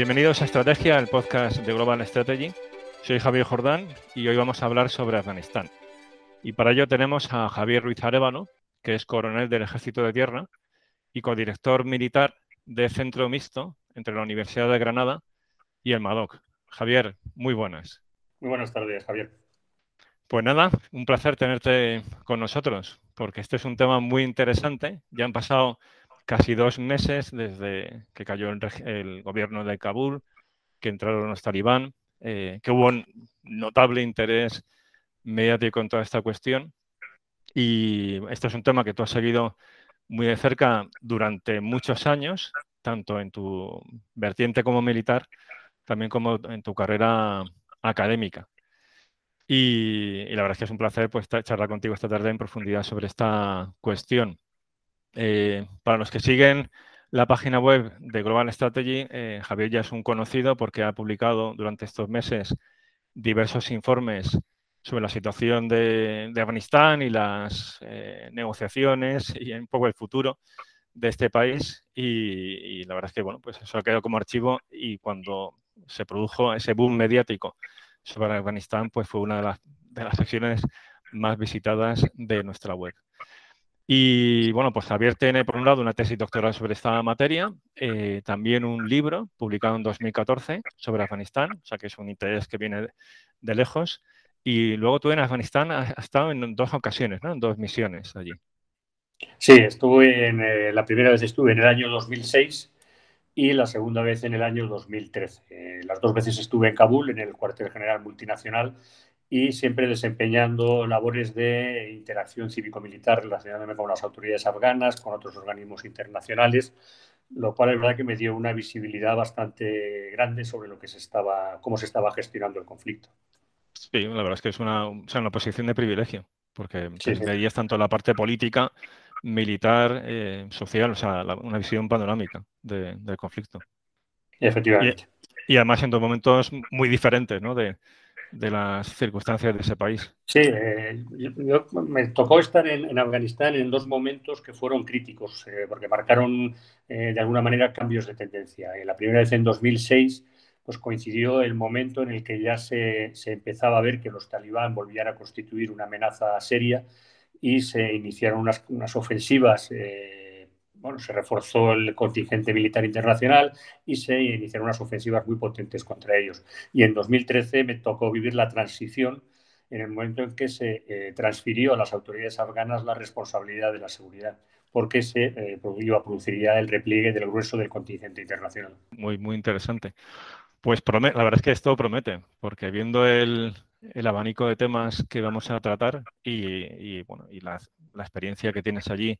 Bienvenidos a Estrategia, el podcast de Global Strategy. Soy Javier Jordán y hoy vamos a hablar sobre Afganistán. Y para ello tenemos a Javier Ruiz Arevalo, que es coronel del Ejército de Tierra y codirector militar de Centro Mixto entre la Universidad de Granada y el MADOC. Javier, muy buenas. Muy buenas tardes, Javier. Pues nada, un placer tenerte con nosotros, porque este es un tema muy interesante. Ya han pasado casi dos meses desde que cayó el, gobierno de Kabul, que entraron los talibán, eh, que hubo un notable interés mediático en toda esta cuestión. Y este es un tema que tú has seguido muy de cerca durante muchos años, tanto en tu vertiente como militar, también como en tu carrera académica. Y, la verdad es que es un placer pues, charlar contigo esta tarde en profundidad sobre esta cuestión. Eh, para los que siguen la página web de Global Strategy, eh, Javier ya es un conocido porque ha publicado durante estos meses diversos informes sobre la situación de, Afganistán y las eh, negociaciones y un poco el futuro de este país. Y, la verdad es que bueno, pues eso ha quedado como archivo y cuando se produjo ese boom mediático sobre Afganistán, pues fue una de las, de las secciones más visitadas de nuestra web. Y bueno, pues Javier tiene por un lado una tesis doctoral sobre esta materia, eh, también un libro publicado en 2014 sobre Afganistán, o sea que es un interés que viene de, lejos. Y luego tú en Afganistán has, estado en dos ocasiones, ¿no? En dos misiones allí. Sí, estuve en, eh, la primera vez estuve en el año 2006 y la segunda vez en el año 2013. Eh, las dos veces estuve en Kabul, en el cuartel general multinacional, y siempre desempeñando labores de interacción cívico-militar relacionándome con las autoridades afganas, con otros organismos internacionales, lo cual es verdad que me dio una visibilidad bastante grande sobre lo que se estaba, cómo se estaba gestionando el conflicto. Sí, la verdad es que es una, una posición de privilegio, porque sí, veías tanto la parte política, militar, eh, social, o sea, una visión panorámica del conflicto. Efectivamente. Y, además en dos momentos muy diferentes, ¿no? De, de las circunstancias de ese país. Sí, eh, me tocó estar en, Afganistán en dos momentos que fueron críticos, eh, porque marcaron eh, de alguna manera cambios de tendencia. la primera vez en 2006 pues coincidió el momento en el que ya se, se empezaba a ver que los talibán volvían a constituir una amenaza seria y se iniciaron unas, unas ofensivas bueno, se reforzó el contingente militar internacional y se iniciaron unas ofensivas muy potentes contra ellos. Y en 2013 me tocó vivir la transición en el momento en que se eh, transfirió a las autoridades afganas la responsabilidad de la seguridad, porque se eh, produciría el repliegue del grueso del contingente internacional. Muy, muy interesante. Pues la verdad es que esto promete, porque viendo el, abanico de temas que vamos a tratar y, bueno, y la experiencia que tienes allí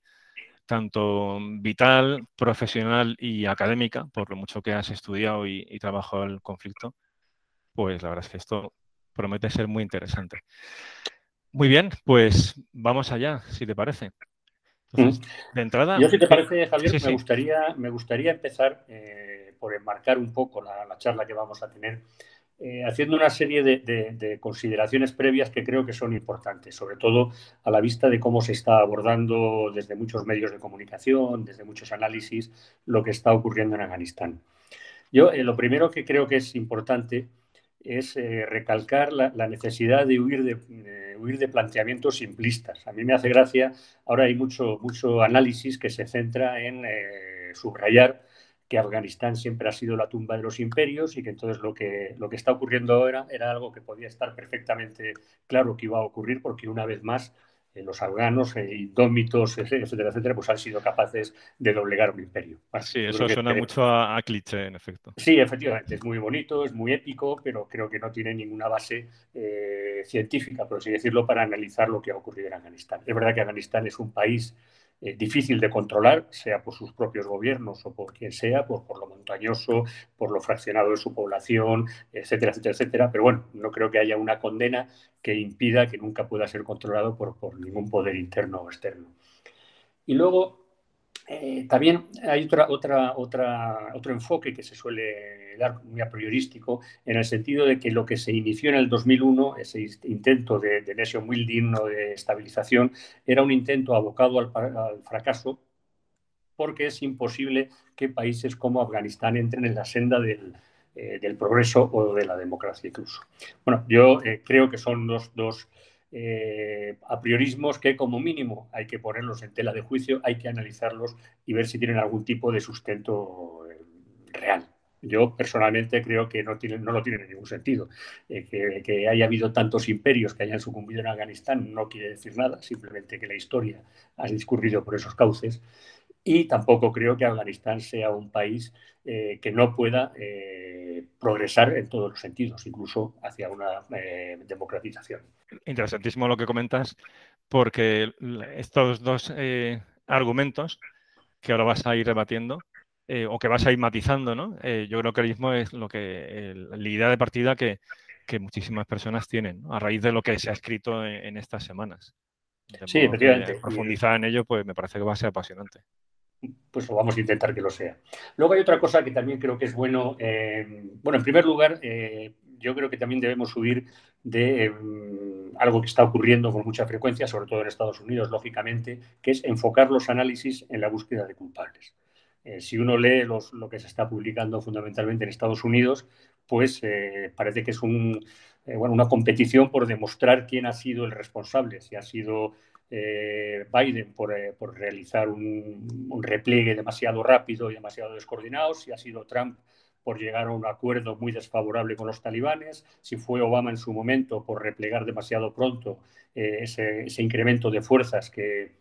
tanto vital, profesional y académica, por lo mucho que has estudiado y, trabajado el conflicto, pues la verdad es que esto promete ser muy interesante. Muy bien, pues vamos allá, si te parece. Mm. de entrada. Yo, si te parece, Javier, me, Gustaría, me gustaría empezar eh, por enmarcar un poco la, charla que vamos a tener eh, haciendo una serie de, consideraciones previas que creo que son importantes, sobre todo a la vista de cómo se está abordando desde muchos medios de comunicación, desde muchos análisis, lo que está ocurriendo en Afganistán. Yo eh, lo primero que creo que es importante es eh, recalcar la, necesidad de huir de, huir de planteamientos simplistas. A mí me hace gracia, ahora hay mucho, mucho análisis que se centra en subrayar que Afganistán siempre ha sido la tumba de los imperios y que entonces lo que, lo que está ocurriendo ahora era algo que podía estar perfectamente claro que iba a ocurrir porque una vez más eh, los afganos, eh, indómitos, etcétera, etcétera, pues han sido capaces de doblegar un imperio. sí, eso suena mucho a, cliché, en efecto. Sí, efectivamente, es muy bonito, es muy épico, pero creo que no tiene ninguna base eh, científica, por así decirlo, para analizar lo que ha ocurrido en Afganistán. Es verdad que Afganistán es un país eh, difícil de controlar, sea por sus propios gobiernos o por quien sea, por, por lo montañoso, por lo fraccionado de su población, etcétera, etcétera, etcétera. Pero bueno, no creo que haya una condena que impida que nunca pueda ser controlado por, por ningún poder interno o externo. Y luego, eh, también hay otra, otra, otra, otro enfoque que se suele dar muy a priorístico en el sentido de que lo que se inició en el 2001, ese intento de, de nation o de estabilización, era un intento abocado al, fracaso porque es imposible que países como Afganistán entren en la senda del, del progreso o de la democracia incluso. Bueno, yo creo que son los dos eh, a priorismos que como mínimo hay que ponerlos en tela de juicio, hay que analizarlos y ver si tienen algún tipo de sustento eh, real. Yo personalmente creo que no, tienen, no lo tienen en ningún sentido. Eh, que, que, haya habido tantos imperios que hayan sucumbido en Afganistán no quiere decir nada, simplemente que la historia ha discurrido por esos cauces. Y tampoco creo que Afganistán sea un país que no pueda progresar en todos los sentidos, incluso hacia una democratización. Interesantísimo lo que comentas, porque estos dos eh, argumentos que ahora vas a ir rebatiendo eh, o que vas a ir matizando, ¿no? Eh, yo creo que el mismo es lo que la idea de partida que, muchísimas personas tienen a raíz de lo que se ha escrito en, estas semanas. Sí, efectivamente. Profundizar en ello, pues me parece que va a ser apasionante pues vamos a intentar que lo sea. Luego hay otra cosa que también creo que es bueno. bueno, en primer lugar, yo creo que también debemos subir de em, algo que está ocurriendo con mucha frecuencia, sobre todo en Estados Unidos, lógicamente, que es enfocar los análisis en la búsqueda de culpables. Eh, si uno lee lo que se está publicando fundamentalmente en Estados Unidos, pues eh, parece que es un, eh, bueno, una competición por demostrar quién ha sido el responsable, si ha sido Biden por, por realizar un, un, repliegue demasiado rápido y demasiado descoordinado, si ha sido Trump por llegar a un acuerdo muy desfavorable con los talibanes, si fue Obama en su momento por replegar demasiado pronto eh, ese, incremento de fuerzas que,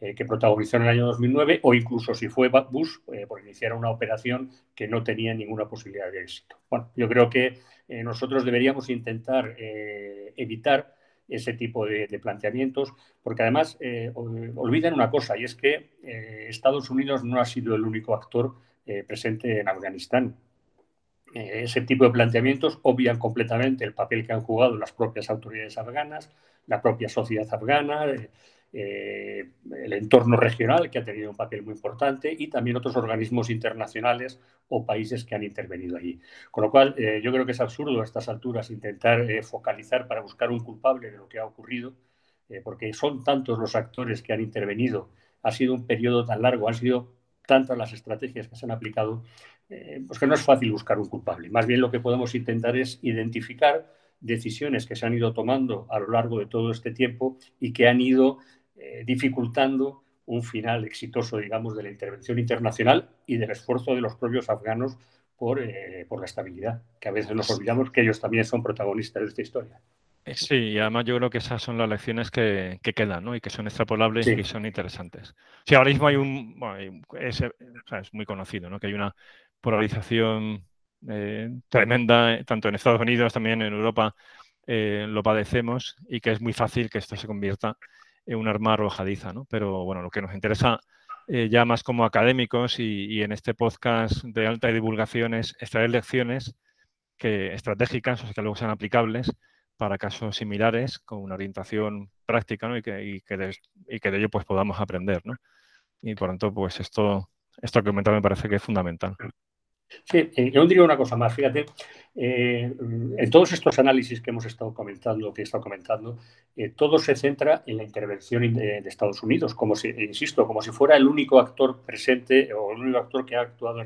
eh, que, protagonizó en el año 2009, o incluso si fue Bush eh, por iniciar una operación que no tenía ninguna posibilidad de éxito. Bueno, yo creo que nosotros deberíamos intentar evitar ese tipo de, de, planteamientos, porque además olvidan una cosa, y es que Estados Unidos no ha sido el único actor presente en Afganistán. Eh, ese tipo de planteamientos obvian completamente el papel que han jugado las propias autoridades afganas, la propia sociedad afgana, eh, eh, el entorno regional, que ha tenido un papel muy importante, y también otros organismos internacionales o países que han intervenido allí. Con lo cual, yo creo que es absurdo a estas alturas intentar focalizar para buscar un culpable de lo que ha ocurrido, porque son tantos los actores que han intervenido, ha sido un periodo tan largo, han sido tantas las estrategias que se han aplicado eh, pues que no es fácil buscar un culpable. Más bien lo que podemos intentar es identificar decisiones que se han ido tomando a lo largo de todo este tiempo y que han ido eh, dificultando un final exitoso, digamos, de la intervención internacional y del esfuerzo de los propios afganos por, eh, por la estabilidad, que a veces nos olvidamos que ellos también son protagonistas de esta historia. Sí, y además yo creo que esas son las lecciones que, quedan, ¿no? Y que son extrapolables y son interesantes. Sí, ahora mismo hay un, bueno, es, es, muy conocido, ¿no? Que hay una polarización eh, tremenda, eh, tanto en Estados Unidos, también en Europa, eh, lo padecemos y que es muy fácil que esto se convierta un arma arrojadiza. ¿no? Pero bueno, lo que nos interesa ya más como académicos y, en este podcast de alta divulgación es extraer lecciones que, estratégicas, o sea, que luego sean aplicables para casos similares con una orientación práctica ¿no? y, que, de, ello pues podamos aprender. ¿no? Y por tanto, pues esto, esto que comentado me parece que es fundamental. Sí, eh, yo diría una cosa más, fíjate, eh, en todos estos análisis que hemos estado comentando, que he estado comentando, eh, todo se centra en la intervención de, Estados Unidos, como si, insisto, como si fuera el único actor presente o el único actor que ha actuado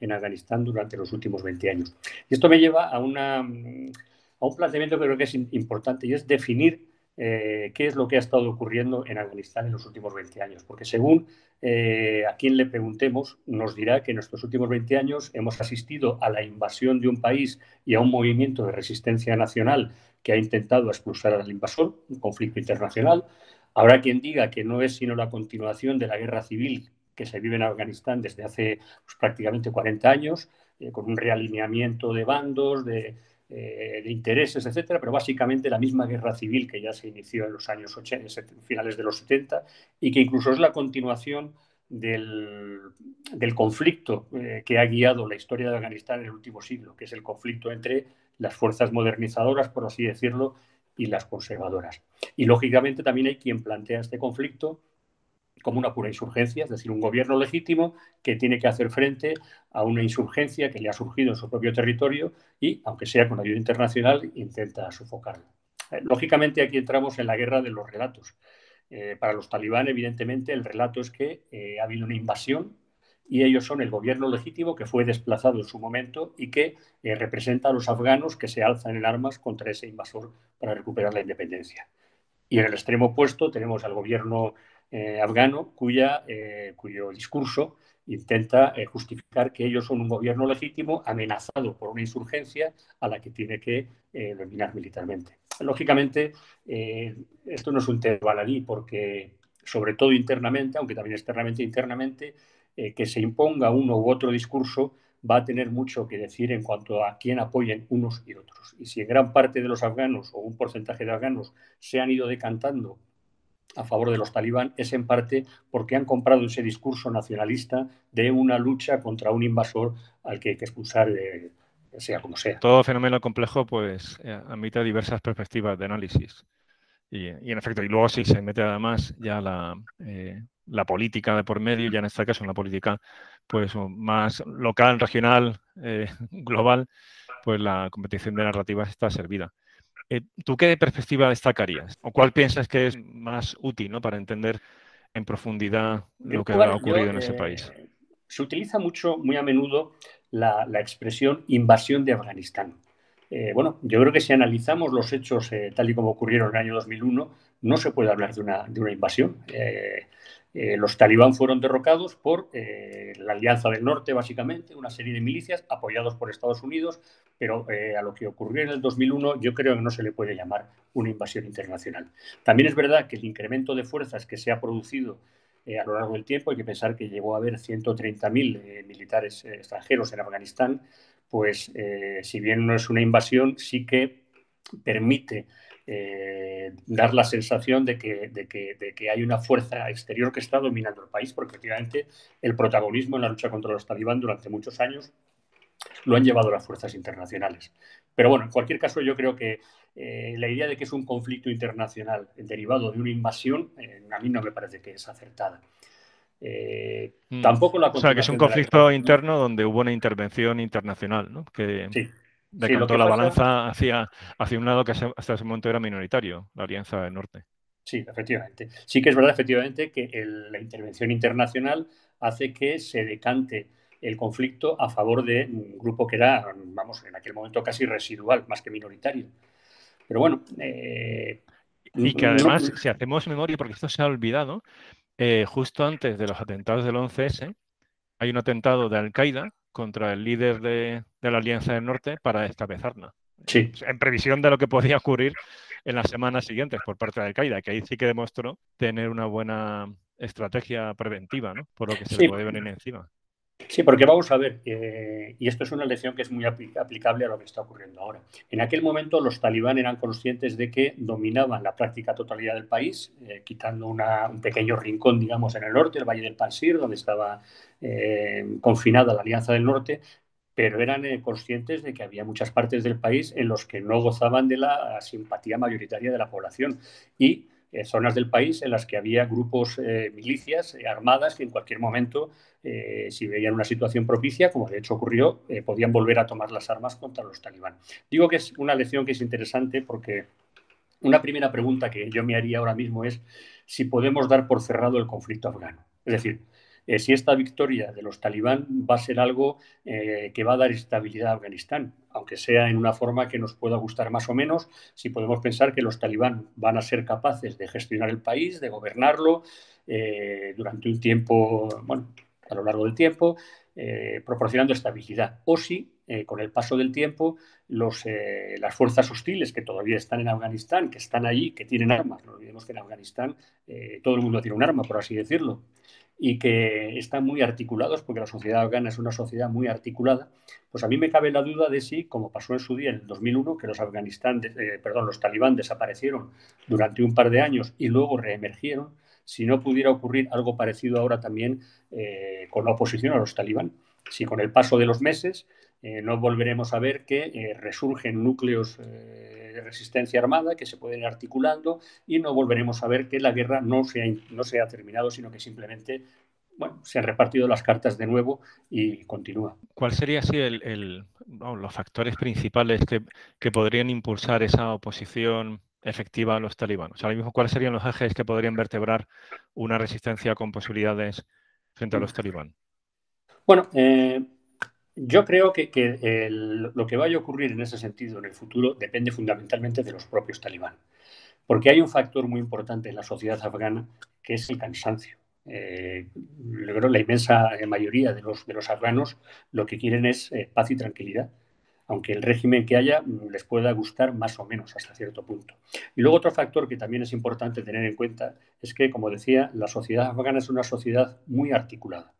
en, Afganistán durante los últimos 20 años. Y esto me lleva a, una, a un planteamiento que creo que es importante y es definir qué es lo que ha estado ocurriendo en Afganistán en los últimos 20 años, porque según eh, a quien le preguntemos nos dirá que en estos últimos 20 años hemos asistido a la invasión de un país y a un movimiento de resistencia nacional que ha intentado expulsar al invasor, un conflicto internacional. Habrá quien diga que no es sino la continuación de la guerra civil que se vive en Afganistán desde hace pues, prácticamente 40 años, eh, con un realineamiento de bandos, de, eh, de intereses, etcétera, pero básicamente la misma guerra civil que ya se inició en los años 80, finales de los 70 y que incluso es la continuación del, conflicto eh, que ha guiado la historia de Afganistán en el último siglo, que es el conflicto entre las fuerzas modernizadoras, por así decirlo, y las conservadoras. Y lógicamente también hay quien plantea este conflicto como una pura insurgencia, es decir, un gobierno legítimo que tiene que hacer frente a una insurgencia que le ha surgido en su propio territorio y, aunque sea con ayuda internacional, intenta sofocarla. Eh, lógicamente aquí entramos en la guerra de los relatos. Eh, para los talibán, evidentemente, el relato es que eh, ha habido una invasión y ellos son el gobierno legítimo que fue desplazado en su momento y que representa a los afganos que se alzan en armas contra ese invasor para recuperar la independencia. Y en el extremo opuesto tenemos al gobierno eh, afgano cuya, cuyo discurso intenta justificar que ellos son un gobierno legítimo amenazado por una insurgencia a la que tiene que dominar militarmente. Lógicamente, esto no es un tema baladí porque sobre todo internamente, aunque también externamente internamente, eh, que se imponga uno u otro discurso va a tener mucho que decir en cuanto a quién apoyen unos y otros. Y si en gran parte de los afganos o un porcentaje de afganos se han ido decantando a favor de los talibán, es en parte porque han comprado ese discurso nacionalista de una lucha contra un invasor al que hay que expulsar, sea como sea. Todo fenómeno complejo pues eh, admite diversas perspectivas de análisis. Y, en efecto, y luego sí se mete además ya la, eh, la política de por medio, ya en este caso la política pues más local, regional, eh, global, pues la competición de narrativas está servida. Eh, ¿Tú qué perspectiva destacarías? ¿O cuál piensas que es más útil ¿no? para entender en profundidad lo que ha ocurrido en ese país? Se utiliza mucho, muy a menudo, la, la expresión invasión de Afganistán. Eh, bueno, yo creo que si analizamos los hechos eh, tal y como ocurrieron en el año 2001, no se puede hablar de una, invasión. Eh, los talibán fueron derrocados por la Alianza del Norte, básicamente, una serie de milicias apoyados por Estados Unidos, pero a lo que ocurrió en el 2001 yo creo que no se le puede llamar una invasión internacional. También es verdad que el incremento de fuerzas que se ha producido a lo largo del tiempo, hay que pensar que llegó a haber 130.000 militares extranjeros en Afganistán, pues eh, si bien no es una invasión, sí que permite eh, dar la sensación de que, hay una fuerza exterior que está dominando el país, porque efectivamente el protagonismo en la lucha contra los talibán durante muchos años lo han llevado las fuerzas internacionales. Pero bueno, en cualquier caso yo creo que eh, la idea de que es un conflicto internacional derivado de una invasión, a mí no me parece que es acertada. Eh, mm. Tampoco la O sea, que es un conflicto interno donde hubo una intervención internacional, ¿no? Que decantó la balanza hacia, hacia un lado que hasta ese momento era minoritario, la Alianza del Norte. Sí, efectivamente. Sí que es verdad, efectivamente, que la intervención internacional hace que se decante el conflicto a favor de un grupo que era, vamos, en aquel momento casi residual, más que minoritario. Pero bueno. Eh, y que además, si hacemos memoria, porque esto se ha olvidado, eh, justo antes de los atentados del 11S, hay un atentado de Al-Qaeda contra el líder de, la Alianza del Norte para descabezarla. Sí. En previsión de lo que podía ocurrir en las semanas siguientes por parte de Al-Qaeda, que ahí sí que demostró tener una buena estrategia preventiva, ¿no? Por lo que se le puede venir encima. Sí, porque vamos a ver, eh, y esto es una lección que es muy aplicable a lo que está ocurriendo ahora. En aquel momento los talibán eran conscientes de que dominaban la práctica totalidad del país, eh, quitando un pequeño rincón, digamos, en el norte, el Valle del Pansir, donde estaba eh, confinada la Alianza del Norte, pero eran conscientes de que había muchas partes del país en los que no gozaban de la simpatía mayoritaria de la población. Y eh, zonas del país en las que había grupos eh, milicias eh, armadas que en cualquier momento, si veían una situación propicia, como de hecho ocurrió, podían volver a tomar las armas contra los talibán. Digo que es una lección que es interesante porque una primera pregunta que yo me haría ahora mismo es si podemos dar por cerrado el conflicto afgano. Es decir, eh, si esta victoria de los talibán va a ser algo eh, que va a dar estabilidad a Afganistán, aunque sea en una forma que nos pueda gustar más o menos, si podemos pensar que los talibán van a ser capaces de gestionar el país, de gobernarlo eh, durante un tiempo, bueno, a lo largo del tiempo, proporcionando estabilidad. O si, con el paso del tiempo, las fuerzas hostiles que todavía están en Afganistán, que están allí, que tienen armas, no olvidemos que en Afganistán todo el mundo tiene un arma, por así decirlo, y que están muy articulados, porque la sociedad afgana es una sociedad muy articulada, pues a mí me cabe la duda de si, como pasó en su día en el 2001, que los Afganistán, eh, perdón, los talibán desaparecieron durante un par de años y luego reemergieron, si no pudiera ocurrir algo parecido ahora también eh, con la oposición a los talibán. Si con el paso de los meses eh, no volveremos a ver que resurgen núcleos de resistencia armada que se pueden ir articulando y no volveremos a ver que la guerra no se ha, no se ha terminado, sino que simplemente bueno, se han repartido las cartas de nuevo y continúa. ¿Cuál sería así el, los factores principales que, que, podrían impulsar esa oposición efectiva a los talibanes? Ahora mismo, ¿cuáles serían los ejes que podrían vertebrar una resistencia con posibilidades frente a los talibán? Bueno, eh, yo creo que, lo que vaya a ocurrir en ese sentido en el futuro depende fundamentalmente de los propios talibán. Porque hay un factor muy importante en la sociedad afgana que es el cansancio. Eh, la inmensa mayoría de los, de los afganos lo que quieren es eh, paz y tranquilidad, aunque el régimen que haya mm, les pueda gustar más o menos hasta cierto punto. Y luego otro factor que también es importante tener en cuenta es que, como decía, la sociedad afgana es una sociedad muy articulada.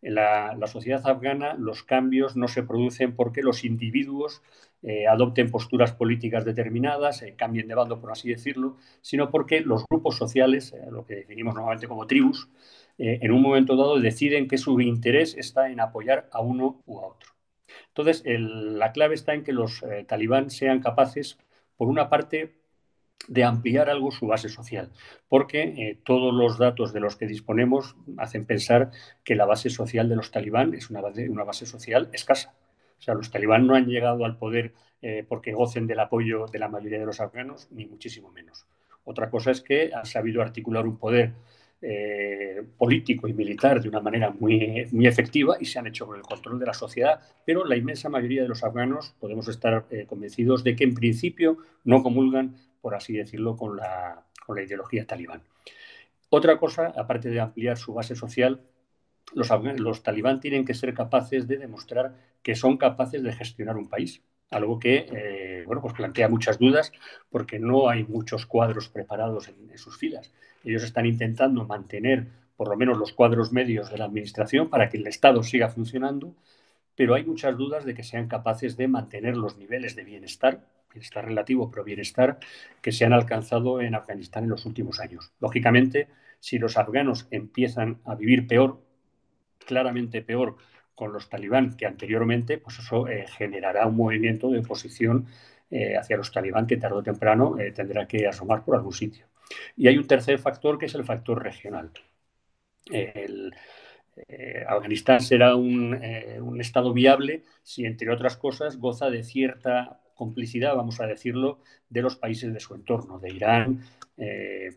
En la, sociedad afgana los cambios no se producen porque los individuos eh, adopten posturas políticas determinadas, eh, cambien de bando, por así decirlo, sino porque los grupos sociales, eh, lo que definimos normalmente como tribus, en un momento dado deciden que su interés está en apoyar a uno u a otro. Entonces, la clave está en que los talibán sean capaces, por una parte, de ampliar algo su base social, porque eh, todos los datos de los que disponemos hacen pensar que la base social de los talibán es una base, una base social escasa. O sea, los talibán no han llegado al poder eh, porque gocen del apoyo de la mayoría de los afganos, ni muchísimo menos. Otra cosa es que han sabido articular un poder eh, político y militar de una manera muy, muy efectiva y se han hecho con el control de la sociedad, pero la inmensa mayoría de los afganos podemos estar convencidos de que en principio no comulgan por así decirlo, con la, con la ideología talibán. Otra cosa, aparte de ampliar su base social, los, los, talibán tienen que ser capaces de demostrar que son capaces de gestionar un país, algo que eh, bueno, pues plantea muchas dudas porque no hay muchos cuadros preparados en, en, sus filas. Ellos están intentando mantener por lo menos los cuadros medios de la administración para que el Estado siga funcionando, pero hay muchas dudas de que sean capaces de mantener los niveles de bienestar bienestar relativo, pero bienestar que se han alcanzado en Afganistán en los últimos años. Lógicamente, si los afganos empiezan a vivir peor, claramente peor con los talibán que anteriormente, pues eso eh, generará un movimiento de oposición eh, hacia los talibán que tarde o temprano eh, tendrá que asomar por algún sitio. Y hay un tercer factor que es el factor regional. Afganistán será un, estado viable si, entre otras cosas, goza de cierta complicidad, vamos a decirlo, de los países de su entorno, de Irán, eh,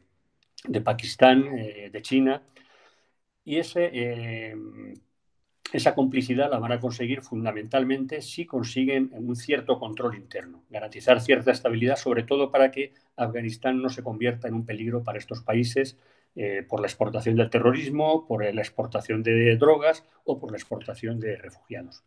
de Pakistán, eh, de China. Y eh, esa complicidad la van a conseguir fundamentalmente si consiguen un cierto control interno, garantizar cierta estabilidad, sobre todo para que Afganistán no se convierta en un peligro para estos países por la exportación del terrorismo, por la exportación de drogas o por la exportación de refugiados.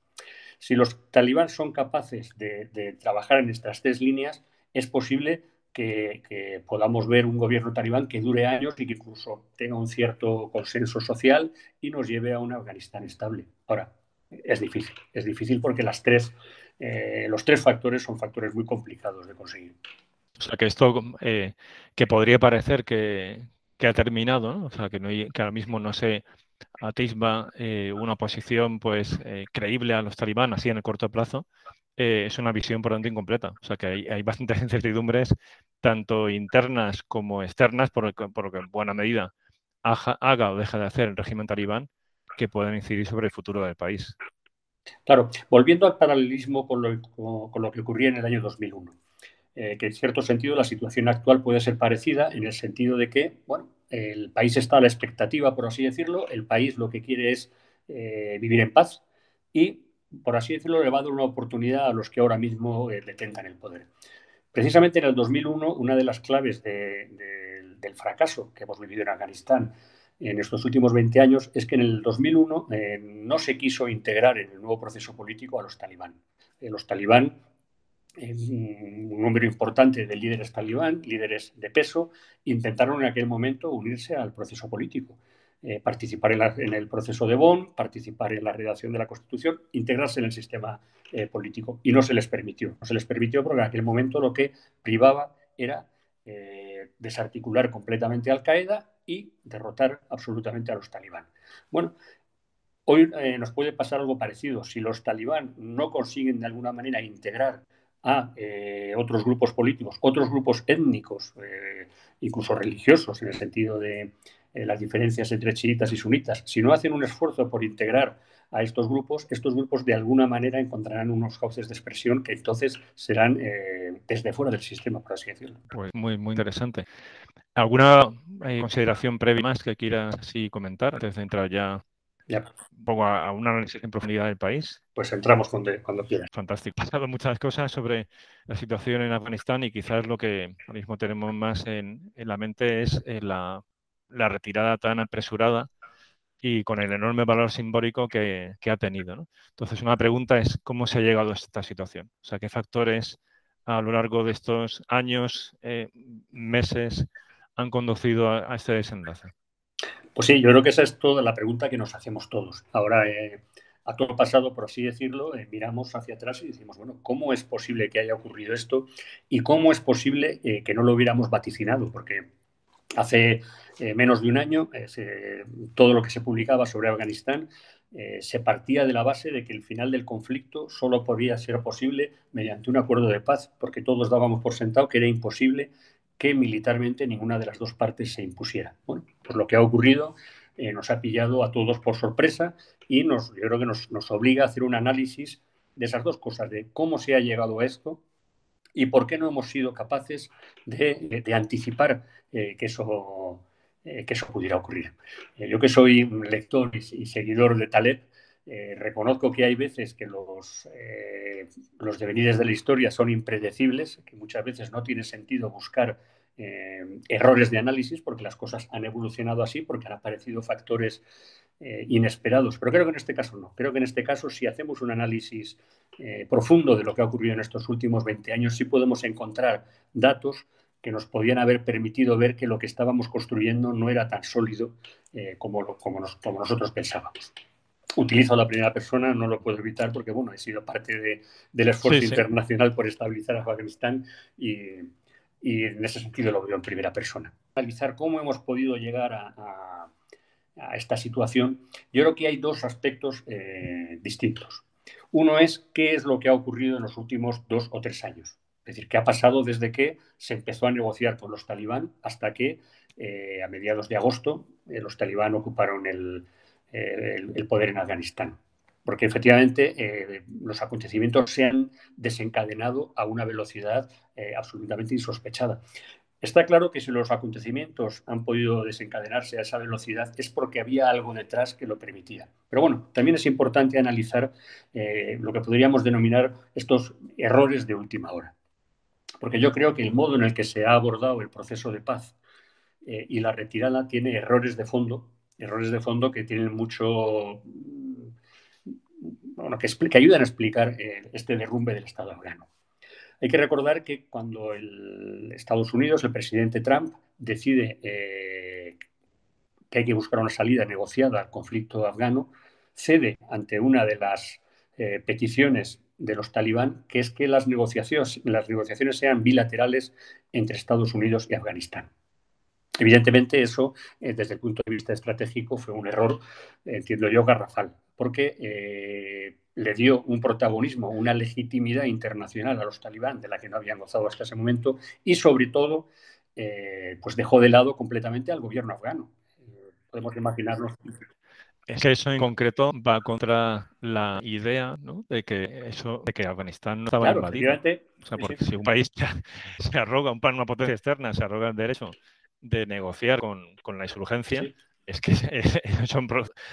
Si los talibán son capaces de, trabajar en estas tres líneas, es posible que, podamos ver un gobierno talibán que dure años y que incluso tenga un cierto consenso social y nos lleve a un Afganistán estable. Ahora, es difícil, es difícil porque las tres, eh, los tres factores son factores muy complicados de conseguir. O sea, que esto eh, que podría parecer que, ha terminado, o sea, que, no que ahora mismo no se atisba eh, una posición pues eh, creíble a los talibán así en el corto plazo, eh, es una visión por tanto incompleta. O sea que hay, bastantes incertidumbres, tanto internas como externas, por, lo que en buena medida haga, o deje de hacer el régimen talibán, que pueden incidir sobre el futuro del país. Claro, volviendo al paralelismo con lo, con lo que ocurría en el año 2001. que en cierto sentido la situación actual puede ser parecida en el sentido de que, bueno, el país está a la expectativa, por así decirlo, el país lo que quiere es eh, vivir en paz y, por así decirlo, le va a dar una oportunidad a los que ahora mismo eh, detengan el poder. Precisamente en el 2001, una de las claves del fracaso que hemos vivido en Afganistán en estos últimos 20 años es que en el 2001 eh, no se quiso integrar en el nuevo proceso político a los talibán. los talibán un número importante de líderes talibán, líderes de peso, intentaron en aquel momento unirse al proceso político, eh, participar en, el proceso de Bonn, participar en la redacción de la Constitución, integrarse en el sistema eh, político. Y no se les permitió. No se les permitió porque en aquel momento lo que privaba era eh, desarticular completamente Al-Qaeda y derrotar absolutamente a los talibán. Bueno, hoy nos puede pasar algo parecido. Si los talibán no consiguen de alguna manera integrar a eh, otros grupos políticos, otros grupos étnicos, eh, incluso religiosos, en el sentido de eh, las diferencias entre chiitas y sunitas, si no hacen un esfuerzo por integrar a estos grupos, estos grupos de alguna manera encontrarán unos cauces de expresión que entonces serán desde fuera del sistema, por así decirlo. Pues muy, muy interesante. ¿Alguna consideración previa más que quieras comentar antes de entrar ya un poco a, un análisis en profundidad del país. Pues entramos cuando, cuando quieras. Fantástico. Ha pasado muchas cosas sobre la situación en Afganistán y quizás lo que ahora mismo tenemos más en, la mente es eh, la, retirada tan apresurada y con el enorme valor simbólico que, ha tenido. Entonces, una pregunta es cómo se ha llegado a esta situación. O sea, qué factores a lo largo de estos años, eh, meses, han conducido a este desenlace. Pues sí, yo creo que esa es toda la pregunta que nos hacemos todos. Ahora, eh, a todo pasado, por así decirlo, eh, miramos hacia atrás y decimos, bueno, ¿cómo es posible que haya ocurrido esto? ¿Y cómo es posible eh, que no lo hubiéramos vaticinado? Porque hace menos de un año, todo lo que se publicaba sobre Afganistán se partía de la base de que el final del conflicto solo podía ser posible mediante un acuerdo de paz, porque todos dábamos por sentado que era imposible que militarmente ninguna de las dos partes se impusiera. Bueno, pues lo que ha ocurrido eh, nos ha pillado a todos por sorpresa y nos, yo creo que nos, obliga a hacer un análisis de esas dos cosas, de cómo se ha llegado a esto y por qué no hemos sido capaces de, anticipar eh, que, eso, eh, que eso pudiera ocurrir. yo que soy lector y, seguidor de Taleb, reconozco que hay veces que los, los devenires de la historia son impredecibles, que muchas veces no tiene sentido buscar eh, errores de análisis, porque las cosas han evolucionado así, porque han aparecido factores eh, inesperados. Pero creo que en este caso no. Creo que en este caso, si hacemos un análisis eh, profundo de lo que ha ocurrido en estos últimos 20 años, sí podemos encontrar datos que nos podían haber permitido ver que lo que estábamos construyendo no era tan sólido como, como, nosotros pensábamos utilizo la primera persona, no lo puedo evitar porque, bueno, he sido parte del esfuerzo internacional por estabilizar Afganistán y, y en ese sentido lo veo en primera persona. Analizar cómo hemos podido llegar a, esta situación, yo creo que hay dos aspectos eh, distintos. Uno es qué es lo que ha ocurrido en los últimos dos o tres años. Es decir, qué ha pasado desde que se empezó a negociar con los talibán hasta que eh, a mediados de agosto eh, los talibán ocuparon el, el poder en Afganistán porque efectivamente eh, los acontecimientos se han desencadenado a una velocidad eh, absolutamente insospechada. Está claro que si los acontecimientos han podido desencadenarse a esa velocidad es porque había algo detrás que lo permitía. Pero bueno, también es importante analizar eh, lo que podríamos denominar estos errores de última hora. Porque yo creo que el modo en el que se ha abordado el proceso de paz y la retirada tiene errores de fondo, errores de fondo que tienen mucho que, ayudan a explicar eh, este derrumbe del Estado afgano. Hay que recordar que cuando el Estados Unidos, el presidente Trump, decide eh, que hay que buscar una salida negociada al conflicto afgano, cede ante una de las eh, peticiones de los talibán, que es que las negociaciones, las negociaciones sean bilaterales entre Estados Unidos y Afganistán. Evidentemente, eso, desde el punto de vista estratégico, fue un error, entiendo yo, garrafal porque eh, le dio un protagonismo, una legitimidad internacional a los talibán de la que no habían gozado hasta ese momento y sobre todo eh, pues dejó de lado completamente al gobierno afgano. Eh, podemos imaginarnos. Es que eso en concreto va contra la idea de que eso, de que Afganistán no estaba invadido. O sea, porque si un país se arroga, un, una potencia externa se arroga el derecho de negociar con, con la insurgencia, es que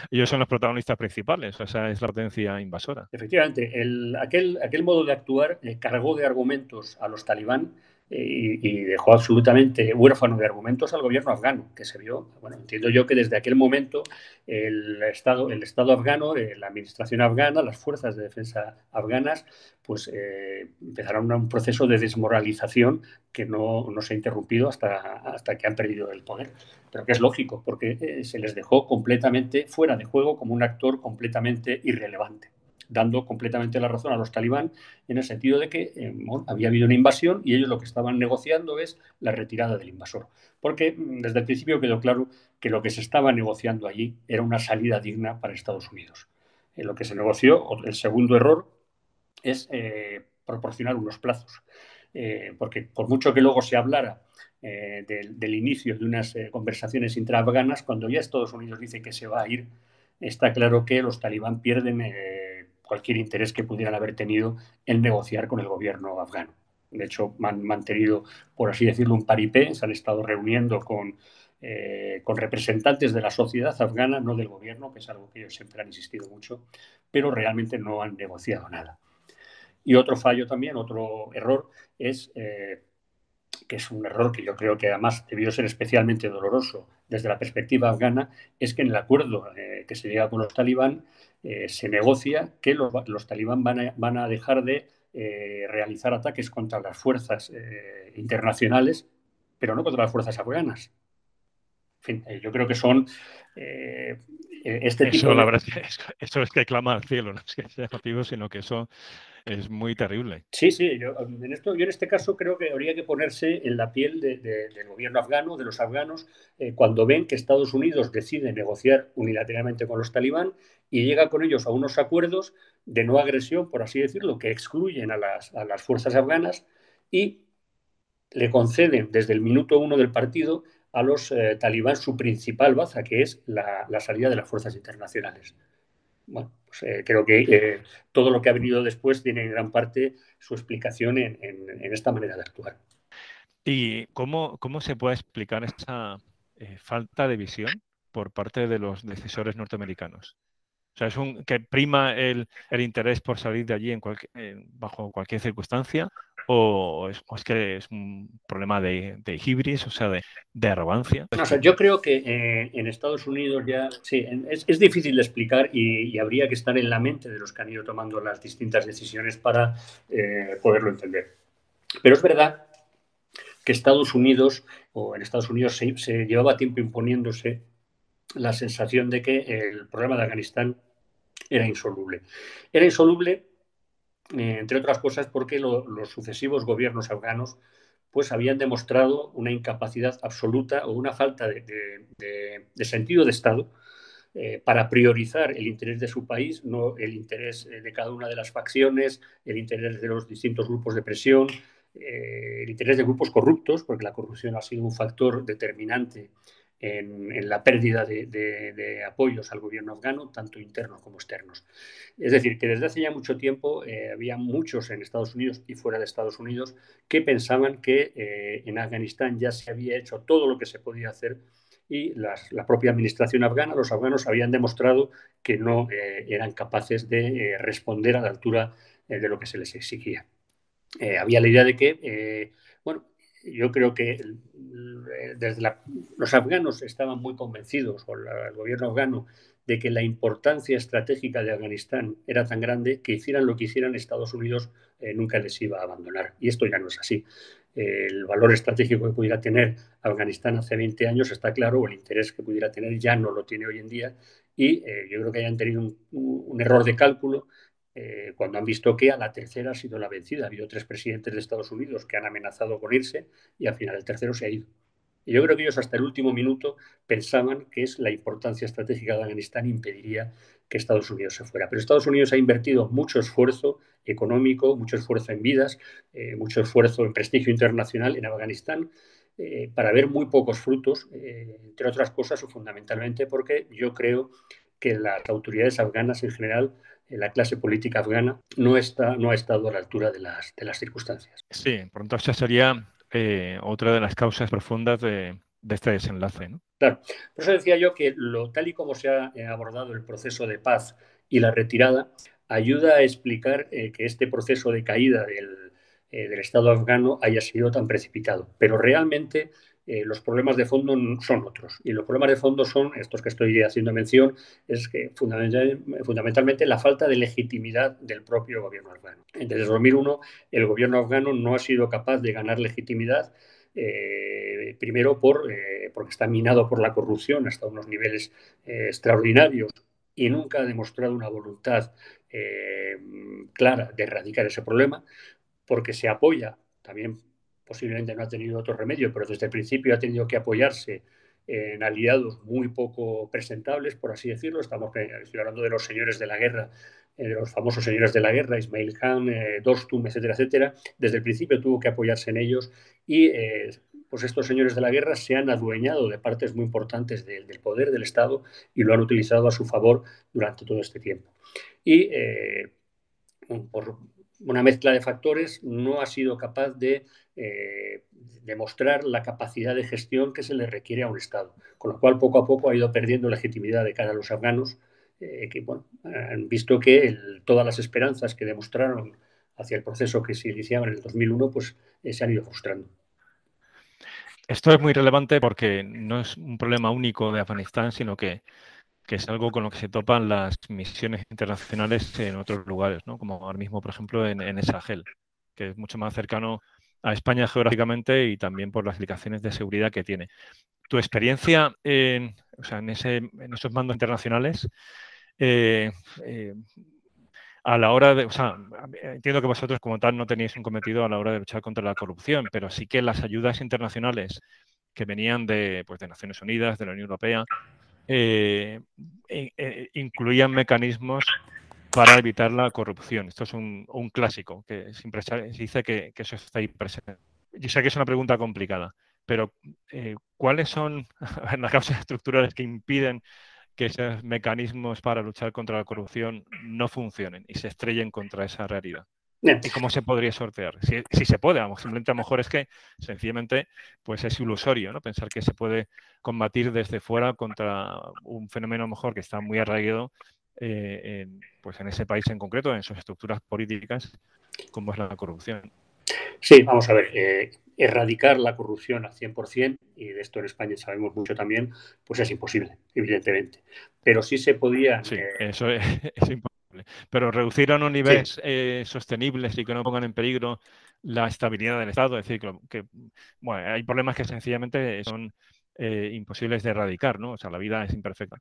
ellos son, los protagonistas principales, o esa es la potencia invasora. Efectivamente, aquel, aquel modo de actuar eh, cargó de argumentos a los talibán y, dejó absolutamente huérfano de argumentos al gobierno afgano, que se vio, bueno, entiendo yo que desde aquel momento el Estado, el Estado afgano, eh, la administración afgana, las fuerzas de defensa afganas, pues eh, empezaron un proceso de desmoralización que no, no, se ha interrumpido hasta, hasta que han perdido el poder. Pero que es lógico, porque eh, se les dejó completamente fuera de juego como un actor completamente irrelevante dando completamente la razón a los talibán en el sentido de que eh, había habido una invasión y ellos lo que estaban negociando es la retirada del invasor. Porque mm, desde el principio quedó claro que lo que se estaba negociando allí era una salida digna para Estados Unidos. En lo que se negoció, el segundo error, es eh, proporcionar unos plazos. Eh, porque por mucho que luego se hablara del, del, inicio de unas conversaciones intraafganas, cuando ya Estados Unidos dice que se va a ir, está claro que los talibán pierden cualquier interés que pudieran haber tenido en negociar con el gobierno afgano. De hecho, han mantenido, por así decirlo, un paripé, se han estado reuniendo con eh, con representantes de la sociedad afgana, no del gobierno, que es algo que ellos siempre han insistido mucho, pero realmente no han negociado nada. Y otro fallo también, otro error, es eh, que es un error que yo creo que además debió ser especialmente doloroso desde la perspectiva afgana, es que en el acuerdo eh, que se llega con los talibán se negocia que los, talibán van a dejar de eh, realizar ataques contra las fuerzas eh, internacionales, pero no contra las fuerzas afganas. En fin, eh, yo creo que son este eso, tipo la verdad es que, eso es que clama al cielo, no es que sea motivo, sino que eso es muy terrible. Sí, sí, yo en, esto, yo en este caso creo que habría que ponerse en la piel del gobierno afgano, de los afganos, cuando ven que Estados Unidos decide negociar unilateralmente con los talibán y llega con ellos a unos acuerdos de no agresión, por así decirlo, que excluyen a las, fuerzas afganas y le conceden desde el minuto uno del partido a los eh, talibán su principal baza, que es la, salida de las fuerzas internacionales. Bueno, pues, eh, creo que eh, todo lo que ha venido después tiene en gran parte su explicación en, esta manera de actuar. ¿Y cómo, cómo se puede explicar esa falta de visión por parte de los decisores norteamericanos? O sea, es un que prima el, interés por salir de allí en bajo cualquier circunstancia, o es, que es un problema de, de hibris, o sea, de, arrogancia. yo creo que eh, en Estados Unidos ya, sí, es, difícil de explicar y, habría que estar en la mente de los que han ido tomando las distintas decisiones para eh, poderlo entender. Pero es verdad que Estados Unidos, o en Estados Unidos se llevaba tiempo imponiéndose la sensación de que el problema de Afganistán era insoluble. Era insoluble, eh, entre otras cosas, porque los sucesivos gobiernos afganos pues habían demostrado una incapacidad absoluta o una falta de, sentido de Estado eh, para priorizar el interés de su país, no el interés eh, de cada una de las facciones, el interés de los distintos grupos de presión, el interés de grupos corruptos, porque la corrupción ha sido un factor determinante en, la pérdida de, apoyos al gobierno afgano, tanto internos como externos. Es decir, que desde hace ya mucho tiempo eh, había muchos en Estados Unidos y fuera de Estados Unidos que pensaban que eh, en Afganistán ya se había hecho todo lo que se podía hacer y la propia administración afgana, los afganos habían demostrado que no eh, eran capaces de responder a la altura de lo que se les exigía. había la idea de que, yo creo que desde los afganos estaban muy convencidos, o el gobierno afgano, de que la importancia estratégica de Afganistán era tan grande que hicieran lo que hicieran Estados Unidos eh, nunca les iba a abandonar. Y esto ya no es así. el valor estratégico que pudiera tener Afganistán hace 20 años está claro, o el interés que pudiera tener ya no lo tiene hoy en día. Y eh, yo creo que hayan tenido un error de cálculo eh, cuando han visto que a la tercera ha sido la vencida. Ha habido tres presidentes de Estados Unidos que han amenazado con irse y al final el tercero se ha ido. Y yo creo que ellos hasta el último minuto pensaban que es la importancia estratégica de Afganistán impediría que Estados Unidos se fuera. Pero Estados Unidos ha invertido mucho esfuerzo económico, mucho esfuerzo en vidas, eh, mucho esfuerzo en prestigio internacional en Afganistán eh, para ver muy pocos frutos, entre otras cosas o fundamentalmente porque yo creo que las autoridades afganas en general la clase política afgana no, está, no ha estado a la altura de las, de las circunstancias. Sí, pronto esa sería eh, otra de las causas profundas de, este desenlace. ¿no? Claro, por eso decía yo que lo, tal y como se ha eh, abordado el proceso de paz y la retirada, ayuda a explicar eh, que este proceso de caída del, del Estado afgano haya sido tan precipitado. Pero realmente eh, los problemas de fondo son otros. Y los problemas de fondo son, estos que estoy haciendo mención, es que fundamentalmente la falta de legitimidad del propio gobierno afgano. Desde 2001 el gobierno afgano no ha sido capaz de ganar legitimidad. Eh, primero eh, porque está minado por la corrupción hasta unos niveles extraordinarios y nunca ha demostrado una voluntad clara de erradicar ese problema, porque se apoya también posiblemente no ha tenido otro remedio, pero desde el principio ha tenido que apoyarse en aliados muy poco presentables, por así decirlo. Estamos eh, estoy hablando de los señores de la guerra, eh, de los famosos señores de la guerra, Ismail Khan, eh, Dostum, etcétera, etcétera. Desde el principio tuvo que apoyarse en ellos y pues estos señores de la guerra se han adueñado de partes muy importantes del poder del Estado y lo han utilizado a su favor durante todo este tiempo. Y por una mezcla de factores, no ha sido capaz de eh, demostrar la capacidad de gestión que se le requiere a un Estado, con lo cual poco a poco ha ido perdiendo legitimidad de cara a los afganos, eh, que bueno, han visto que todas las esperanzas que demostraron hacia el proceso que se iniciaba en el 2001, pues eh, se han ido frustrando. Esto es muy relevante porque no es un problema único de Afganistán, sino que que es algo con lo que se topan las misiones internacionales en otros lugares, ¿no? como ahora mismo, por ejemplo, en, en Sahel, que es mucho más cercano a España geográficamente y también por las implicaciones de seguridad que tiene. Tu experiencia en, o sea, en esos mandos internacionales, eh, eh, a la hora de, o sea, entiendo que vosotros como tal no teníais un cometido a la hora de luchar contra la corrupción, pero sí que las ayudas internacionales que venían de, pues, de Naciones Unidas, de la Unión Europea, eh, eh, incluían mecanismos para evitar la corrupción. Esto es un, clásico, que siempre se dice que, eso está ahí presente. Yo sé que es una pregunta complicada, pero eh, ¿cuáles son las causas estructurales que impiden que esos mecanismos para luchar contra la corrupción no funcionen y se estrellen contra esa realidad? ¿Y cómo se podría sortear? Si, se puede, simplemente a lo mejor es que sencillamente pues es ilusorio ¿no? pensar que se puede combatir desde fuera contra un fenómeno mejor que está muy arraigado eh, en, pues en ese país en concreto, en sus estructuras políticas, como es la corrupción. Sí, vamos a ver, eh, erradicar la corrupción al 100%, y de esto en España sabemos mucho también, pues es imposible, evidentemente. Pero sí se podía... Sí, eh, eso es imposible. Pero reducir a unos niveles eh, sostenibles y que no pongan en peligro la estabilidad del Estado, es decir, que, bueno, hay problemas que sencillamente son eh, imposibles de erradicar, ¿no? O sea, la vida es imperfecta,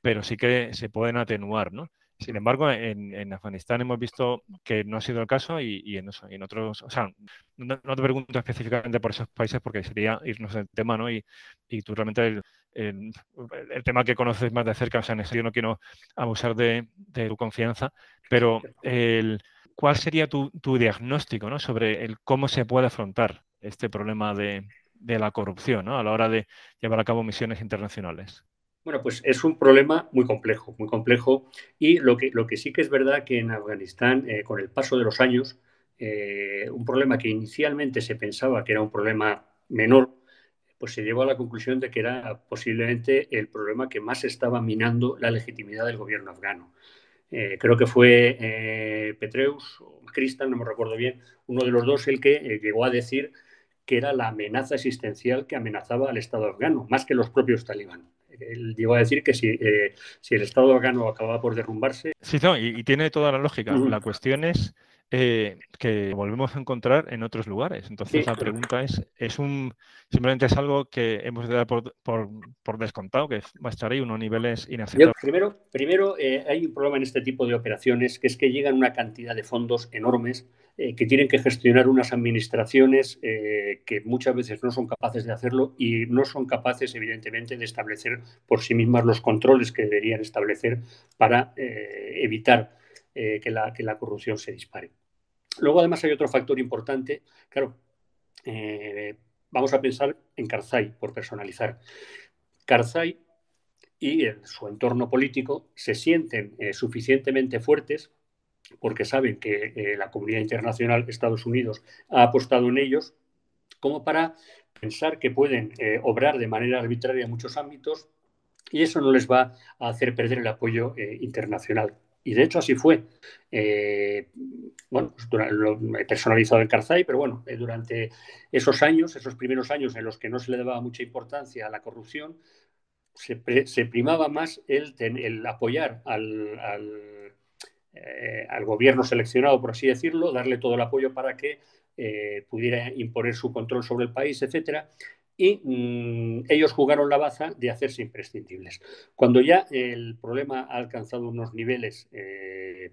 pero sí que se pueden atenuar, ¿no? Sin embargo, en, Afganistán hemos visto que no ha sido el caso y, en, otros, o sea, no, te pregunto específicamente por esos países porque sería irnos del tema, ¿no? Y, tú realmente el, tema que conoces más de cerca, o sea, en yo no quiero abusar de, tu confianza, pero ¿cuál sería tu, diagnóstico, ¿no? Sobre el cómo se puede afrontar este problema de, de la corrupción, ¿no? A la hora de llevar a cabo misiones internacionales. Bueno, pues es un problema muy complejo, muy complejo. Y lo que, lo que sí que es verdad que en Afganistán, eh, con el paso de los años, eh, un problema que inicialmente se pensaba que era un problema menor, pues se llegó a la conclusión de que era posiblemente el problema que más estaba minando la legitimidad del gobierno afgano. Eh, creo que fue Petreus o Cristal, no me recuerdo bien, uno de los dos el que llegó a decir que era la amenaza existencial que amenazaba al Estado afgano, más que los propios talibán él llegó a decir que si, eh, si el Estado afgano acababa por derrumbarse. Sí, no, y, tiene toda la lógica. La cuestión es eh, que volvemos a encontrar en otros lugares. Entonces la pregunta es, ¿es un simplemente es algo que hemos de dar por, por, descontado, que va a estar ahí unos niveles inaceptables? primero, primero eh, hay un problema en este tipo de operaciones, que es que llegan una cantidad de fondos enormes eh, que tienen que gestionar unas administraciones que muchas veces no son capaces de hacerlo y no son capaces, evidentemente, de establecer por sí mismas los controles que deberían establecer para evitar que la, que la corrupción se dispare. Luego, además, hay otro factor importante. Claro, eh, vamos a pensar en Karzai, por personalizar. Karzai y su entorno político se sienten eh, suficientemente fuertes porque saben que eh, la comunidad internacional, Estados Unidos, ha apostado en ellos, como para pensar que pueden obrar de manera arbitraria en muchos ámbitos y eso no les va a hacer perder el apoyo internacional. Y de hecho así fue. Eh, bueno, pues lo he personalizado en Karzai, pero bueno, eh, durante esos años, esos primeros años en los que no se le daba mucha importancia a la corrupción, se, primaba más el, el apoyar al, eh, al, gobierno seleccionado, por así decirlo, darle todo el apoyo para que pudiera imponer su control sobre el país, etcétera, y mm, ellos jugaron la baza de hacerse imprescindibles. Cuando ya el problema ha alcanzado unos niveles eh,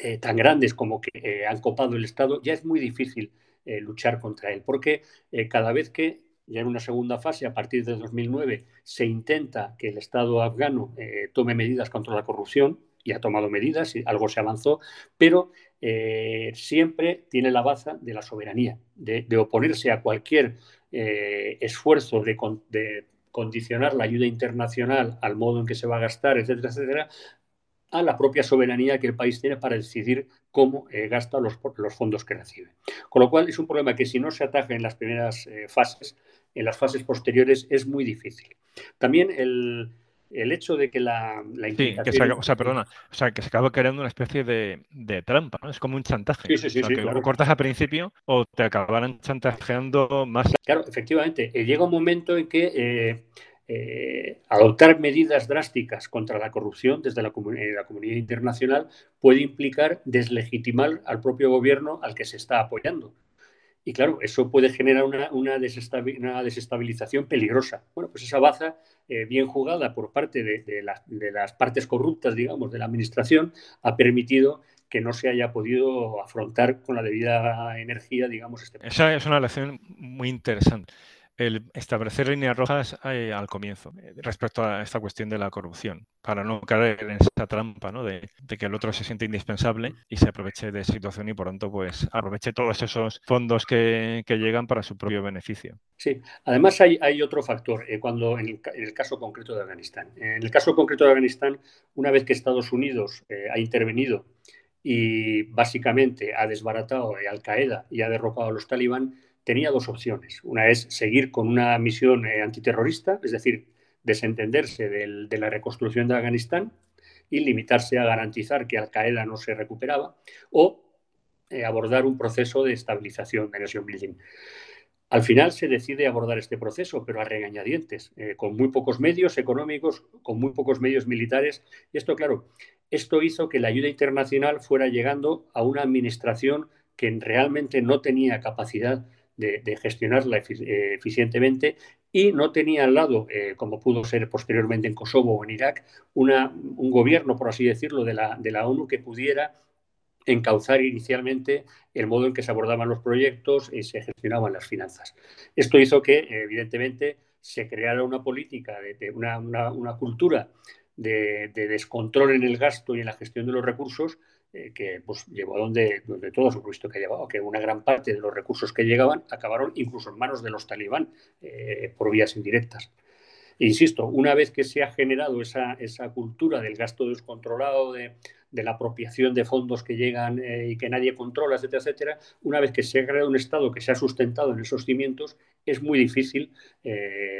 eh, tan grandes como que eh, han copado el Estado, ya es muy difícil luchar contra él, porque cada vez que ya en una segunda fase, a partir de 2009, se intenta que el Estado afgano tome medidas contra la corrupción, y ha tomado medidas, y algo se avanzó, pero siempre tiene la baza de la soberanía, de oponerse a cualquier eh, esfuerzo de, condicionar la ayuda internacional al modo en que se va a gastar, etcétera, etcétera, a la propia soberanía que el país tiene para decidir cómo eh, gasta los, fondos que recibe. Con lo cual es un problema que si no se ataja en las primeras eh, fases, en las fases posteriores es muy difícil. También el, el hecho de que la, la sí, que se, o sea, perdona, o sea, que se acaba creando una especie de, de trampa, ¿no? Es como un chantaje. Sí, sí, sí, o sea, que cortas al principio o te acabarán chantajeando más. Claro, efectivamente. Eh, llega un momento en que eh, eh, adoptar medidas drásticas contra la corrupción desde la, la comunidad internacional puede implicar deslegitimar al propio gobierno al que se está apoyando. Y claro, eso puede generar una, una, desestabilización peligrosa. Bueno, pues esa baza eh, bien jugada por parte de, de, las partes corruptas, digamos, de la administración, ha permitido que no se haya podido afrontar con la debida energía, digamos, este Esa es una lección muy interesante el establecer líneas rojas eh, al comienzo eh, respecto a esta cuestión de la corrupción, para no caer en esa trampa ¿no? de, que el otro se siente indispensable y se aproveche de situación y por tanto pues aproveche todos esos fondos que, llegan para su propio beneficio. Sí, además hay, hay otro factor eh, cuando en el, caso concreto de Afganistán. En el caso concreto de Afganistán, una vez que Estados Unidos ha intervenido y básicamente ha desbaratado Al Qaeda y ha derrocado a los talibán, tenía dos opciones. Una es seguir con una misión eh, antiterrorista, es decir, desentenderse de la reconstrucción de Afganistán y limitarse a garantizar que Al Qaeda no se recuperaba, o eh, abordar un proceso de estabilización de nation building. Al final se decide abordar este proceso, pero a regañadientes, eh, con muy pocos medios económicos, con muy pocos medios militares. Y esto, claro, esto hizo que la ayuda internacional fuera llegando a una administración que realmente no tenía capacidad de, gestionarla eh, eficientemente y no tenía al lado, eh, como pudo ser posteriormente en Kosovo o en Irak, una, un gobierno, por así decirlo, de la, de la ONU que pudiera encauzar inicialmente el modo en que se abordaban los proyectos y se gestionaban las finanzas. Esto hizo que, evidentemente, se creara una política, de, una, una, cultura de, descontrol en el gasto y en la gestión de los recursos eh, que pues, llevó a donde, donde todo su visto que ha llevado, que una gran parte de los recursos que llegaban acabaron incluso en manos de los talibán eh, por vías indirectas. Insisto, una vez que se ha generado esa, esa cultura del gasto descontrolado, de, de, la apropiación de fondos que llegan eh, y que nadie controla, etcétera, etcétera, una vez que se ha creado un Estado que se ha sustentado en esos cimientos, es muy difícil,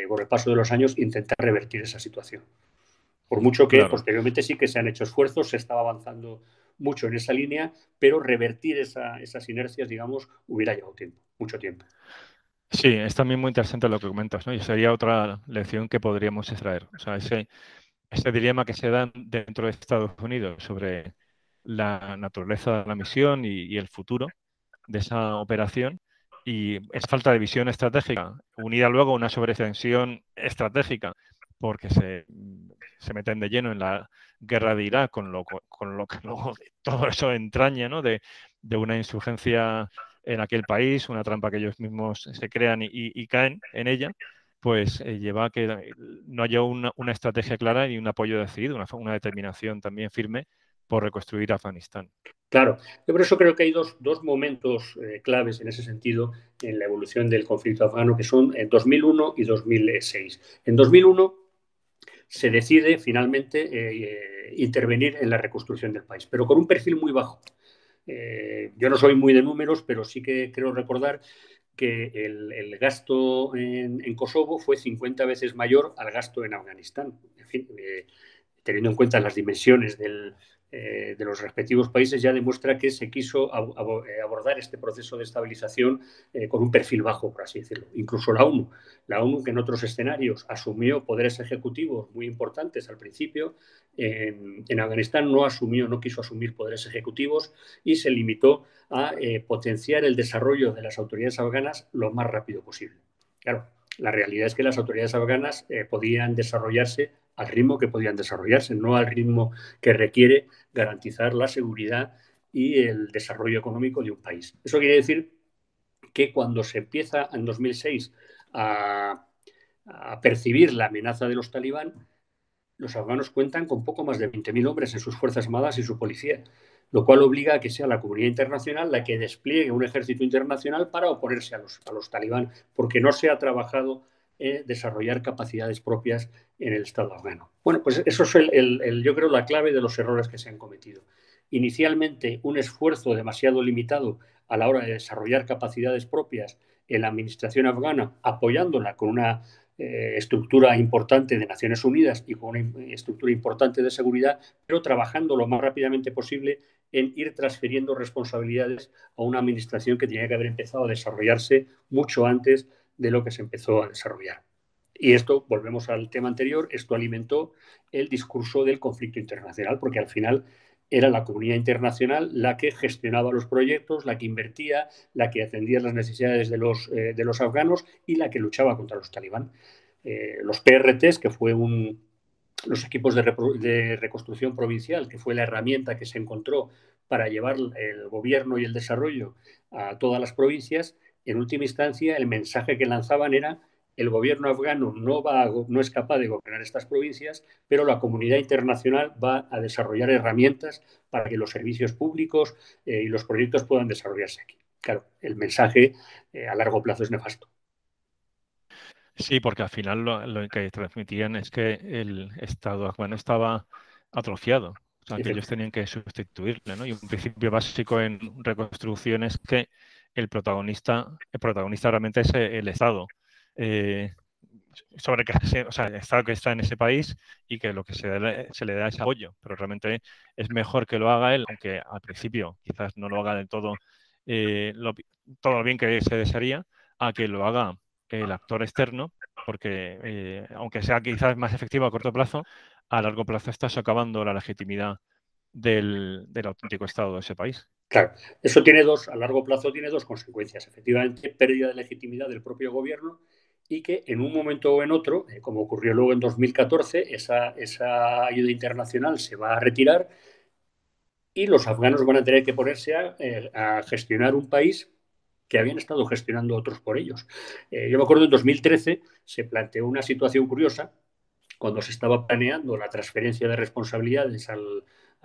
por el paso de los años, intentar revertir esa situación. Por mucho que posteriormente sí que se han hecho esfuerzos, se estaba avanzando mucho en esa línea, pero revertir esas inercias, digamos, hubiera llevado tiempo, mucho tiempo. Sí, es también muy interesante lo que comentas, ¿no? Y sería otra lección que podríamos extraer. O sea, ese, ese dilema que se da dentro de Estados Unidos sobre la naturaleza de la misión y, el futuro de esa operación y es falta de visión estratégica, unida luego a una sobreextensión estratégica, porque se, se meten de lleno en la guerra de Irak, con lo, con lo que luego todo eso entraña, ¿no? De, una insurgencia en aquel país, una trampa que ellos mismos se crean y, caen en ella, pues eh, lleva a que no haya una, estrategia clara y un apoyo decidido, una, una determinación también firme por reconstruir Afganistán. Claro, yo por eso creo que hay dos, momentos eh, claves en ese sentido en la evolución del conflicto afgano, que son en 2001 y 2006. En 2001 se decide finalmente eh, intervenir en la reconstrucción del país, pero con un perfil muy bajo. Eh, yo no soy muy de números, pero sí que creo recordar que el, gasto en, Kosovo fue 50 veces mayor al gasto en Afganistán. En fin, eh, teniendo en cuenta las dimensiones del, eh, de los respectivos países ya demuestra que se quiso eh, abordar este proceso de estabilización eh, con un perfil bajo, por así decirlo. Incluso la ONU, la ONU que en otros escenarios asumió poderes ejecutivos muy importantes al principio, en, Afganistán no asumió, no quiso asumir poderes ejecutivos y se limitó a potenciar el desarrollo de las autoridades afganas lo más rápido posible. Claro, la realidad es que las autoridades afganas podían desarrollarse al ritmo que podían desarrollarse, no al ritmo que requiere garantizar la seguridad y el desarrollo económico de un país. Eso quiere decir que cuando se empieza en 2006 a, percibir la amenaza de los talibán, los afganos cuentan con poco más de 20.000 hombres en sus Fuerzas Armadas y su policía, lo cual obliga a que sea la comunidad internacional la que despliegue un ejército internacional para oponerse a los, a los talibán, porque no se ha trabajado eh, desarrollar capacidades propias en el Estado afgano. Bueno, pues eso es el, yo creo la clave de los errores que se han cometido. inicialmente un esfuerzo demasiado limitado a la hora de desarrollar capacidades propias en la administración afgana, apoyándola con una eh, estructura importante de Naciones Unidas y con una estructura importante de seguridad, pero trabajando lo más rápidamente posible en ir transfiriendo responsabilidades a una administración que tenía que haber empezado a desarrollarse mucho antes de lo que se empezó a desarrollar. Y esto, volvemos al tema anterior, esto alimentó el discurso del conflicto internacional, porque al final era la comunidad internacional la que gestionaba los proyectos, la que invertía, la que atendía las necesidades de los, eh, de los afganos y la que luchaba contra los talibán. Eh, los PRTs, que fue un, los equipos de, reconstrucción provincial, que fue la herramienta que se encontró para llevar el gobierno y el desarrollo a todas las provincias, en última instancia el mensaje que lanzaban era el gobierno afgano no, va no es capaz de gobernar estas provincias, pero la comunidad internacional va a desarrollar herramientas para que los servicios públicos eh, y los proyectos puedan desarrollarse aquí. Claro, el mensaje eh, a largo plazo es nefasto. Sí, porque al final lo, que transmitían es que el Estado afgano estaba atrofiado. O sea, que ellos tenían que sustituirle, ¿no? Y un principio básico en reconstrucción es que el protagonista, el protagonista realmente es el Estado. Eh, sobre que el Estado que está en ese país y que lo que se, le da es apoyo, pero realmente es mejor que lo haga él, aunque al principio quizás no lo haga del todo, eh, todo lo bien que se desearía, a que lo haga el actor externo, porque eh, aunque sea quizás más efectivo a corto plazo, a largo plazo está socavando la legitimidad del, auténtico Estado de ese país. Claro, eso tiene dos, a largo plazo tiene dos consecuencias. Efectivamente, pérdida de legitimidad del propio gobierno y que en un momento o en otro, eh, como ocurrió luego en 2014, esa, esa, ayuda internacional se va a retirar y los afganos van a tener que ponerse a, eh, gestionar un país que habían estado gestionando otros por ellos. Eh, yo me acuerdo en 2013 se planteó una situación curiosa cuando se estaba planeando la transferencia de responsabilidades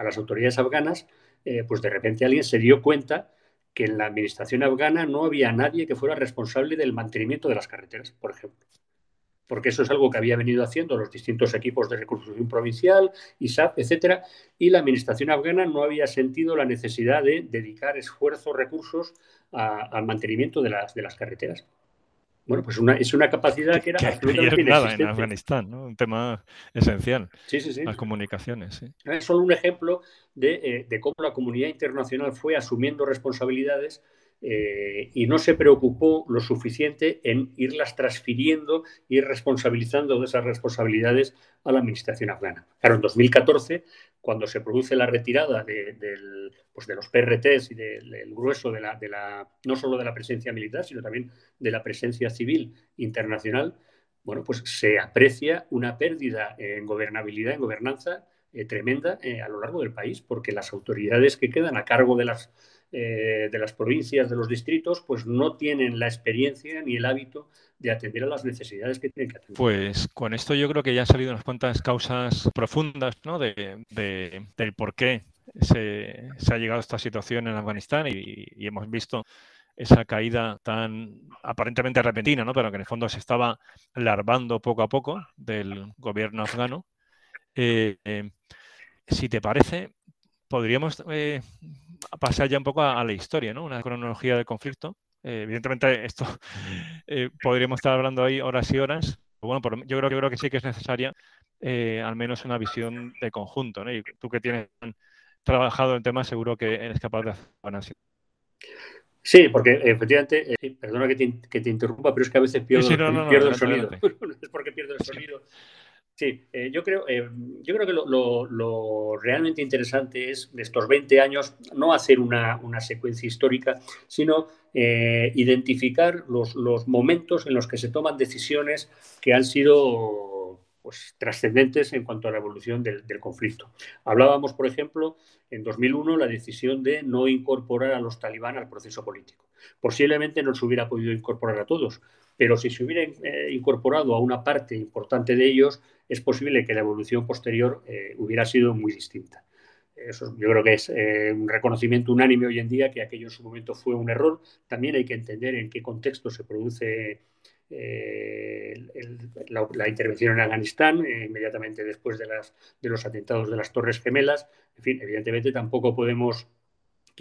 a las autoridades afganas, pues de repente alguien se dio cuenta que en la administración afgana no había nadie que fuera responsable del mantenimiento de las carreteras, por ejemplo. Porque eso es algo que había venido haciendo los distintos equipos de reconstrucción provincial, ISAP, etcétera, y la administración afgana no había sentido la necesidad de dedicar esfuerzos, recursos al mantenimiento de las, de las carreteras. Bueno, pues una, es una capacidad que era absolutamente nada en Afganistán, ¿no? Un tema esencial. Sí, sí, sí. Las comunicaciones. Es solo un ejemplo eh, de, cómo la comunidad internacional fue asumiendo responsabilidades eh, y no se preocupó lo suficiente en irlas transfiriendo, ir responsabilizando de esas responsabilidades a la administración afgana. Claro, en 2014, cuando se produce la retirada de, pues de los PRTs y del grueso de la, de la, no solo de la presencia militar, sino también de la presencia civil internacional, bueno, pues se aprecia una pérdida en gobernabilidad, en gobernanza eh, tremenda a lo largo del país, porque las autoridades que quedan a cargo de las eh, de las provincias, de los distritos, pues no tienen la experiencia ni el hábito de atender a las necesidades que tienen que atender. Pues con esto yo creo que ya han salido unas cuantas causas profundas ¿no? de, del por qué se, ha llegado a esta situación en Afganistán y, hemos visto esa caída tan aparentemente repentina, ¿no? pero que en el fondo se estaba larvando poco a poco del gobierno afgano. Eh, eh, si te parece, podríamos pasar ya un poco a, la historia, ¿no? Una cronología del conflicto. Eh, evidentemente, esto eh, podríamos estar hablando ahí horas y horas. Pero bueno, yo creo, yo creo que sí que es necesaria eh, al menos una visión de conjunto, ¿no? Y tú que tienes trabajado el tema, seguro que eres capaz de hacer Sí, porque efectivamente, perdona que te, interrumpa, pero es que a veces pierdo, pierdo el sonido. es porque pierdo el sonido. Sí, eh, yo, creo, eh, yo creo que lo, realmente interesante es de estos 20 años no hacer una, secuencia histórica, sino eh, identificar los, momentos en los que se toman decisiones que han sido pues, trascendentes en cuanto a la evolución del, conflicto. Hablábamos, por ejemplo, en 2001 la decisión de no incorporar a los talibán al proceso político. Posiblemente no se hubiera podido incorporar a todos, pero si se hubiera eh, incorporado a una parte importante de ellos, es posible que la evolución posterior eh, hubiera sido muy distinta. Eso yo creo que es eh, un reconocimiento unánime hoy en día que aquello en su momento fue un error. También hay que entender en qué contexto se produce eh, la, intervención en Afganistán, eh, inmediatamente después de, las, de los atentados de las Torres Gemelas. En fin, evidentemente tampoco podemos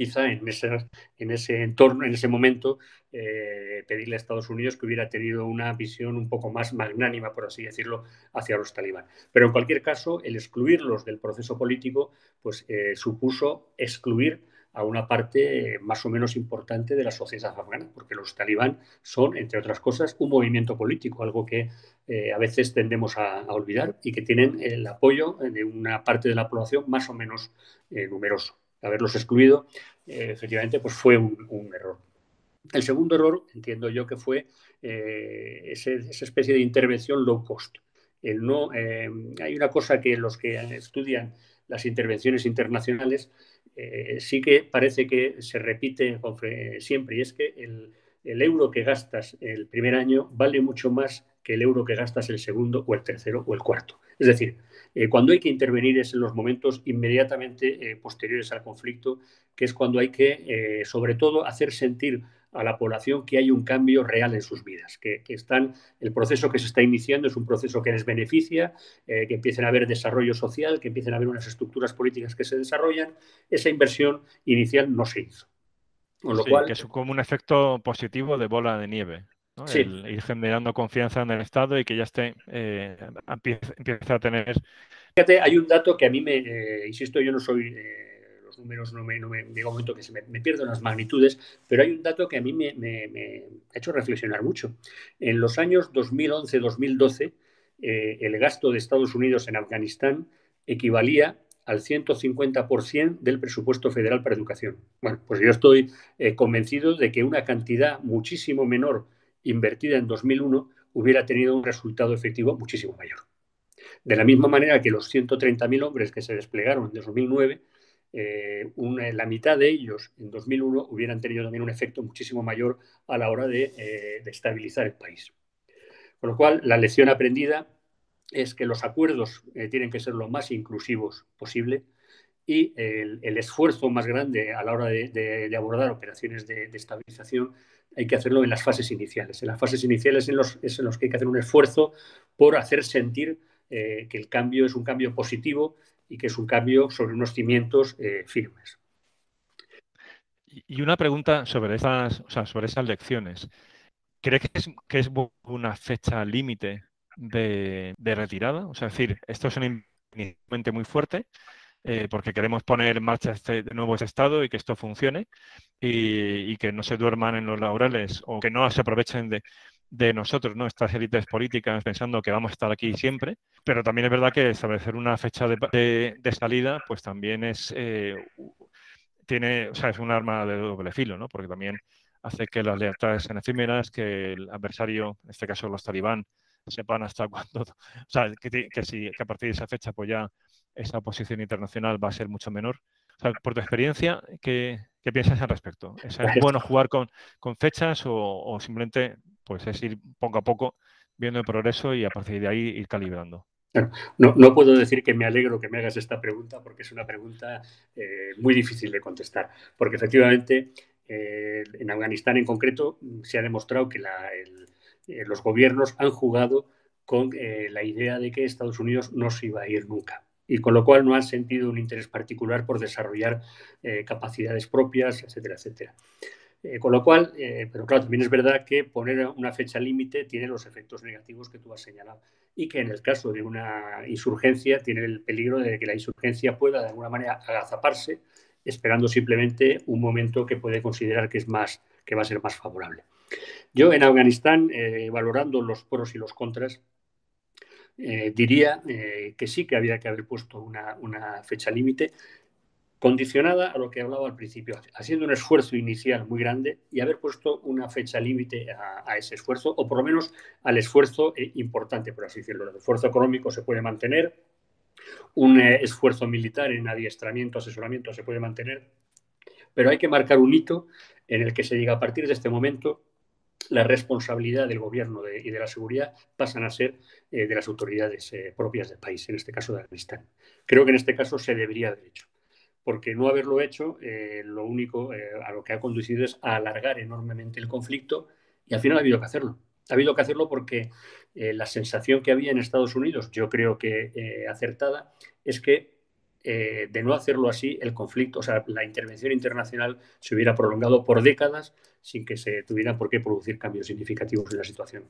quizá en ese, en ese entorno, en ese momento, eh, pedirle a Estados Unidos que hubiera tenido una visión un poco más magnánima, por así decirlo, hacia los talibán. Pero en cualquier caso, el excluirlos del proceso político, pues eh, supuso excluir a una parte más o menos importante de la sociedad afgana, porque los talibán son, entre otras cosas, un movimiento político, algo que eh, a veces tendemos a, olvidar y que tienen el apoyo de una parte de la población más o menos numeroso haberlos excluido, eh, efectivamente, pues fue un, error. El segundo error, entiendo yo, que fue eh, esa especie de intervención low cost. El no, eh, hay una cosa que los que estudian las intervenciones internacionales sí que parece que se repite siempre, y es que el, el euro que gastas el primer año vale mucho más que el euro que gastas el segundo o el tercero o el cuarto. Es decir, eh, cuando hay que intervenir es en los momentos inmediatamente eh, posteriores al conflicto, que es cuando hay que, eh, sobre todo, hacer sentir a la población que hay un cambio real en sus vidas, que, están, el proceso que se está iniciando es un proceso que les beneficia, que empiecen a haber desarrollo social, que empiecen a haber unas estructuras políticas que se desarrollan. Esa inversión inicial no se hizo. Con lo cual, que es como un efecto positivo de bola de nieve. ir generando confianza en el Estado y que ya esté, eh, empieza, a tener... Fíjate, hay un dato que a mí me, eh, insisto, yo no soy, eh, los números no me, no me, llega un momento que se me, me, pierdo las magnitudes, pero hay un dato que a mí me, me ha hecho reflexionar mucho. En los años 2011-2012, el gasto de Estados Unidos en Afganistán equivalía al 150% del presupuesto federal para educación. Bueno, pues yo estoy eh, convencido de que una cantidad muchísimo menor invertida en 2001 hubiera tenido un resultado efectivo muchísimo mayor. De la misma manera que los 130.000 hombres que se desplegaron en 2009, eh, la mitad de ellos en 2001 hubieran tenido también un efecto muchísimo mayor a la hora de, eh, de estabilizar el país. Con lo cual, la lección aprendida es que los acuerdos eh, tienen que ser lo más inclusivos posible y el, esfuerzo más grande a la hora de, abordar operaciones de, estabilización hay que hacerlo en las fases iniciales. En las fases iniciales en los, es en los que hay que hacer un esfuerzo por hacer sentir eh, que el cambio es un cambio positivo y que es un cambio sobre unos cimientos eh, firmes. Y una pregunta sobre esas, sobre esas lecciones. ¿Cree que es, que es una fecha límite de, retirada. O sea, es decir, esto es un muy fuerte eh, porque queremos poner en marcha este, nuevo estado y que esto funcione y, que no se duerman en los laurales o que no se aprovechen de, de nosotros, ¿no? Estas élites políticas pensando que vamos a estar aquí siempre, pero también es verdad que establecer una fecha de, de, salida, pues también es eh, tiene, o sea, es un arma de doble filo, ¿no? Porque también hace que las lealtades sean efímeras, que el adversario, en este caso los talibán, sepan hasta cuándo, o sea, que, que, si, que a partir de esa fecha pues ya esa oposición internacional va a ser mucho menor. O sea, por tu experiencia, ¿qué, qué piensas al respecto? ¿Es bueno jugar con, con fechas o, o, simplemente pues es ir poco a poco viendo el progreso y a partir de ahí ir calibrando? No, no, puedo decir que me alegro que me hagas esta pregunta porque es una pregunta eh, muy difícil de contestar, porque efectivamente eh, en Afganistán en concreto se ha demostrado que la, el, eh, los gobiernos han jugado con eh, la idea de que Estados Unidos no se iba a ir nunca y con lo cual no han sentido un interés particular por desarrollar eh, capacidades propias, etcétera, etcétera. con lo cual, pero claro, también es verdad que poner una fecha límite tiene los efectos negativos que tú has señalado y que en el caso de una insurgencia tiene el peligro de que la insurgencia pueda de alguna manera agazaparse esperando simplemente un momento que puede considerar que es más que va a ser más favorable. Yo en Afganistán, eh, valorando los pros y los contras, eh, diría eh, que sí que había que haber puesto una, fecha límite condicionada a lo que hablaba al principio, haciendo un esfuerzo inicial muy grande y haber puesto una fecha límite a, ese esfuerzo, o por lo menos al esfuerzo importante, por así decirlo. El esfuerzo económico se puede mantener, un esfuerzo militar en adiestramiento, asesoramiento se puede mantener, pero hay que marcar un hito en el que se diga a partir de este momento la responsabilidad del gobierno y de la seguridad pasan a ser eh, de las autoridades eh, propias del país, en este caso de Afganistán. Creo que en este caso se debería haber hecho. porque no haberlo hecho, lo único a lo que ha conducido es a alargar enormemente el conflicto y al final ha habido que hacerlo. Ha habido que hacerlo porque la sensación que había en Estados Unidos, yo creo que acertada, es que eh, de no hacerlo así, el conflicto, o sea, la intervención internacional se hubiera prolongado por décadas sin que se tuvieran por qué producir cambios significativos en la situación.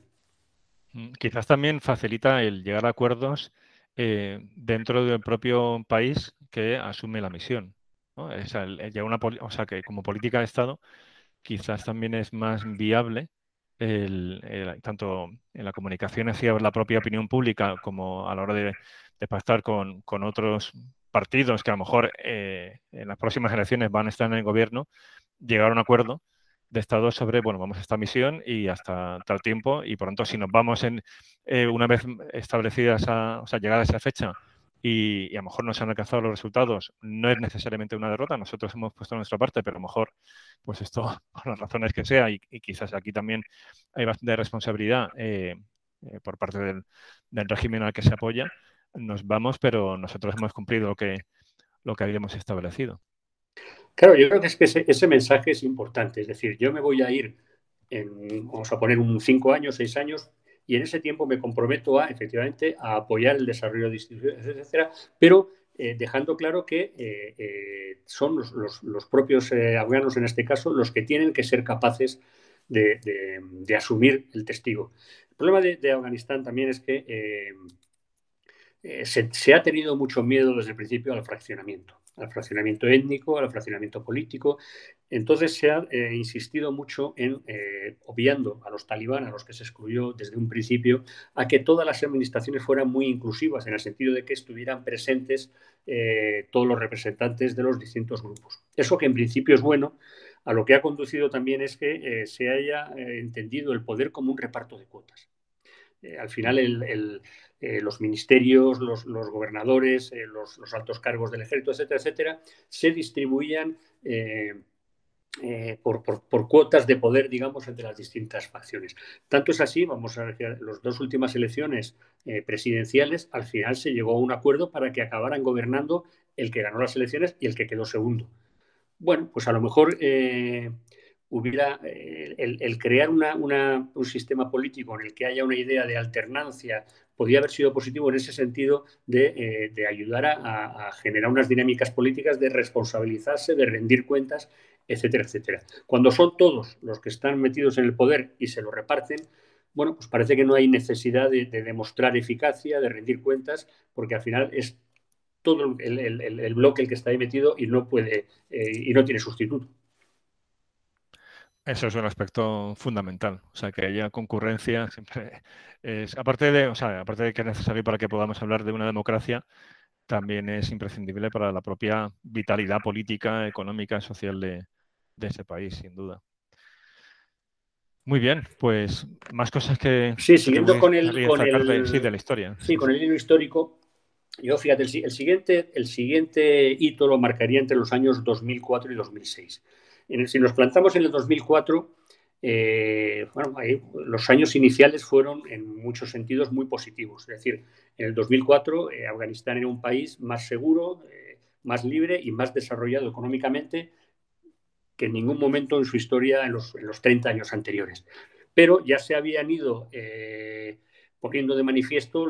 Mm, quizás también facilita el llegar a acuerdos eh, dentro del propio país que asume la misión. O sea, una, o sea, que como política de Estado quizás también es más viable tanto en la comunicación hacia la propia opinión pública como a la hora de, pactar con, con, otros partidos que a lo mejor eh, en las próximas elecciones van a estar en el gobierno, llegar a un acuerdo de Estado sobre, bueno, vamos a esta misión y hasta tal tiempo y por tanto si nos vamos en eh, una vez establecida esa, o sea, llegada esa fecha y, a lo mejor no se han alcanzado los resultados, no es necesariamente una derrota, nosotros hemos puesto nuestra parte, pero a lo mejor, pues esto, por las razones que sea, y, quizás aquí también hay bastante responsabilidad eh, por parte del, del régimen al que se apoya, nos vamos, pero nosotros hemos cumplido lo que, lo que habíamos establecido. Claro, yo creo que es que ese, mensaje es importante. Es decir, yo me voy a ir, en, vamos a poner un cinco años, seis años, y en ese tiempo me comprometo a, efectivamente, a apoyar el desarrollo de instituciones, etcétera, pero eh, dejando claro que eh, eh, son los, propios afganos, en este caso, los que tienen que ser capaces de, asumir el testigo. El problema de Afganistán también es que eh, se, ha tenido mucho miedo desde el principio al fraccionamiento, al fraccionamiento étnico, al fraccionamiento político. Entonces se ha eh, insistido mucho en, eh, obviando a los talibán, a los que se excluyó desde un principio, a que todas las administraciones fueran muy inclusivas, en el sentido de que estuvieran presentes todos los representantes de los distintos grupos. Eso que en principio es bueno, a lo que ha conducido también es que se haya entendido el poder como un reparto de cuotas. al final, el, eh, los ministerios, los, gobernadores, eh, los, altos cargos del ejército, etcétera, etcétera, se distribuían eh, por, cuotas de poder, digamos, entre las distintas facciones. Tanto es así, vamos a ver, las dos últimas elecciones presidenciales, al final se llegó a un acuerdo para que acabaran gobernando el que ganó las elecciones y el que quedó segundo. Bueno, pues a lo mejor hubiera el, crear un sistema político en el que haya una idea de alternancia podría haber sido positivo en ese sentido de, eh, ayudar a, generar unas dinámicas políticas de responsabilizarse, de rendir cuentas, etcétera, etcétera. Cuando son todos los que están metidos en el poder y se lo reparten, bueno, pues parece que no hay necesidad de, demostrar eficacia, de rendir cuentas, porque al final es todo el, bloque el que está ahí metido y no puede eh, y no tiene sustituto. Eso es un aspecto fundamental. O sea, que haya concurrencia siempre es, aparte de, o sea, aparte de que es necesario para que podamos hablar de una democracia, también es imprescindible para la propia vitalidad política, económica, social de, ese país, sin duda. Muy bien, pues más cosas que. Sí, siguiendo con el, sí, de la historia. Sí, con el hilo histórico. Yo, fíjate, el, siguiente, el siguiente hito lo marcaría entre los años 2004 y 2006 si nos plantamos en el 2004, eh, bueno, los años iniciales fueron en muchos sentidos muy positivos. Es decir, en el 2004 eh, Afganistán era un país más seguro, eh, más libre y más desarrollado económicamente que en ningún momento en su historia en los, 30 años anteriores. Pero ya se habían ido poniendo de manifiesto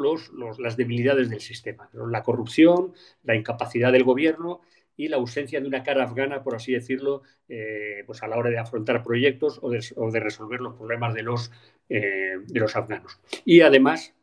las debilidades del sistema, la corrupción, la incapacidad del gobierno y la ausencia de una cara afgana, por así decirlo, eh, pues a la hora de afrontar proyectos o de, resolver los problemas de los, eh, de los afganos. Y además,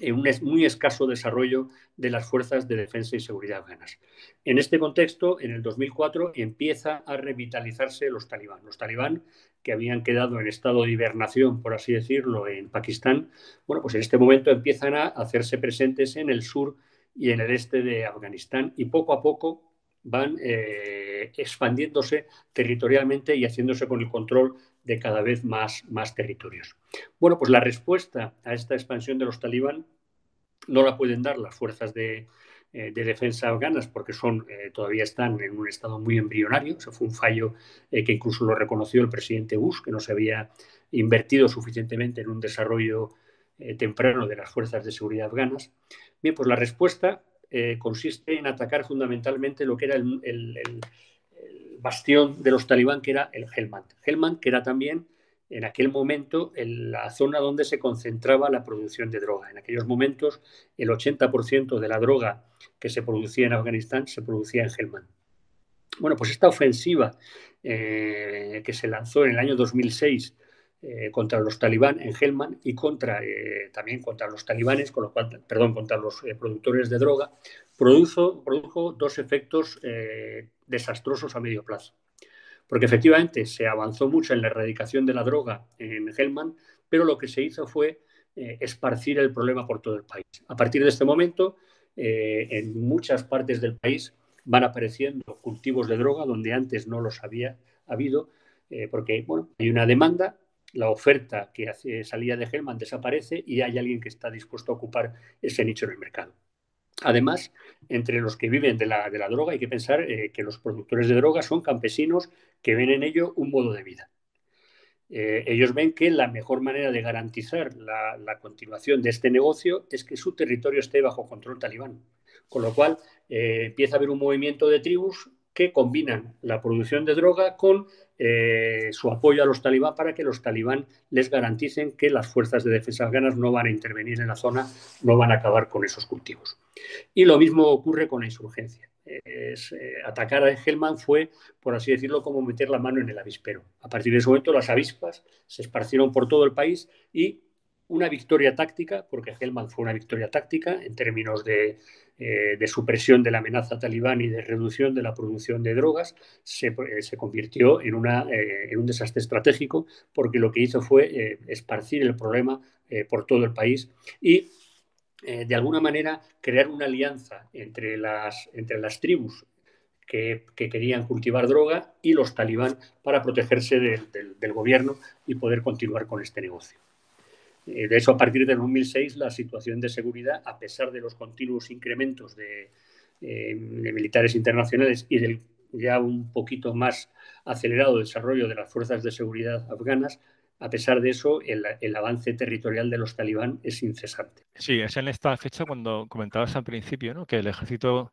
eh, un muy escaso desarrollo de las fuerzas de defensa y seguridad afganas. En este contexto, en el 2004 empieza a revitalizarse los talibán. Los talibán que habían quedado en estado de hibernación, por así decirlo, en Pakistán, bueno, pues en este momento empiezan a hacerse presentes en el sur y en el este de Afganistán y poco a poco van eh, expandiéndose territorialmente y haciéndose con el control de cada vez más, más territorios. Bueno, pues la respuesta a esta expansión de los talibán no la pueden dar las fuerzas de, eh, defensa afganas porque son, eh, todavía están en un estado muy embrionario. Eso fue un fallo que incluso lo reconoció el presidente Bush, que no se había invertido suficientemente en un desarrollo temprano de las fuerzas de seguridad afganas. Bien, pues la respuesta consiste en atacar fundamentalmente lo que era el, bastión de los talibán, que era el Helmand. Helmand, que era también en aquel momento en la zona donde se concentraba la producción de droga. En aquellos momentos el 80% de la droga que se producía en Afganistán se producía en Helmand. Bueno, pues esta ofensiva eh, que se lanzó en el año 2006 eh, contra los talibán en Helmand y contra, eh, también contra los talibanes, con lo cual, perdón, contra los productores de droga, produjo, produjo dos efectos desastrosos a medio plazo. Porque efectivamente se avanzó mucho en la erradicación de la droga en Helmand, pero lo que se hizo fue esparcir el problema por todo el país. A partir de este momento, en muchas partes del país van apareciendo cultivos de droga donde antes no los había habido, eh, porque bueno, hay una demanda, la oferta que salía de Helman desaparece y hay alguien que está dispuesto a ocupar ese nicho en el mercado. Además, entre los que viven de la, droga hay que pensar eh, que los productores de droga son campesinos que ven en ello un modo de vida. Eh, ellos ven que la mejor manera de garantizar la, continuación de este negocio es que su territorio esté bajo control talibán. Con lo cual eh, empieza a haber un movimiento de tribus que combinan la producción de droga con eh, su apoyo a los talibán para que los talibán les garanticen que las fuerzas de defensa afganas no van a intervenir en la zona, no van a acabar con esos cultivos. Y lo mismo ocurre con la insurgencia. Eh, atacar a Helman fue, por así decirlo, como meter la mano en el avispero. A partir de ese momento las avispas se esparcieron por todo el país y una victoria táctica, porque Helman fue una victoria táctica en términos de, eh, supresión de la amenaza talibán y de reducción de la producción de drogas, se, eh, convirtió en, eh, en, un desastre estratégico porque lo que hizo fue esparcir el problema por todo el país y de alguna manera crear una alianza entre las, entre las tribus que, querían cultivar droga y los talibán para protegerse del gobierno y poder continuar con este negocio. Eh, de eso, a partir de 2006, la situación de seguridad, a pesar de los continuos incrementos de, eh, militares internacionales y del ya un poquito más acelerado desarrollo de las fuerzas de seguridad afganas, a pesar de eso, el, avance territorial de los talibán es incesante. Sí, es en esta fecha cuando comentabas al principio ¿no? que el ejército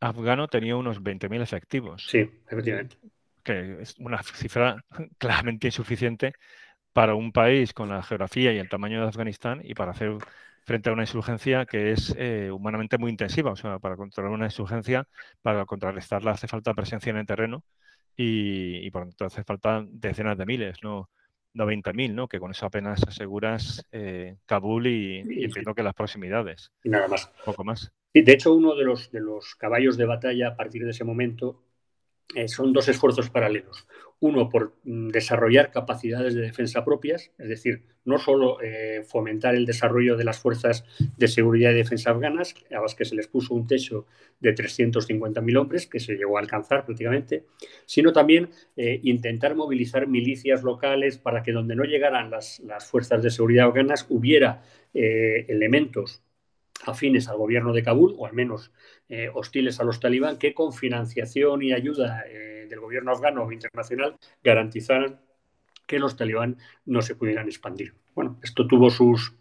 afgano tenía unos 20.000 efectivos. Sí, efectivamente. Que es una cifra claramente insuficiente para un país con la geografía y el tamaño de Afganistán y para hacer frente a una insurgencia que es eh, humanamente muy intensiva. O sea, para controlar una insurgencia, para contrarrestarla hace falta presencia en el terreno y, por lo tanto hace falta decenas de miles, no, 90.000, ¿no? Que con eso apenas aseguras eh, Kabul y, entiendo que las proximidades. Y nada más. Poco más. Y de hecho, uno de los, de los caballos de batalla a partir de ese momento eh, son dos esfuerzos paralelos. Uno, por mm, desarrollar capacidades de defensa propias, es decir, no solo eh, fomentar el desarrollo de las fuerzas de seguridad y defensa afganas, a las que se les puso un techo de 350.000 hombres, que se llegó a alcanzar prácticamente, sino también eh, intentar movilizar milicias locales para que donde no llegaran las, fuerzas de seguridad afganas hubiera elementos afines al gobierno de Kabul, o al menos eh, hostiles a los talibán, que con financiación y ayuda eh, del gobierno afgano o internacional garantizaran que los talibán no se pudieran expandir. Bueno, esto tuvo sus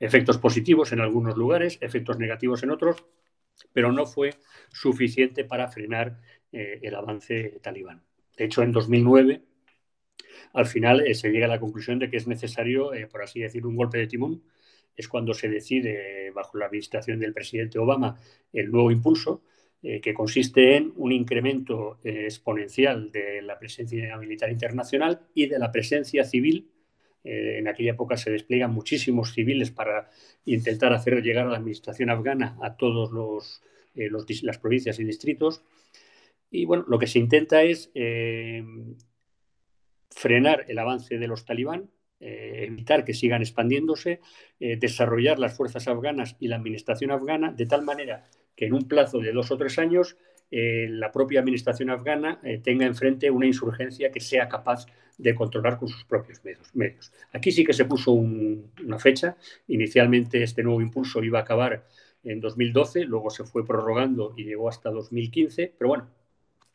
efectos positivos en algunos lugares, efectos negativos en otros, pero no fue suficiente para frenar eh, el avance talibán. De hecho, en 2009, al final se llega a la conclusión de que es necesario, por así decir, un golpe de timón es cuando se decide, bajo la administración del presidente Obama, el nuevo impulso, eh, que consiste en un incremento eh, exponencial de la presencia militar internacional y de la presencia civil. Eh, en aquella época se despliegan muchísimos civiles para intentar hacer llegar a la administración afgana a todas los, las provincias y distritos. Y bueno, lo que se intenta es frenar el avance de los talibán, eh, evitar que sigan expandiéndose, eh, desarrollar las fuerzas afganas y la administración afgana de tal manera que en un plazo de dos o tres años eh, la propia administración afgana tenga enfrente una insurgencia que sea capaz de controlar con sus propios medios. Aquí sí que se puso una fecha. Inicialmente este nuevo impulso iba a acabar en 2012, luego se fue prorrogando y llegó hasta 2015, pero bueno,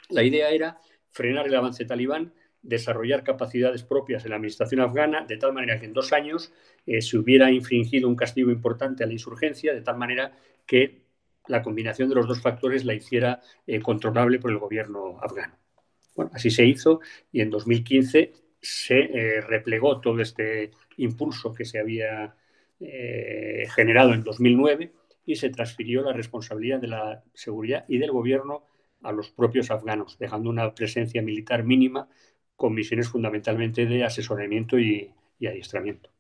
la idea era frenar el avance talibán desarrollar capacidades propias en la administración afgana, de tal manera que en dos años eh, se hubiera infringido un castigo importante a la insurgencia, de tal manera que la combinación de los dos factores la hiciera eh, controlable por el gobierno afgano. Bueno, así se hizo y en 2015 se eh, replegó todo este impulso que se había generado en 2009 y se transfirió la responsabilidad de la seguridad y del gobierno a los propios afganos, dejando una presencia militar mínima con misiones fundamentalmente de asesoramiento y, adiestramiento.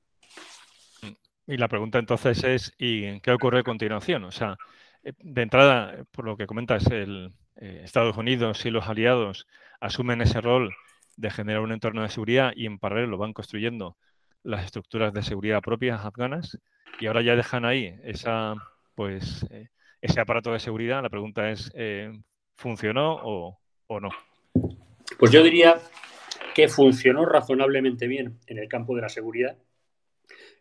Y la pregunta entonces es, ¿y qué ocurre a continuación? O sea, eh, de entrada, por lo que comentas, el, eh, Estados Unidos y los aliados asumen ese rol de generar un entorno de seguridad y en paralelo van construyendo las estructuras de seguridad propias afganas y ahora ya dejan ahí esa, pues, eh, ese aparato de seguridad. La pregunta es, ¿funcionó o, o no? Pues yo diría que funcionó razonablemente bien en el campo de la seguridad.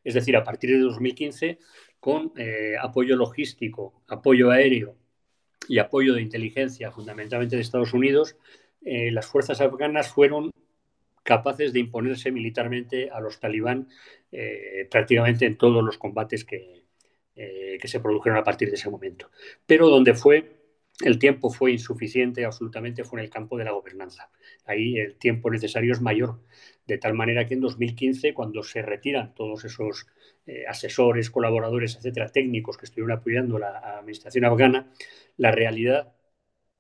Es decir, a partir de 2015, con eh, apoyo logístico, apoyo aéreo y apoyo de inteligencia, fundamentalmente de Estados Unidos, eh, las fuerzas afganas fueron capaces de imponerse militarmente a los talibán eh, prácticamente en todos los combates que, que se produjeron a partir de ese momento. Pero donde fue el tiempo fue insuficiente, absolutamente fue en el campo de la gobernanza. Ahí el tiempo necesario es mayor, de tal manera que en 2015, cuando se retiran todos esos eh, asesores, colaboradores, etcétera, técnicos que estuvieron apoyando la administración afgana, la realidad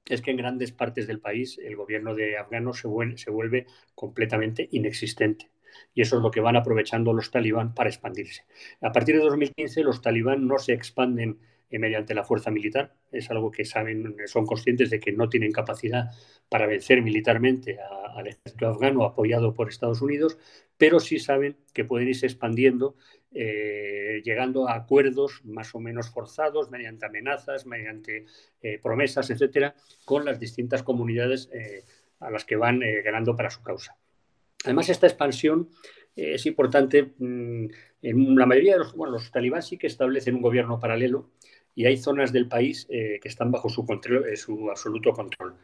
es que en grandes partes del país el gobierno de afgano se vuelve, se vuelve completamente inexistente. Y eso es lo que van aprovechando los talibán para expandirse. A partir de 2015 los talibán no se expanden mediante la fuerza militar. Es algo que saben, son conscientes de que no tienen capacidad para vencer militarmente al ejército afgano apoyado por Estados Unidos, pero sí saben que pueden irse expandiendo, eh, llegando a acuerdos más o menos forzados mediante amenazas, mediante eh, promesas, etcétera, con las distintas comunidades eh, a las que van ganando para su causa. Además, esta expansión es importante. Mm, en la mayoría de los, bueno, los talibán sí que establecen un gobierno paralelo y hay zonas del país eh, que están bajo su, control, eh, su absoluto control.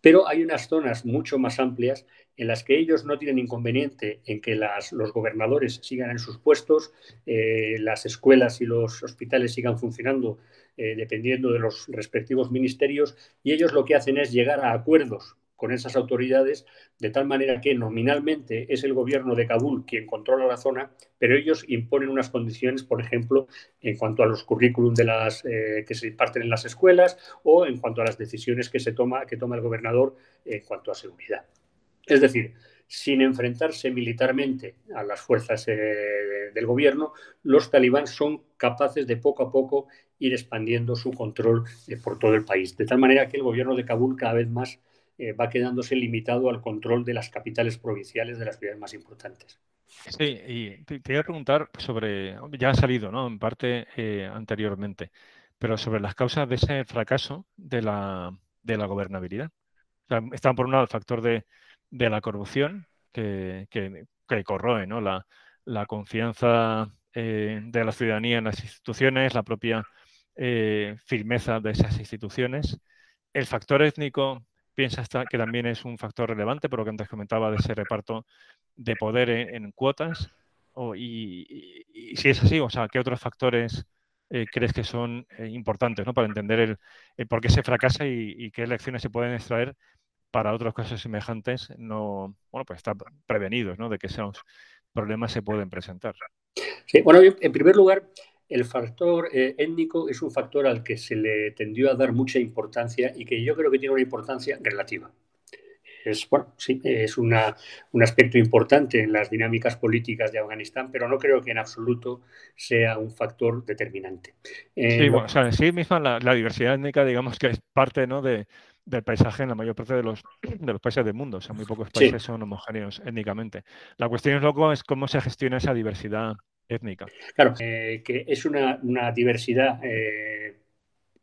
Pero hay unas zonas mucho más amplias en las que ellos no tienen inconveniente en que los gobernadores sigan en sus puestos, eh, las escuelas y los hospitales sigan funcionando dependiendo de los respectivos ministerios, y ellos lo que hacen es llegar a acuerdos con esas autoridades, de tal manera que nominalmente es el gobierno de Kabul quien controla la zona, pero ellos imponen unas condiciones, por ejemplo, en cuanto a los currículum de las, eh, que se imparten en las escuelas o en cuanto a las decisiones que, se toma, que toma el gobernador en cuanto a seguridad. Es decir, sin enfrentarse militarmente a las fuerzas eh, del gobierno, los talibán son capaces de poco a poco ir expandiendo su control eh, por todo el país, de tal manera que el gobierno de Kabul cada vez más eh, va quedándose limitado al control de las capitales provinciales de las ciudades más importantes. Sí, y te, quería preguntar sobre, ya ha salido, ¿no? En parte eh, anteriormente, pero sobre las causas de ese fracaso de la, de la gobernabilidad. O están por un lado el factor de, la corrupción que, que, corroe ¿no? la, la confianza eh, de la ciudadanía en las instituciones, la propia firmeza de esas instituciones. El factor étnico piensas que también es un factor relevante, por lo que antes comentaba de ese reparto de poder en, cuotas? y, si es así, o sea, ¿qué otros factores eh, crees que son eh, importantes ¿no? para entender el, por qué se fracasa y, qué lecciones se pueden extraer para otros casos semejantes? No, bueno, pues estar prevenidos ¿no? de que esos problemas se pueden presentar. Sí, bueno, en primer lugar, el factor eh, étnico es un factor al que se le tendió a dar mucha importancia y que yo creo que tiene una importancia relativa. Es, bueno, sí, es un aspecto importante en las dinámicas políticas de Afganistán, pero no creo que en absoluto sea un factor determinante. Eh, sí, bueno, o sea, en sí misma la, diversidad étnica, digamos que es parte ¿no? de, del paisaje en la mayor parte de los, de los países del mundo. O sea, muy pocos países son homogéneos étnicamente. La cuestión es luego es cómo se gestiona esa diversidad Claro, eh, que es una, diversidad eh,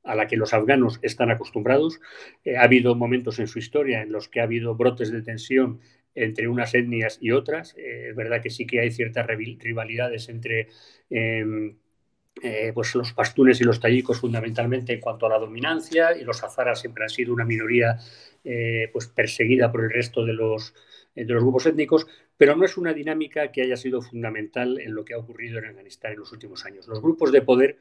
a la que los afganos están acostumbrados. Eh, ha habido momentos en su historia en los que ha habido brotes de tensión entre unas etnias y otras. es verdad que sí que hay ciertas rivalidades entre em, pues los pastunes y los tayikos fundamentalmente en cuanto a la dominancia y los azaras siempre han sido una minoría pues perseguida por el resto de los, de los grupos étnicos, pero no es una dinámica que haya sido fundamental en lo que ha ocurrido en Afganistán en los últimos años. Los grupos de poder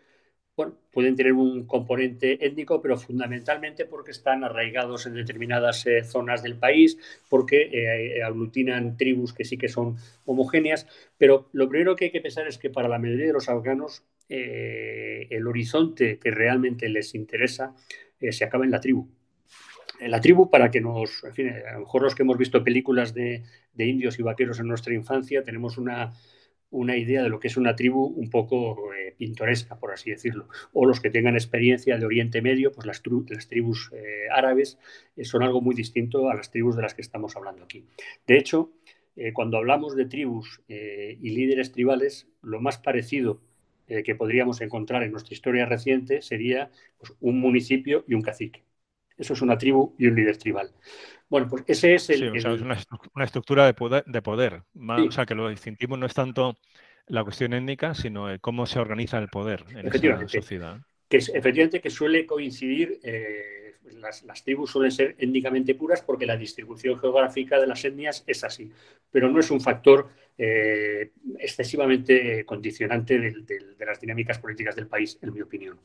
pueden tener un componente étnico, pero fundamentalmente porque están arraigados en determinadas eh, zonas del país, porque eh, aglutinan tribus que sí que son homogéneas. Pero lo primero que hay que pensar es que para la mayoría de los afganos eh, el horizonte que realmente les interesa se acaba en la tribu. La tribu, para que nos, en fin, a lo mejor los que hemos visto películas de indios y vaqueros en nuestra infancia, tenemos una, idea de lo que es una tribu un poco eh, pintoresca, por así decirlo. O los que tengan experiencia de Oriente Medio, pues las, tribus eh, árabes eh, son algo muy distinto a las tribus de las que estamos hablando aquí. De hecho, cuando hablamos de tribus y líderes tribales, lo más parecido que podríamos encontrar en nuestra historia reciente sería pues, un municipio y un cacique. Eso es una tribu y un líder tribal. Bueno, pues ese es el. Sí, es una, estructura de poder. De poder. O sea, que lo distintivo no es tanto la cuestión étnica, sino cómo se organiza el poder en esa sociedad. Que es, efectivamente que suele coincidir. Eh, las, tribus suelen ser étnicamente puras porque la distribución geográfica de las etnias es así, pero no es un factor eh, excesivamente condicionante de las dinámicas políticas del país, en mi opinión.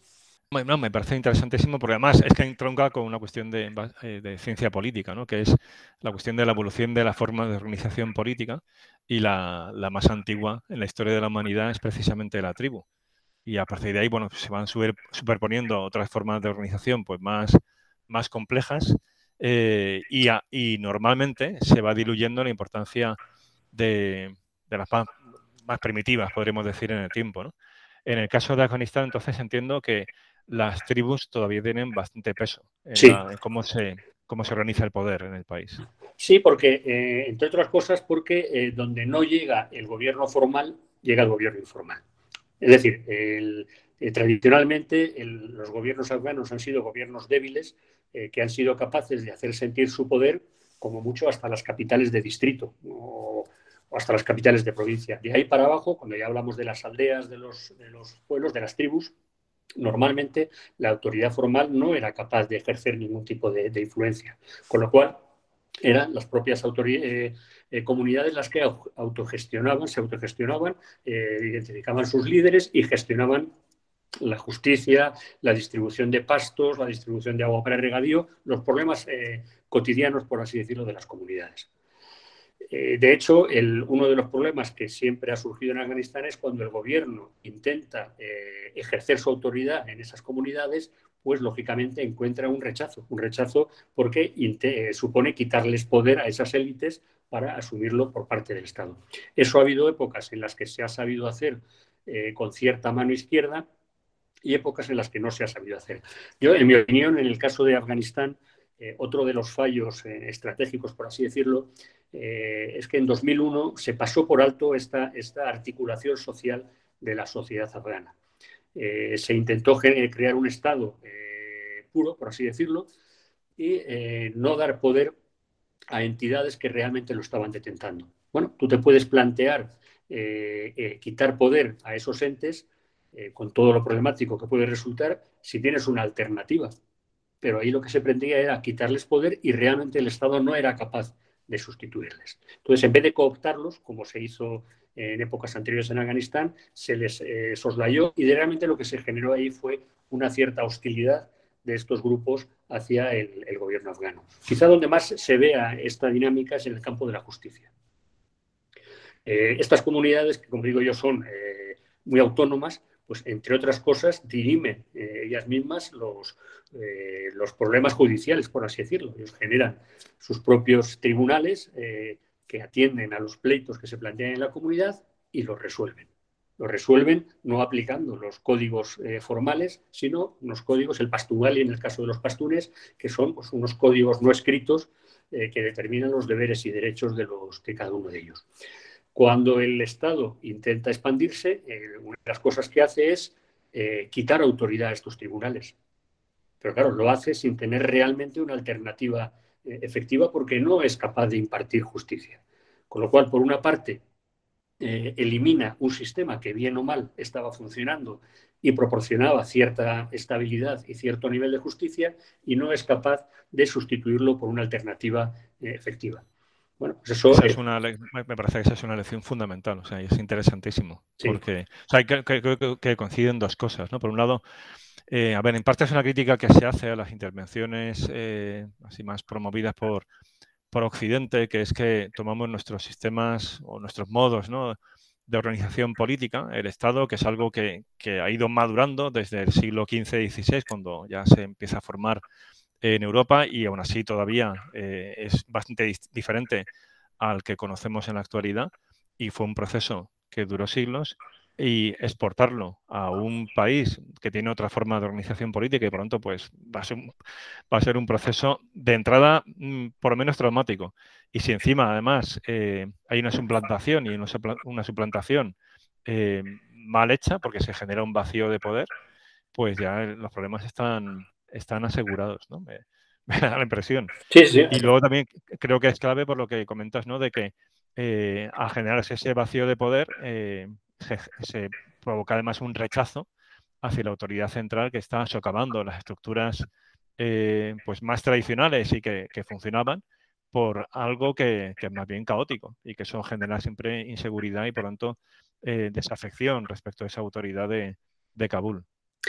Bueno, me parece interesantísimo porque además es que entronca con una cuestión de, eh, ciencia política, ¿no? que es la cuestión de la evolución de la forma de organización política y la, más antigua en la historia de la humanidad es precisamente la tribu. Y a partir de ahí, bueno, se van superponiendo otras formas de organización pues más, más complejas eh, y, y, normalmente se va diluyendo la importancia de, las más, más, primitivas, podríamos decir, en el tiempo. ¿no? En el caso de Afganistán, entonces entiendo que las tribus todavía tienen bastante peso en, cómo, se, cómo se organiza el poder en el país. Sí, porque, eh, entre otras cosas, porque eh, donde no llega el gobierno formal, llega el gobierno informal. Es decir, eh, tradicionalmente los gobiernos afganos han sido gobiernos débiles que han sido capaces de hacer sentir su poder como mucho hasta las capitales de distrito o, hasta las capitales de provincia. De ahí para abajo, cuando ya hablamos de las aldeas, de los, de los pueblos, de las tribus, normalmente la autoridad formal no era capaz de ejercer ningún tipo de, influencia, con lo cual eran las propias eh, eh, comunidades las que autogestionaban, se autogestionaban, eh, identificaban sus líderes y gestionaban la justicia, la distribución de pastos, la distribución de agua para regadío, los problemas cotidianos, por así decirlo, de las comunidades. Eh, de hecho, uno de los problemas que siempre ha surgido en Afganistán es cuando el gobierno intenta eh, ejercer su autoridad en esas comunidades, pues lógicamente encuentra un rechazo, un rechazo porque eh, supone quitarles poder a esas élites para asumirlo por parte del Estado. Eso ha habido épocas en las que se ha sabido hacer con cierta mano izquierda y épocas en las que no se ha sabido hacer. Yo, en mi opinión, en el caso de Afganistán, otro de los fallos estratégicos, por así decirlo, eh, es que en 2001 se pasó por alto esta, articulación social de la sociedad afgana. Eh, se intentó crear un Estado eh, puro, por así decirlo, y no dar poder a entidades que realmente lo estaban detentando. Bueno, tú te puedes plantear quitar poder a esos entes con todo lo problemático que puede resultar si tienes una alternativa. Pero ahí lo que se pretendía era quitarles poder y realmente el Estado no era capaz de sustituirles. Entonces, en vez de cooptarlos, como se hizo en épocas anteriores en Afganistán, se les eh, soslayó y realmente lo que se generó ahí fue una cierta hostilidad de estos grupos hacia el, gobierno afgano. Quizá donde más se vea esta dinámica es en el campo de la justicia. Eh, estas comunidades, que como digo yo son eh, muy autónomas, pues entre otras cosas, dirimen eh, ellas mismas los, eh, los problemas judiciales, por así decirlo. Ellos generan sus propios tribunales eh, que atienden a los pleitos que se plantean en la comunidad y los resuelven. Los resuelven no aplicando los códigos formales, sino unos códigos, el pastugal y en el caso de los pastunes, que son pues, unos códigos no escritos que determinan los deberes y derechos de, los, de cada uno de ellos. Cuando el Estado intenta expandirse, eh, una de las cosas que hace es eh, quitar autoridad a estos tribunales. Pero claro, lo hace sin tener realmente una alternativa eh, efectiva porque no es capaz de impartir justicia. Con lo cual, por una parte, elimina un sistema que bien o mal estaba funcionando y proporcionaba cierta estabilidad y cierto nivel de justicia y no es capaz de sustituirlo por una alternativa efectiva. Bueno, pues eso es una me parece que esa es una lección fundamental, o sea, es interesantísimo, porque o sea, creo que, coinciden dos cosas, ¿no? Por un lado, eh, a ver, en parte es una crítica que se hace a las intervenciones eh, así más promovidas por, por Occidente, que es que tomamos nuestros sistemas o nuestros modos, ¿no? de organización política, el Estado, que es algo que, ha ido madurando desde el siglo XV-XVI, cuando ya se empieza a formar en Europa y aún así todavía eh, es bastante diferente al que conocemos en la actualidad y fue un proceso que duró siglos y exportarlo a un país que tiene otra forma de organización política y tanto pues va a ser, va a ser un proceso de entrada mm, por lo menos traumático. Y si encima además eh, hay una suplantación y una suplantación eh, mal hecha porque se genera un vacío de poder, pues ya los problemas están, están asegurados, ¿no? Me, da la impresión. Sí, sí. Y luego también creo que es clave por lo que comentas, ¿no? De que eh, al generarse ese vacío de poder, se, provoca además un rechazo hacia la autoridad central que está socavando las estructuras eh, pues más tradicionales y que, funcionaban por algo que, es más bien caótico y que eso genera siempre inseguridad y por tanto eh, desafección respecto a esa autoridad de, Kabul.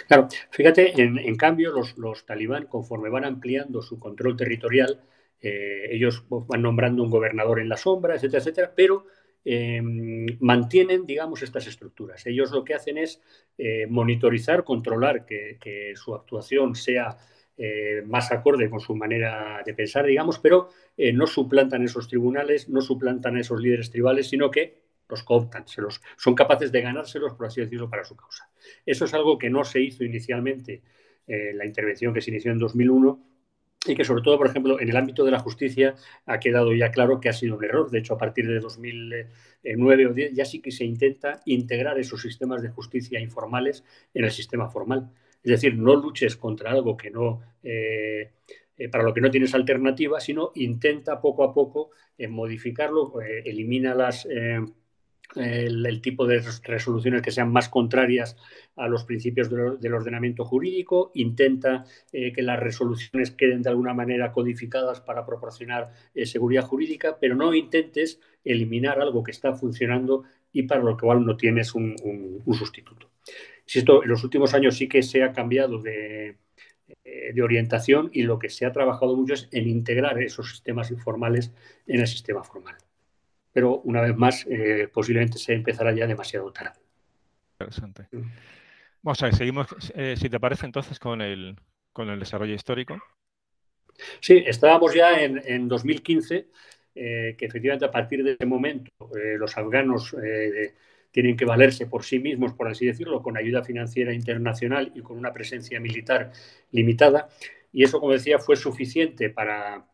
Claro, fíjate, en, cambio los, talibán, conforme van ampliando su control territorial, eh, ellos van nombrando un gobernador en la sombra, etcétera, etcétera, pero Em, mantienen, digamos, estas estructuras. Ellos lo que hacen es eh, monitorizar, controlar que, su actuación sea eh, más acorde con su manera de pensar, digamos, pero eh, no suplantan esos tribunales, no suplantan a esos líderes tribales, sino que los cooptan, se los, son capaces de ganárselos, por así decirlo, para su causa. Eso es algo que no se hizo inicialmente en la intervención que se inició en 2001 y que sobre todo, por ejemplo, en el ámbito de la justicia ha quedado ya claro que ha sido un error. De hecho, a partir de 2009 o 10 ya sí que se intenta integrar esos sistemas de justicia informales en el sistema formal. Es decir, no luches contra algo que no, eh, eh, para lo que no tienes alternativa, sino intenta poco a poco eh, modificarlo, elimina las el, tipo de resoluciones que sean más contrarias a los principios del ordenamiento jurídico, intenta eh, que las resoluciones queden de alguna manera codificadas para proporcionar eh, seguridad jurídica, pero no intentes eliminar algo que está funcionando y para lo cual no tienes un, sustituto. esto en los últimos años sí que se ha cambiado eh, de orientación y lo que se ha trabajado mucho es en integrar esos sistemas informales en el sistema formal pero una vez más eh, posiblemente se empezará ya demasiado tarde. Interesante. Mm. Vamos a ver, seguimos, eh, si te parece entonces, con el, con el desarrollo histórico. Sí, estábamos ya en, 2015, eh, que efectivamente a partir de ese momento los afganos tienen que valerse por sí mismos, por así decirlo, con ayuda financiera internacional y con una presencia militar limitada. Y eso, como decía, fue suficiente para,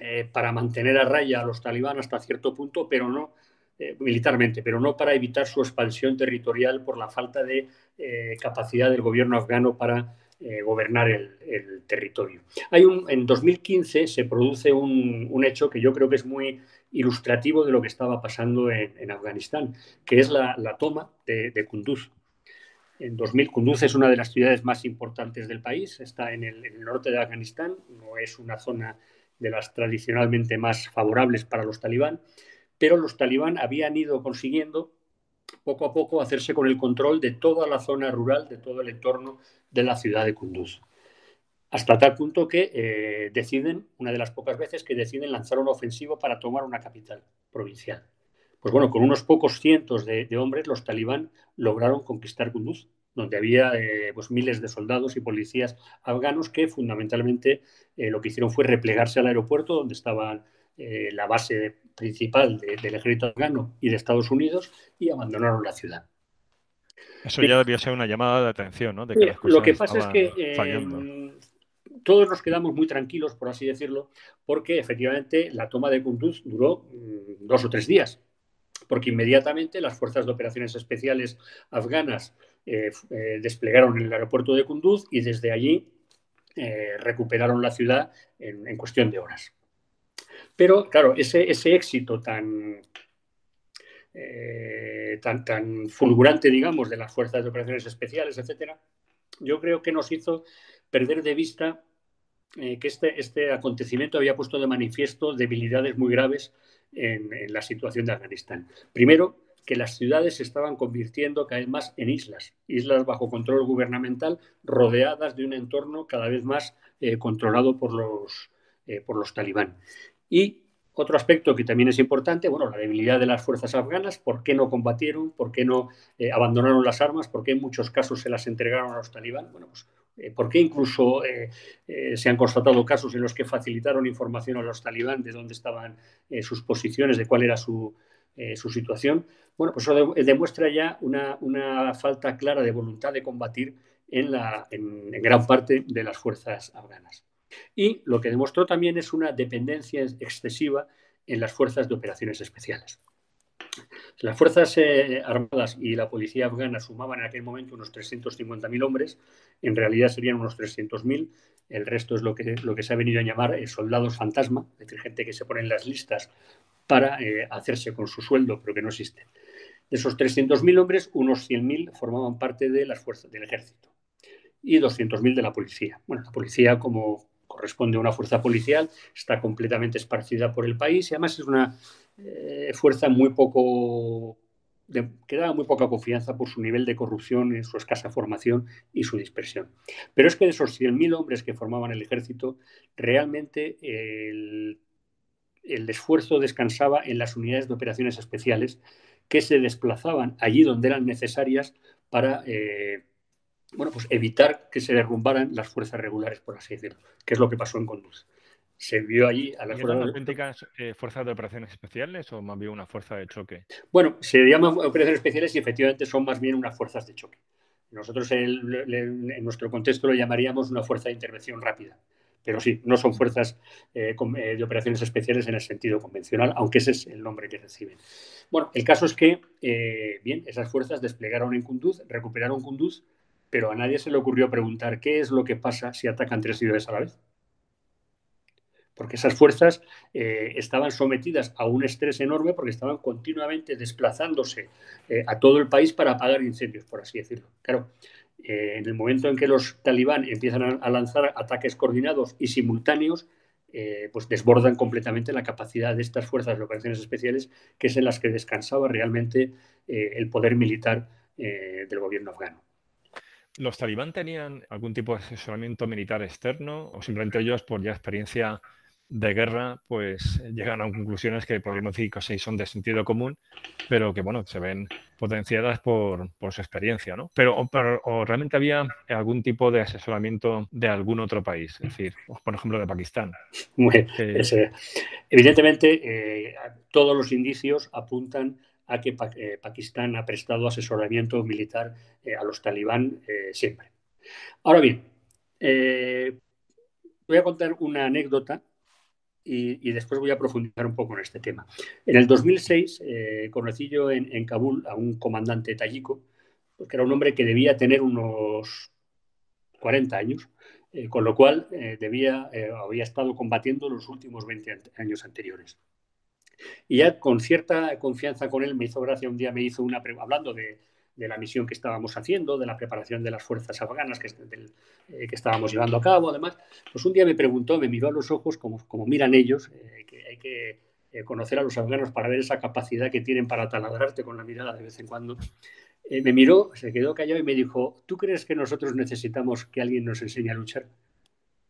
eh, para mantener a raya a los talibán hasta cierto punto, pero no eh, militarmente, pero no para evitar su expansión territorial por la falta de eh, capacidad del gobierno afgano para gobernar el, territorio. Hay un, en 2015 se produce un, hecho que yo creo que es muy ilustrativo de lo que estaba pasando en, Afganistán, que es la, toma de, Kunduz. En 2000, Kunduz es una de las ciudades más importantes del país, está en el norte de Afganistán, no es una zona de las tradicionalmente más favorables para los talibán, pero los talibán habían ido consiguiendo poco a poco hacerse con el control de toda la zona rural, de todo el entorno de la ciudad de Kunduz. Hasta tal punto que eh, deciden, una de las pocas veces que deciden lanzar una ofensiva para tomar una capital provincial. Pues bueno, con unos pocos cientos de hombres, los talibán lograron conquistar Kunduz donde había eh, pues, miles de soldados y policías afganos que fundamentalmente eh, lo que hicieron fue replegarse al aeropuerto donde estaba eh, la base principal del ejército afgano y de Estados Unidos y abandonaron la ciudad. Eso ya debía ser una llamada de atención, ¿no? lo que pasa es que todos nos quedamos muy tranquilos, por así decirlo, porque efectivamente la toma de Kunduz duró mm, dos o tres días, porque inmediatamente las fuerzas de operaciones especiales afganas eh, eh, desplegaron en el aeropuerto de Kunduz y desde allí eh, recuperaron la ciudad en, cuestión de horas. Pero, claro, ese, éxito tan, tan, fulgurante, digamos, de las fuerzas de operaciones especiales, etcétera, yo creo que nos hizo perder de vista que este, este acontecimiento había puesto de manifiesto debilidades muy graves en, la situación de Afganistán. Primero, que las ciudades se estaban convirtiendo cada vez más en islas, islas bajo control gubernamental, rodeadas de un entorno cada vez más eh, controlado por los, eh, por los talibán. Y otro aspecto que también es importante, bueno, la debilidad de las fuerzas afganas, por qué no combatieron, por qué no eh, abandonaron las armas, por qué en muchos casos se las entregaron a los talibán. Bueno, pues por qué incluso se han constatado casos en los que facilitaron información a los talibán de dónde estaban sus posiciones, de cuál era su, eh, su situación, bueno, pues eso demuestra ya una, falta clara de voluntad de combatir en, la, en, gran parte de las fuerzas afganas. Y lo que demostró también es una dependencia excesiva en las fuerzas de operaciones especiales. Las Fuerzas eh, Armadas y la Policía afgana sumaban en aquel momento unos 350.000 hombres, en realidad serían unos 300.000, el resto es lo que, lo que se ha venido a llamar eh, soldados fantasma, es decir, gente que se pone en las listas para eh, hacerse con su sueldo, pero que no existe. De esos 300.000 hombres, unos 100.000 formaban parte de las fuerzas del ejército y 200.000 de la policía. Bueno, la policía, como corresponde a una fuerza policial, está completamente esparcida por el país y además es una eh, fuerza muy poco que da muy poca confianza por su nivel de corrupción, su escasa formación y su dispersión. Pero es que de esos 100.000 hombres que formaban el ejército, realmente el el esfuerzo descansaba en las unidades de operaciones especiales que se desplazaban allí donde eran necesarias para eh, bueno, pues evitar que se derrumbaran las fuerzas regulares, por así decirlo, que es lo que pasó en Conduz. Se vio allí a las fuerzas... auténticas eh, fuerzas de operaciones especiales o más bien una fuerza de choque? Bueno, se llaman operaciones especiales y efectivamente son más bien unas fuerzas de choque. Nosotros en nuestro contexto lo llamaríamos una fuerza de intervención rápida. Pero sí, no son fuerzas eh, eh, de operaciones especiales en el sentido convencional, aunque ese es el nombre que reciben. Bueno, el caso es que, eh, bien, esas fuerzas desplegaron en Kunduz, recuperaron Kunduz, pero a nadie se le ocurrió preguntar qué es lo que pasa si atacan tres ciudades a la vez. Porque esas fuerzas estaban sometidas a un estrés enorme porque estaban continuamente desplazándose a todo el país para apagar incendios, por así decirlo. Claro, eh, en el momento en que los talibán empiezan a, lanzar ataques coordinados y simultáneos, eh, pues desbordan completamente la capacidad de estas fuerzas de operaciones especiales, que es en las que descansaba realmente eh, el poder militar del gobierno afgano. ¿Los talibán tenían algún tipo de asesoramiento militar externo o simplemente ellos, por ya experiencia de guerra, pues llegan a conclusiones que decir que son de sentido común, pero que bueno, se ven potenciadas por, su experiencia, ¿no? Pero, o, realmente había algún tipo de asesoramiento de algún otro país, es decir, por ejemplo, de Pakistán. evidentemente, eh, todos los indicios apuntan a que eh, Pakistán ha prestado asesoramiento militar eh, a los talibán siempre. Ahora bien, voy a contar una anécdota y, después voy a profundizar un poco en este tema. En el 2006 eh, conocí yo en, Kabul a un comandante tayiko, que era un hombre que debía tener unos 40 años, eh, con lo cual eh, debía, había estado combatiendo los últimos 20 años anteriores. Y ya con cierta confianza con él me hizo gracia, un día me hizo una, hablando de, de la misión que estábamos haciendo, de la preparación de las fuerzas afganas que, eh, que estábamos llevando a cabo, además, pues un día me preguntó, me miró a los ojos como, como miran ellos, eh, que hay que eh, conocer a los afganos para ver esa capacidad que tienen para taladrarte con la mirada de vez en cuando. me miró, se quedó callado y me dijo, ¿tú crees que nosotros necesitamos que alguien nos enseñe a luchar?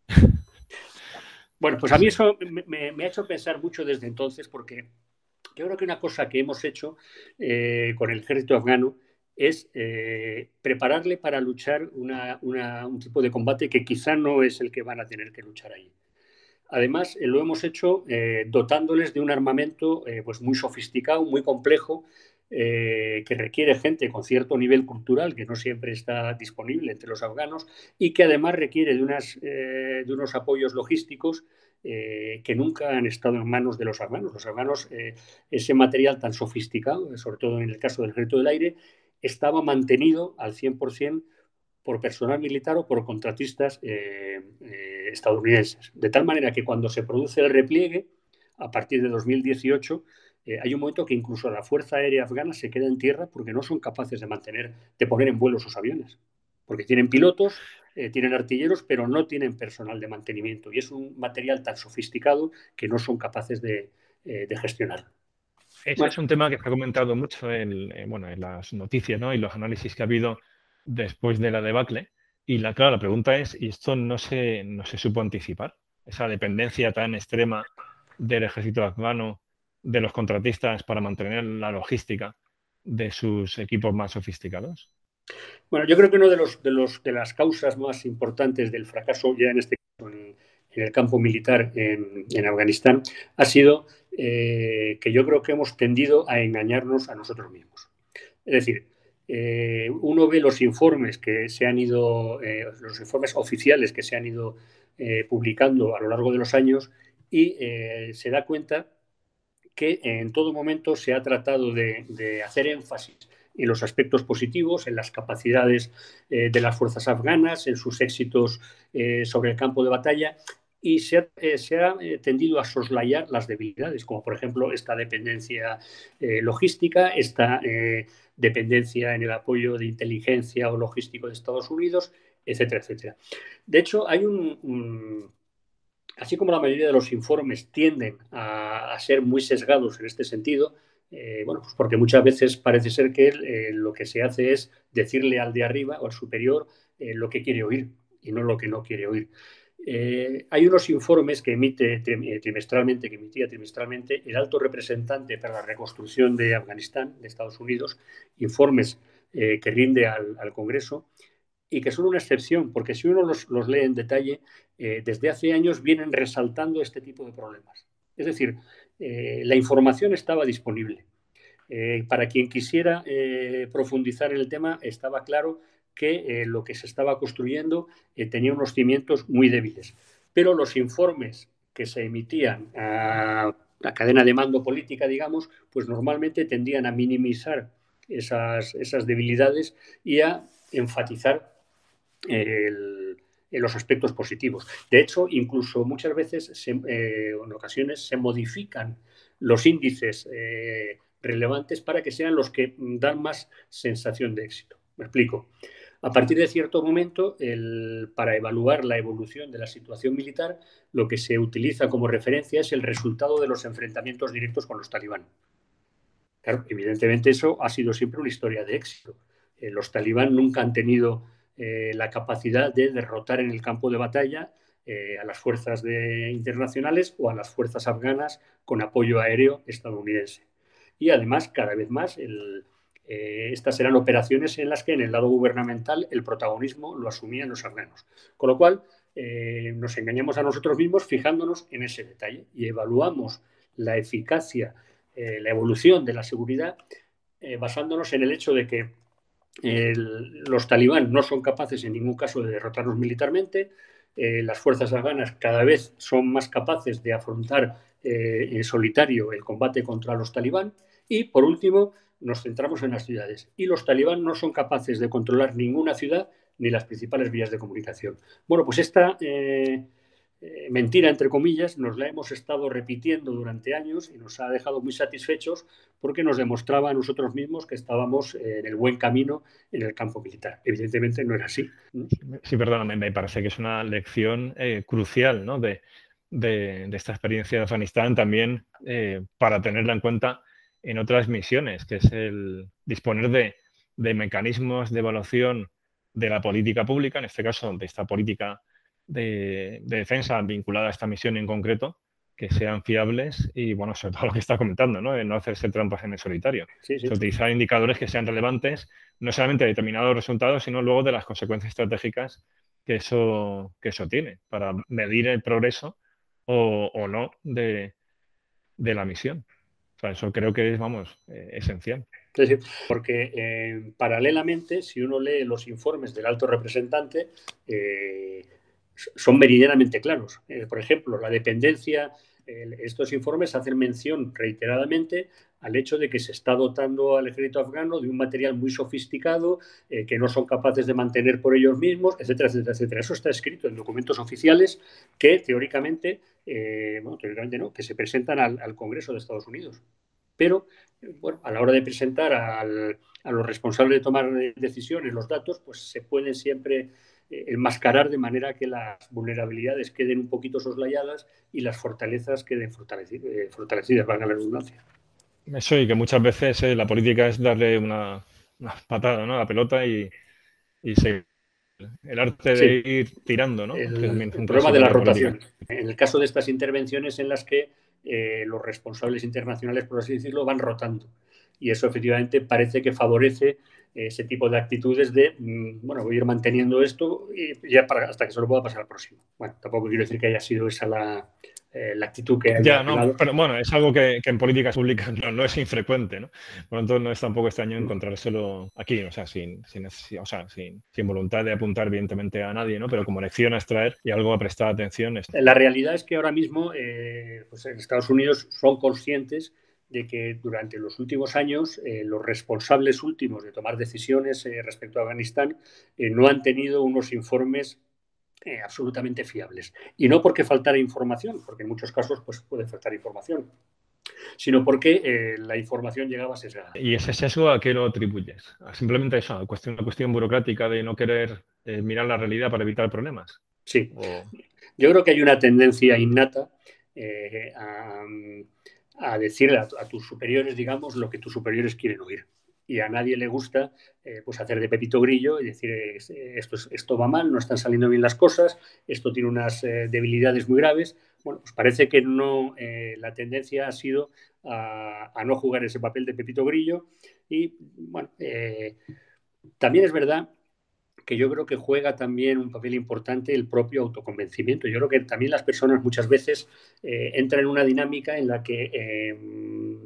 bueno, pues a mí eso me, me ha hecho pensar mucho desde entonces porque yo creo que una cosa que hemos hecho con el ejército afgano es eh, prepararle para luchar un tipo de combate que quizá no es el que van a tener que luchar ahí. Además, eh, lo hemos hecho eh, dotándoles de un armamento pues muy sofisticado, muy complejo, que requiere gente con cierto nivel cultural que no siempre está disponible entre los afganos y que además requiere de, unas, de unos apoyos logísticos que nunca han estado en manos de los afganos. Los afganos, ese material tan sofisticado, sobre todo en el caso del ejército del aire, estaba mantenido al 100% por personal militar o por contratistas eh, eh, estadounidenses. De tal manera que cuando se produce el repliegue, a partir de 2018, eh, hay un momento que incluso la Fuerza Aérea Afgana se queda en tierra porque no son capaces de mantener, de poner en vuelo sus aviones. Porque tienen pilotos tienen artilleros, pero no tienen personal de mantenimiento y es un material tan sofisticado que no son capaces de, gestionar. Eso es un tema que se ha comentado mucho en, bueno, en las noticias ¿no? y los análisis que ha habido después de la debacle. Y la, claro, la pregunta es, ¿y esto no se, no se supo anticipar? Esa dependencia tan extrema del ejército afgano, de los contratistas para mantener la logística de sus equipos más sofisticados. Bueno, yo creo que una de, los, de, los, de las causas más importantes del fracaso, ya en este caso en, el campo militar en, en Afganistán, ha sido eh, que yo creo que hemos tendido a engañarnos a nosotros mismos. Es decir, eh, uno ve los informes que se han ido, eh, los informes oficiales que se han ido publicando a lo largo de los años y se da cuenta que en todo momento se ha tratado de hacer énfasis en los aspectos positivos, en las capacidades de las fuerzas afganas, en sus éxitos sobre el campo de batalla y se ha, eh, tendido a soslayar las debilidades, como por ejemplo esta dependencia logística, esta dependencia en el apoyo de inteligencia o logístico de Estados Unidos, etcétera, etcétera. De hecho, hay un, así como la mayoría de los informes tienden a ser muy sesgados en este sentido, eh, bueno, pues porque muchas veces parece ser que eh, lo que se hace es decirle al de arriba o al superior eh, lo que quiere oír y no lo que no quiere oír. Hay unos informes que emite trimestralmente, que emitía trimestralmente el alto representante para la reconstrucción de Afganistán, de Estados Unidos, informes que rinde al, Congreso y que son una excepción, porque si uno los, lee en detalle, desde hace años vienen resaltando este tipo de problemas. Es decir, eh, la información estaba disponible. Eh, para quien quisiera eh, profundizar en el tema, estaba claro que lo que se estaba construyendo tenía unos cimientos muy débiles. Pero los informes que se emitían a la cadena de mando política, digamos, pues normalmente tendían a minimizar esas, debilidades y a enfatizar los aspectos positivos. De hecho, incluso muchas veces, eh, en ocasiones, se modifican los índices eh, relevantes para que sean los que dan más sensación de éxito. Me explico. A partir de cierto momento, para evaluar la evolución de la situación militar, lo que se utiliza como referencia es el resultado de los enfrentamientos directos con los talibán. Claro, evidentemente eso ha sido siempre una historia de éxito. Eh, los talibán nunca han tenido eh, la capacidad de derrotar en el campo de batalla eh, a las fuerzas internacionales o a las fuerzas afganas con apoyo aéreo estadounidense. Y además, cada vez más, eh, estas eran operaciones en las que en el lado gubernamental el protagonismo lo asumían los afganos. Con lo cual, nos engañamos a nosotros mismos fijándonos en ese detalle y evaluamos la eficacia, la evolución de la seguridad basándonos en el hecho de que los talibán no son capaces en ningún caso de derrotarnos militarmente. Eh, las fuerzas afganas cada vez son más capaces de afrontar eh, en solitario el combate contra los talibán. Y por último, nos centramos en las ciudades. Y los talibán no son capaces de controlar ninguna ciudad ni las principales vías de comunicación. Bueno, pues esta eh, eh, mentira, entre comillas, nos la hemos estado repitiendo durante años y nos ha dejado muy satisfechos porque nos demostraba a nosotros mismos que estábamos en el buen camino en el campo militar. Evidentemente no era así. Sí, perdóname, me parece que es una lección eh, crucial ¿no? de, esta experiencia de Afganistán también eh, para tenerla en cuenta en otras misiones, que es el disponer de, de mecanismos de evaluación de la política pública, en este caso de esta política de, defensa vinculada a esta misión en concreto que sean fiables y, bueno, sobre todo lo que está comentando, ¿no? De no hacerse trampas en el solitario. Utilizar indicadores que sean relevantes, no solamente de determinados resultados, sino luego de las consecuencias estratégicas que eso, que eso tiene para medir el progreso o, no de, la misión. Eso creo que es, vamos, eh, esencial. porque eh, paralelamente, si uno lee los informes del alto representante, eh, son meridianamente claros. Por ejemplo, la dependencia, estos informes hacen mención reiteradamente al hecho de que se está dotando al ejército afgano de un material muy sofisticado eh, que no son capaces de mantener por ellos mismos, etcétera, etcétera, etcétera. Eso está escrito en documentos oficiales que teóricamente, eh, bueno, teóricamente no, que se presentan al, Congreso de Estados Unidos. Pero, bueno, a la hora de presentar a los responsables de tomar decisiones los datos, pues se pueden siempre enmascarar de manera que las vulnerabilidades queden un poquito soslayadas y las fortalezas queden fortalecidas, valga la redundancia. Eso y que muchas veces la política es darle una, patada ¿no? a la pelota y, el arte de ir tirando, ¿no? El, problema de la rotación. En el caso de estas intervenciones en las que eh, los responsables internacionales, por así decirlo, van rotando. Y eso efectivamente parece que favorece ese tipo de actitudes de, mm, bueno, voy a ir manteniendo esto y ya para, hasta que se lo pueda pasar al próximo. Bueno, tampoco quiero decir que haya sido esa la, eh, la actitud que Ya, no, pero bueno, es algo que, en políticas públicas no, es infrecuente, ¿no? Por lo tanto, no es tampoco extraño encontrárselo aquí, o sea, sin, sin, o sea, sin, sin, voluntad de apuntar, evidentemente, a nadie, ¿no? Pero como lección a extraer y algo a prestar atención. La realidad es que ahora mismo, eh, pues en Estados Unidos son conscientes de que durante los últimos años eh, los responsables últimos de tomar decisiones respecto a Afganistán no han tenido unos informes eh, absolutamente fiables. Y no porque faltara información, porque en muchos casos pues, puede faltar información, sino porque eh, la información llegaba sesgada. ¿Y ese sesgo a qué lo atribuyes? ¿Simplemente eso, a cuestión, una cuestión burocrática de no querer eh, mirar la realidad para evitar problemas? Sí. Yo creo que hay una tendencia innata a, decirle a, tus superiores, digamos, lo que tus superiores quieren oír y a nadie le gusta eh, pues hacer de pepito grillo y decir esto, esto va mal, no están saliendo bien las cosas, esto tiene unas eh, debilidades muy graves. Bueno, pues parece que no, eh, la tendencia ha sido a, no jugar ese papel de pepito grillo y bueno, también es verdad que yo creo que juega también un papel importante el propio autoconvencimiento. Yo creo que también las personas muchas veces entran en una dinámica en la que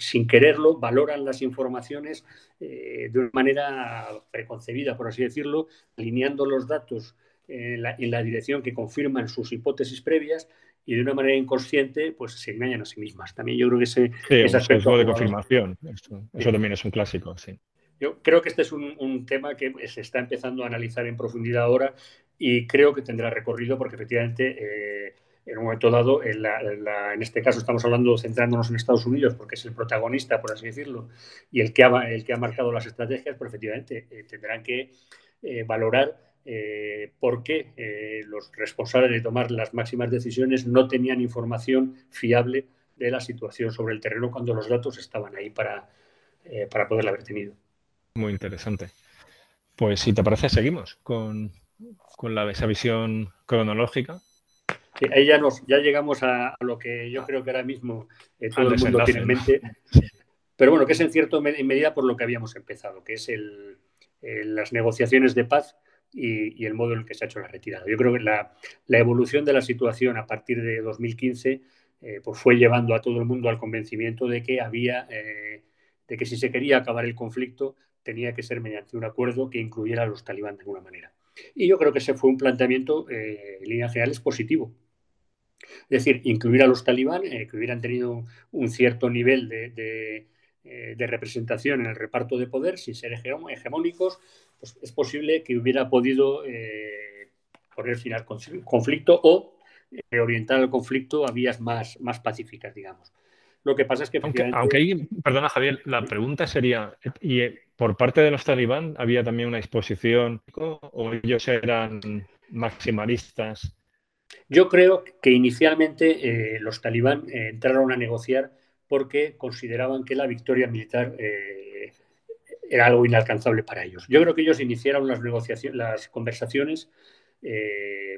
sin quererlo, valoran las informaciones eh, de una manera preconcebida, por así decirlo, alineando los datos en la, dirección que confirman sus hipótesis previas y de una manera inconsciente, pues se engañan a sí mismas. También yo creo que ese, ese aspecto de confirmación, eso, también es un clásico, sí. Yo creo que este es un, tema que se está empezando a analizar en profundidad ahora y creo que tendrá recorrido porque efectivamente eh, en un momento dado, en, este caso estamos hablando, centrándonos en Estados Unidos, porque es el protagonista, por así decirlo, y el que ha, el que ha marcado las estrategias, pero efectivamente eh, tendrán que eh, valorar por qué los responsables de tomar las máximas decisiones no tenían información fiable de la situación sobre el terreno cuando los datos estaban ahí para, para poderla haber tenido. Muy interesante. Pues si te parece, seguimos con, con la, esa visión cronológica ahí ya, nos, ya llegamos a, lo que yo creo que ahora mismo eh, todo el mundo tiene en mente. Pero bueno, que es en cierta medida por lo que habíamos empezado, que es el, las negociaciones de paz y, el modo en el que se ha hecho la retirada. Yo creo que la, evolución de la situación a partir de 2015 eh, pues fue llevando a todo el mundo al convencimiento de que había, eh, de que si se quería acabar el conflicto tenía que ser mediante un acuerdo que incluyera a los talibán de alguna manera. Y yo creo que ese fue un planteamiento en líneas generales positivo. Es decir, incluir a los talibán, eh, que hubieran tenido un cierto nivel eh, de, representación en el reparto de poder, sin ser hegemónicos, pues es posible que hubiera podido eh, poner fin al conflicto o orientar el conflicto a vías más, más pacíficas, digamos. Lo que pasa es que... Aunque, aunque ahí, perdona Javier, la pregunta sería, ¿y por parte de los talibán había también una disposición o ellos eran maximalistas yo creo que inicialmente eh, los talibán eh, entraron a negociar porque consideraban que la victoria militar eh, era algo inalcanzable para ellos. Yo creo que ellos iniciaron las negociaciones, las conversaciones,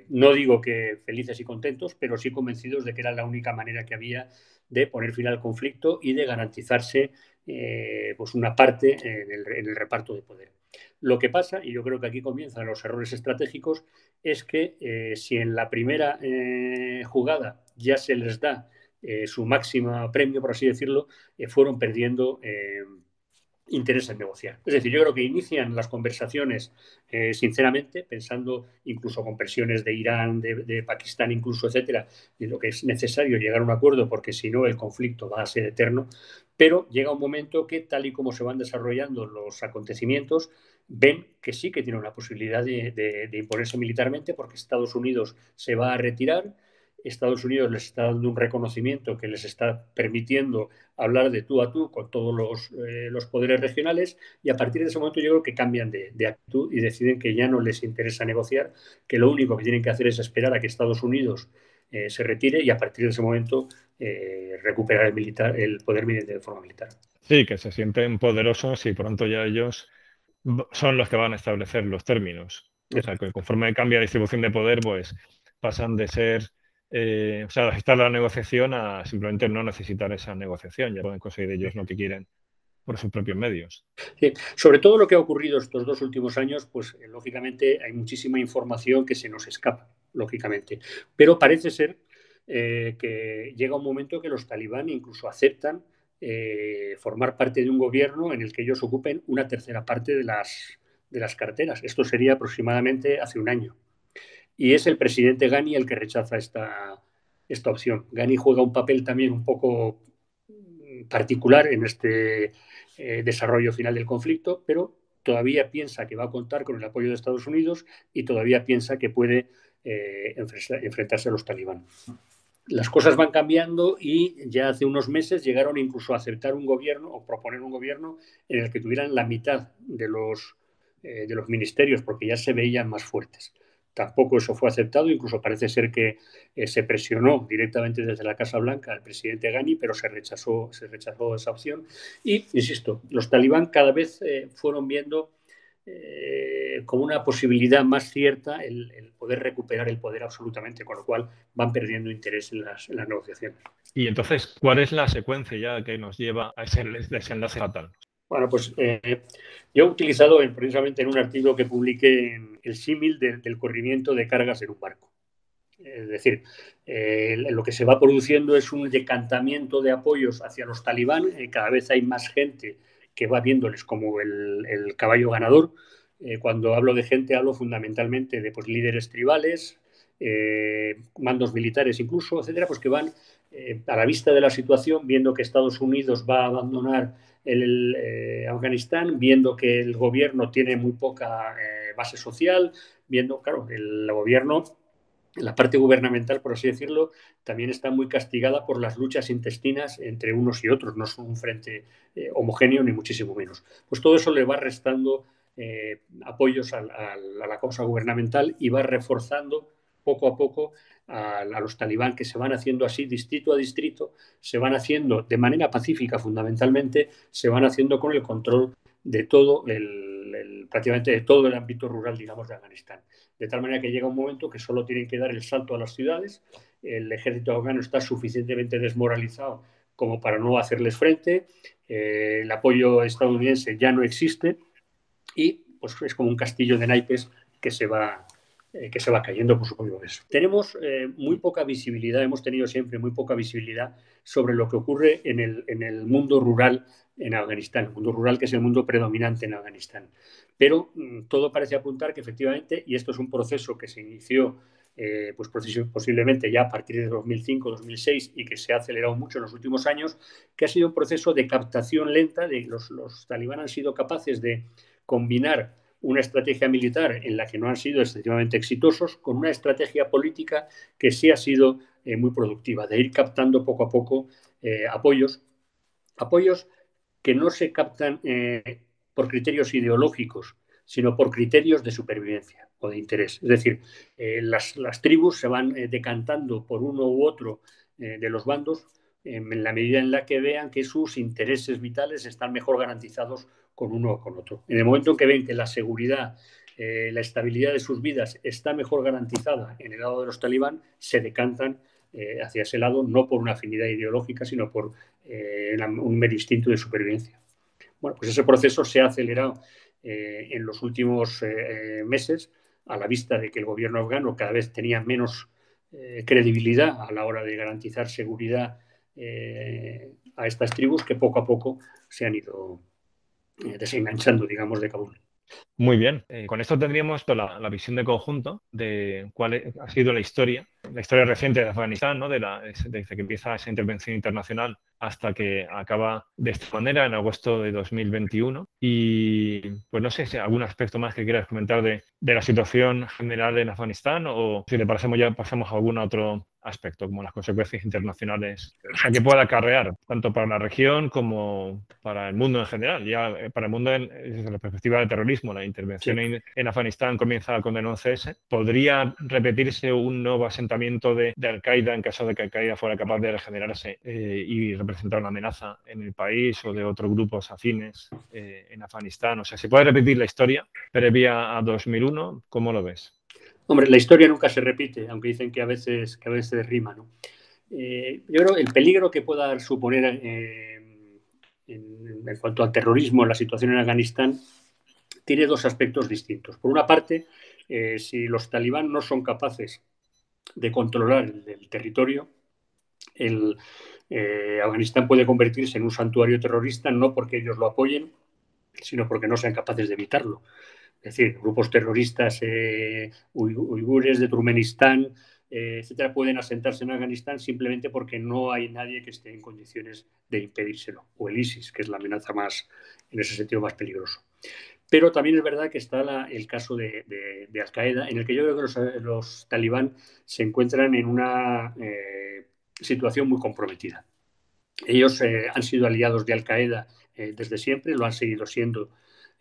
no digo que felices y contentos, pero sí convencidos de que era la única manera que había de poner fin al conflicto y de garantizarse pues una parte en el reparto de poder. Lo que pasa, y yo creo que aquí comienzan los errores estratégicos, es que eh, si en la primera eh, jugada ya se les da eh, su máximo premio, por así decirlo, fueron perdiendo interés en negociar. Es decir, yo creo que inician las conversaciones sinceramente, pensando incluso con presiones de Irán, de, Pakistán, incluso, etcétera, de lo que es necesario llegar a un acuerdo, porque si no el conflicto va a ser eterno. Pero llega un momento que, tal y como se van desarrollando los acontecimientos, ven que sí que tiene una posibilidad de, imponerse militarmente porque Estados Unidos se va a retirar Estados Unidos les está dando un reconocimiento que les está permitiendo hablar de tú a tú con todos los, eh, poderes regionales y a partir de ese momento yo creo que cambian de, actitud y deciden que ya no les interesa negociar, que lo único que tienen que hacer es esperar a que Estados Unidos eh, se retire y a partir de ese momento eh, recuperar el, militar, el poder de forma militar. Sí, que se sienten poderosos y pronto ya ellos son los que van a establecer los términos. O sea, que conforme cambia la distribución de poder, pues pasan de ser eh, o sea, necesitar la negociación a simplemente no necesitar esa negociación. Ya pueden conseguir ellos lo que quieren por sus propios medios. Sobre todo lo que ha ocurrido estos dos últimos años, pues eh, lógicamente hay muchísima información que se nos escapa, lógicamente. Pero parece ser eh, que llega un momento que los talibán incluso aceptan formar parte de un gobierno en el que ellos ocupen una tercera parte de las, de las carteras. Esto sería aproximadamente hace un año y es el presidente Gani el que rechaza esta, esta opción. Gani juega un papel también un poco particular en este eh, desarrollo final del conflicto, pero todavía piensa que va a contar con el apoyo de Estados Unidos y todavía piensa que puede eh, enfrentarse a los talibán. Las cosas van cambiando y ya hace unos meses llegaron incluso a aceptar un gobierno o proponer un gobierno en el que tuvieran la mitad de los, eh, de los ministerios, porque ya se veían más fuertes. Tampoco eso fue aceptado, incluso parece ser que eh, se presionó directamente desde la Casa Blanca al presidente Ghani, pero se rechazó, se rechazó esa opción. Y, insisto, los talibán cada vez eh, fueron viendo eh, como una posibilidad más cierta el, poder recuperar el poder absolutamente, con lo cual van perdiendo interés en las, en las negociaciones. Y entonces, ¿cuál es la secuencia ya que nos lleva a ese desenlace fatal? Bueno, pues eh, yo he utilizado precisamente en un artículo que publiqué el símil del corrimiento de cargas en un barco. Es decir, eh, lo que se va produciendo es un decantamiento de apoyos hacia los talibán. Eh, cada vez hay más gente que va viéndoles como el, caballo ganador. cuando hablo de gente, hablo fundamentalmente de pues, líderes tribales, mandos militares incluso, etcétera, pues que van a la vista de la situación, viendo que Estados Unidos va a abandonar el, eh, Afganistán, viendo que el gobierno tiene muy poca eh, base social, viendo, claro, el gobierno, la parte gubernamental, por así decirlo, también está muy castigada por las luchas intestinas entre unos y otros, no son un frente eh, homogéneo ni muchísimo menos. Pues todo eso le va restando apoyos a, a la causa gubernamental y va reforzando poco a poco a, los talibán que se van haciendo así distrito a distrito, se van haciendo de manera pacífica fundamentalmente, se van haciendo con el control de todo el, prácticamente de todo el ámbito rural, digamos, de Afganistán. De tal manera que llega un momento que solo tienen que dar el salto a las ciudades, el ejército afgano está suficientemente desmoralizado como para no hacerles frente, eh, el apoyo estadounidense ya no existe y pues es como un castillo de naipes que se va, eh, que se va cayendo por su propio peso. Tenemos eh, muy poca visibilidad, hemos tenido siempre muy poca visibilidad sobre lo que ocurre en el, en el mundo rural en Afganistán, el mundo rural que es el mundo predominante en Afganistán. Pero mm, todo parece apuntar que efectivamente, y esto es un proceso que se inició eh, pues posiblemente ya a partir de 2005-2006 y que se ha acelerado mucho en los últimos años, que ha sido un proceso de captación lenta, de los, los talibán han sido capaces de combinar una estrategia militar en la que no han sido excesivamente exitosos, con una estrategia política que sí ha sido eh, muy productiva, de ir captando poco a poco eh, apoyos, apoyos que no se captan eh, por criterios ideológicos, sino por criterios de supervivencia o de interés. Es decir, las, las, tribus se van decantando por uno u otro de los bandos en la medida en la que vean que sus intereses vitales están mejor garantizados con uno o con otro. En el momento en que ven que la seguridad, eh, la estabilidad de sus vidas está mejor garantizada en el lado de los talibán, se decantan eh, hacia ese lado, no por una afinidad ideológica, sino por eh, un mero instinto de supervivencia. Bueno, pues ese proceso se ha acelerado en los últimos meses a la vista de que el gobierno afgano cada vez tenía menos credibilidad a la hora de garantizar seguridad a estas tribus que poco a poco se han ido desenganchando, digamos, de Kabul. Muy bien. Eh, con esto tendríamos la, la, visión de conjunto de cuál ha sido la historia la historia reciente de Afganistán, ¿no? de la, desde que empieza esa intervención internacional hasta que acaba de esta manera en agosto de 2021. Y pues no sé si algún aspecto más que quieras comentar de, de la situación general en Afganistán o si le pasamos ya pasamos a algún otro aspecto, como las consecuencias internacionales que pueda acarrear, tanto para la región como para el mundo en general. Ya eh, para el mundo, desde la perspectiva del terrorismo, la intervención en, Afganistán comienza con el 11S. ¿Podría repetirse un nuevo asentamiento de, Al-Qaeda en caso de que Al-Qaeda fuera capaz de regenerarse eh, y representar una amenaza en el país o de otros grupos afines eh, en Afganistán? O sea, ¿se puede repetir la historia previa a 2001? ¿Cómo lo ves? Hombre, la historia nunca se repite, aunque dicen que a veces, que a veces rima, ¿no? Eh, yo creo el peligro que pueda suponer en, cuanto al terrorismo, la situación en Afganistán, tiene dos aspectos distintos. Por una parte, si los talibán no son capaces de controlar el, territorio, el, Afganistán puede convertirse en un santuario terrorista no porque ellos lo apoyen, sino porque no sean capaces de evitarlo es decir, grupos terroristas eh, uigures de Turmenistán, eh, etcétera, pueden asentarse en Afganistán simplemente porque no hay nadie que esté en condiciones de impedírselo, o el ISIS, que es la amenaza más, en ese sentido, más peligroso. Pero también es verdad que está el caso de, Al-Qaeda, en el que yo creo que los, talibán se encuentran en una eh, situación muy comprometida. Ellos han sido aliados de Al-Qaeda desde siempre, lo han seguido siendo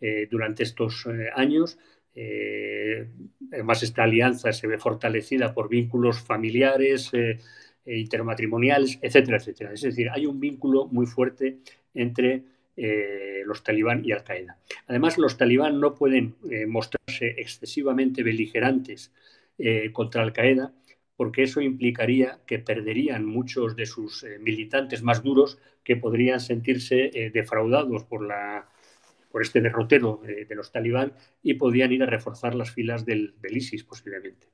eh, durante estos eh, años. Eh, además, esta alianza se ve fortalecida por vínculos familiares, intermatrimoniales, etcétera, etcétera. Es decir, hay un vínculo muy fuerte entre los talibán y Al-Qaeda. Además, los talibán no pueden mostrarse excesivamente beligerantes contra Al-Qaeda porque eso implicaría que perderían muchos de sus militantes más duros que podrían sentirse defraudados por la por este derrotero de, los talibán y podían ir a reforzar las filas del, ISIS posiblemente.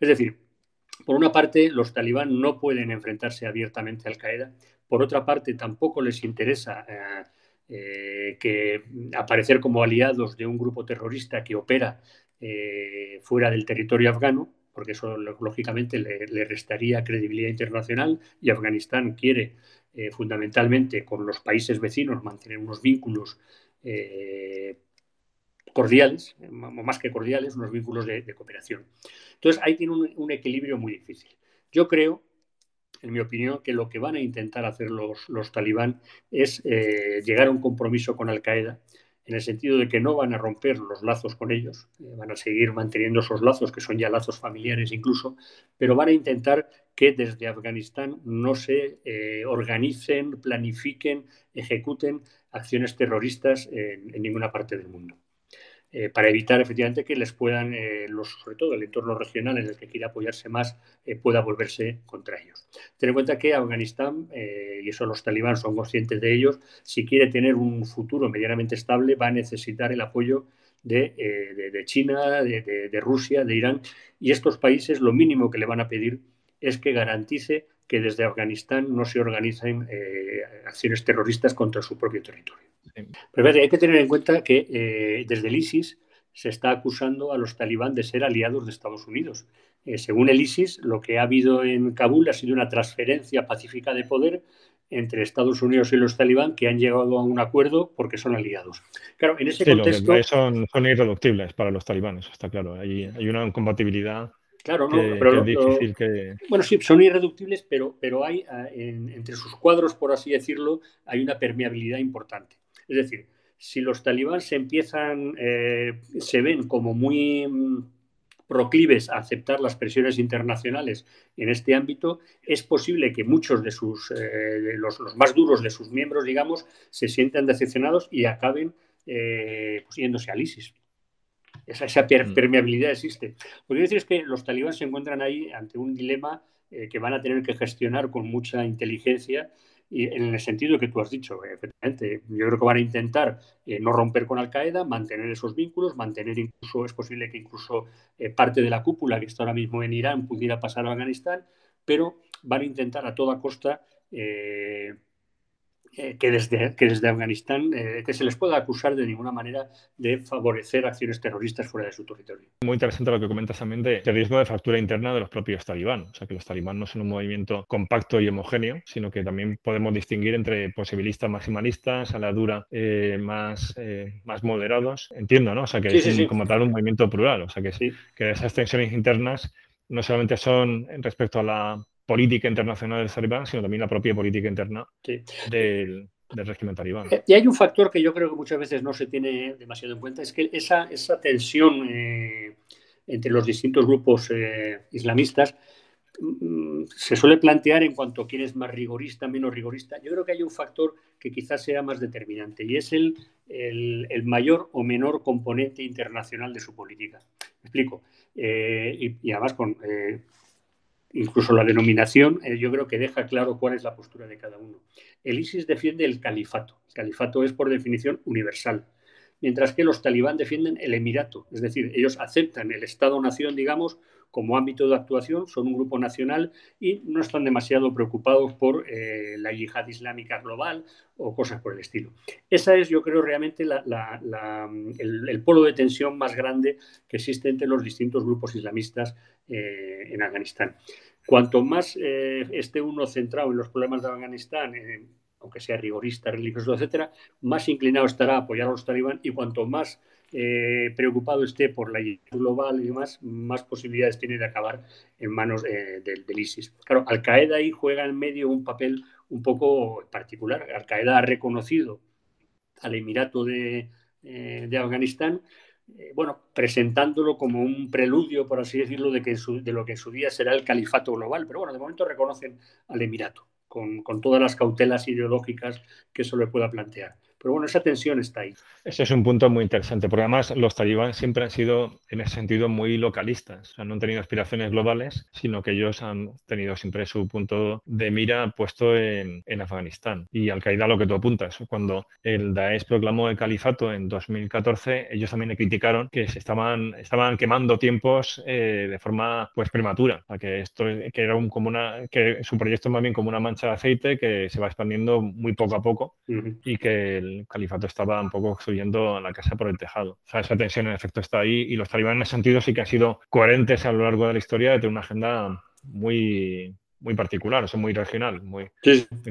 Es decir, por una parte, los talibán no pueden enfrentarse abiertamente a Al-Qaeda, por otra parte, tampoco les interesa eh, eh, que aparecer como aliados de un grupo terrorista que opera eh, fuera del territorio afgano, porque eso lógicamente le, restaría credibilidad internacional y Afganistán quiere fundamentalmente con los países vecinos mantener unos vínculos eh, cordiales, más que cordiales, unos vínculos de, cooperación. Entonces, ahí tiene un, equilibrio muy difícil. Yo creo, en mi opinión, que lo que van a intentar hacer los, talibán es eh, llegar a un compromiso con Al-Qaeda en el sentido de que no van a romper los lazos con ellos, eh, van a seguir manteniendo esos lazos, que son ya lazos familiares incluso, pero van a intentar que desde Afganistán no se organicen, planifiquen, ejecuten acciones terroristas en, ninguna parte del mundo. Eh, para evitar efectivamente que les puedan, eh, los, sobre todo el entorno regional en el que quiere apoyarse más, eh, pueda volverse contra ellos. Ten en cuenta que Afganistán, y eso los talibán son conscientes de ellos, si quiere tener un futuro medianamente estable, va a necesitar el apoyo de, China, de, de Rusia, de Irán, y estos países lo mínimo que le van a pedir es que garantice que desde Afganistán no se organizan eh, acciones terroristas contra su propio territorio. Pero hay que tener en cuenta que eh, desde el ISIS se está acusando a los talibán de ser aliados de Estados Unidos. Eh, según el ISIS, lo que ha habido en Kabul ha sido una transferencia pacífica de poder entre Estados Unidos y los talibán que han llegado a un acuerdo porque son aliados. Claro, en ese contexto... Son, son, irreductibles para los talibanes, está claro. Hay, hay una compatibilidad Claro, no, pero bueno, sí, son irreductibles, pero, pero hay ah, entre sus cuadros, por así decirlo, hay una permeabilidad importante. Es decir, si los talibán se empiezan, eh, se ven como muy mm, proclives a aceptar las presiones internacionales en este ámbito, es posible que muchos de sus, eh, los, más duros de sus miembros, digamos, se sientan decepcionados y acaben eh, pues, yéndose al ISIS. Esa, mm. permeabilidad existe. Lo que quiero decir es que los talibán se encuentran ahí ante un dilema eh, que van a tener que gestionar con mucha inteligencia y en el sentido que tú has dicho, efectivamente, yo creo que van a intentar eh, no romper con Al Qaeda, mantener esos vínculos, mantener incluso, es posible que incluso eh, parte de la cúpula que está ahora mismo en Irán pudiera pasar a Afganistán, pero van a intentar a toda costa eh, que, desde, que desde Afganistán eh, que se les pueda acusar de ninguna manera de favorecer acciones terroristas fuera de su territorio. Muy interesante lo que comentas también de, riesgo de fractura interna de los propios talibán. O sea, que los talibán no son un movimiento compacto y homogéneo, sino que también podemos distinguir entre posibilistas maximalistas, a la dura eh, más, más moderados. Entiendo, ¿no? O sea, que es como tal un movimiento plural. O sea, que, que esas tensiones internas no solamente son respecto a la política internacional del talibán, sino también la propia política interna del, régimen talibán. Eh, y hay un factor que yo creo que muchas veces no se tiene demasiado en cuenta, es que esa, esa tensión eh, entre los distintos grupos eh, islamistas mm, se suele plantear en cuanto a quién es más rigorista, menos rigorista. Yo creo que hay un factor que quizás sea más determinante y es el, el, mayor o menor componente internacional de su política. Me explico. y, además con incluso la denominación, eh, yo creo que deja claro cuál es la postura de cada uno. El ISIS defiende el califato. El califato es, por definición, universal. Mientras que los talibán defienden el emirato. Es decir, ellos aceptan el Estado-nación, digamos, como ámbito de actuación, son un grupo nacional y no están demasiado preocupados por eh, la yihad islámica global o cosas por el estilo. Esa es, yo creo, realmente el, polo de tensión más grande que existe entre los distintos grupos islamistas eh, en Afganistán. Cuanto más eh, esté uno centrado en los problemas de Afganistán, aunque sea rigorista, religioso, etcétera, más inclinado estará a apoyar a los talibán y cuanto más eh, preocupado esté por la global y demás, más posibilidades tiene de acabar en manos del, ISIS. Claro, Al-Qaeda ahí juega en medio un papel un poco particular. Al-Qaeda ha reconocido al Emirato de, eh, Afganistán, eh, bueno, presentándolo como un preludio, por así decirlo, de, que de lo que en su día será el califato global. Pero bueno, de momento reconocen al Emirato, con, con todas las cautelas ideológicas que eso le pueda plantear. Pero bueno, esa tensión está ahí. Ese es un punto muy interesante, porque además los talibán siempre han sido, en ese sentido, muy localistas. O sea, no han tenido aspiraciones globales, sino que ellos han tenido siempre su punto de mira puesto en, Afganistán. Y Al-Qaeda, lo que tú apuntas, cuando el Daesh proclamó el califato en 2014, ellos también le criticaron que se estaban, estaban quemando tiempos eh, de forma pues prematura, que esto que era un, como una, que su proyecto es más bien como una mancha de aceite que se va expandiendo muy poco a poco y que el califato estaba un poco subiendo la casa por el tejado. O sea, esa tensión en efecto está ahí y los talibanes en ese sentido sí que han sido coherentes a lo largo de la historia de tener una agenda muy, muy particular, o sea, muy regional, muy,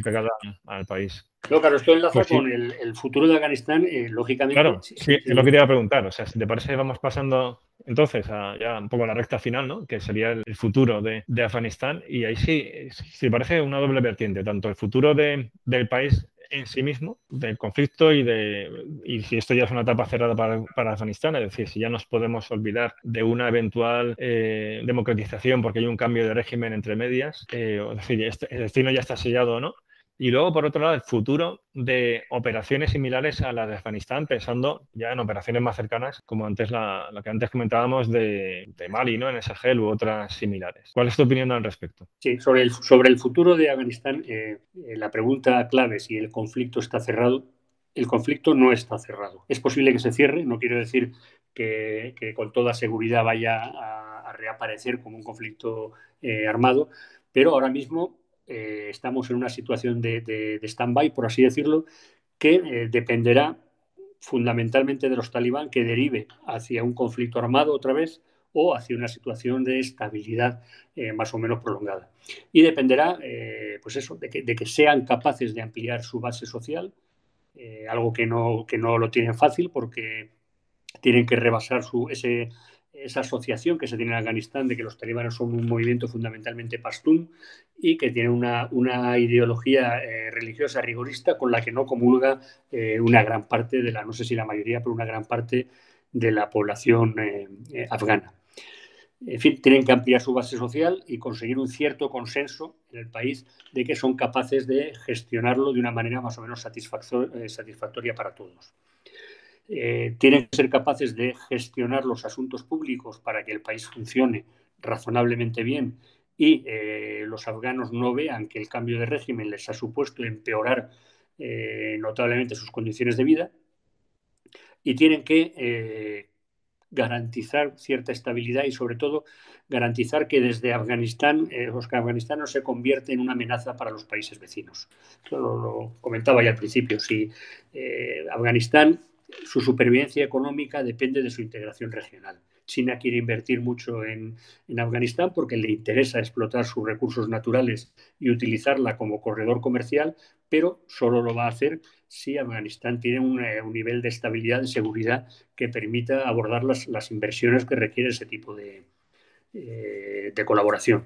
pegada al país. No, claro, esto enlaza pues con el, futuro de Afganistán, eh, lógicamente. Claro, sí, es lo que te iba a preguntar. O sea, si te parece, vamos pasando entonces a ya un poco a la recta final, ¿no? Que sería el, futuro de, de, Afganistán. Y ahí sí, si parece una doble vertiente, tanto el futuro de, del país en sí mismo del conflicto y de y si esto ya es una etapa cerrada para, Afganistán, es decir, si ya nos podemos olvidar de una eventual eh, democratización porque hay un cambio de régimen entre medias, eh, es decir, este, el destino ya está sellado o no, y luego, por otro lado, el futuro de operaciones similares a las de Afganistán, pensando ya en operaciones más cercanas, como antes la, que antes comentábamos de, Mali, ¿no? en el Sahel u otras similares. ¿Cuál es tu opinión al respecto? Sí, sobre el, sobre el futuro de Afganistán, eh, eh, la pregunta clave si el conflicto está cerrado. El conflicto no está cerrado. Es posible que se cierre, no quiero decir que, con toda seguridad vaya a, reaparecer como un conflicto eh, armado, pero ahora mismo eh, estamos en una situación de, stand-by, por así decirlo, que eh, dependerá fundamentalmente de los talibán que derive hacia un conflicto armado otra vez o hacia una situación de estabilidad eh, más o menos prolongada. Y dependerá, pues eso, de que, sean capaces de ampliar su base social, algo que no, que no lo tienen fácil porque tienen que rebasar su, ese, esa asociación que se tiene en Afganistán de que los talibanes son un movimiento fundamentalmente pastún y que tiene una, ideología eh, religiosa rigorista con la que no comulga eh, una gran parte de la, no sé si la mayoría, pero una gran parte de la población eh, afgana. En fin, tienen que ampliar su base social y conseguir un cierto consenso en el país de que son capaces de gestionarlo de una manera más o menos satisfactoria para todos. Eh, tienen que ser capaces de gestionar los asuntos públicos para que el país funcione razonablemente bien y eh, los afganos no vean que el cambio de régimen les ha supuesto empeorar eh, notablemente sus condiciones de vida y tienen que garantizar cierta estabilidad y sobre todo garantizar que desde Afganistán, eh, Afganistán no se convierte en una amenaza para los países vecinos. Lo, comentaba ya al principio. Si Afganistán, su supervivencia económica depende de su integración regional. China quiere invertir mucho en, Afganistán porque le interesa explotar sus recursos naturales y utilizarla como corredor comercial, pero solo lo va a hacer si Afganistán tiene un, eh, nivel de estabilidad, de seguridad que permita abordar las, inversiones que requiere ese tipo de, eh, de colaboración.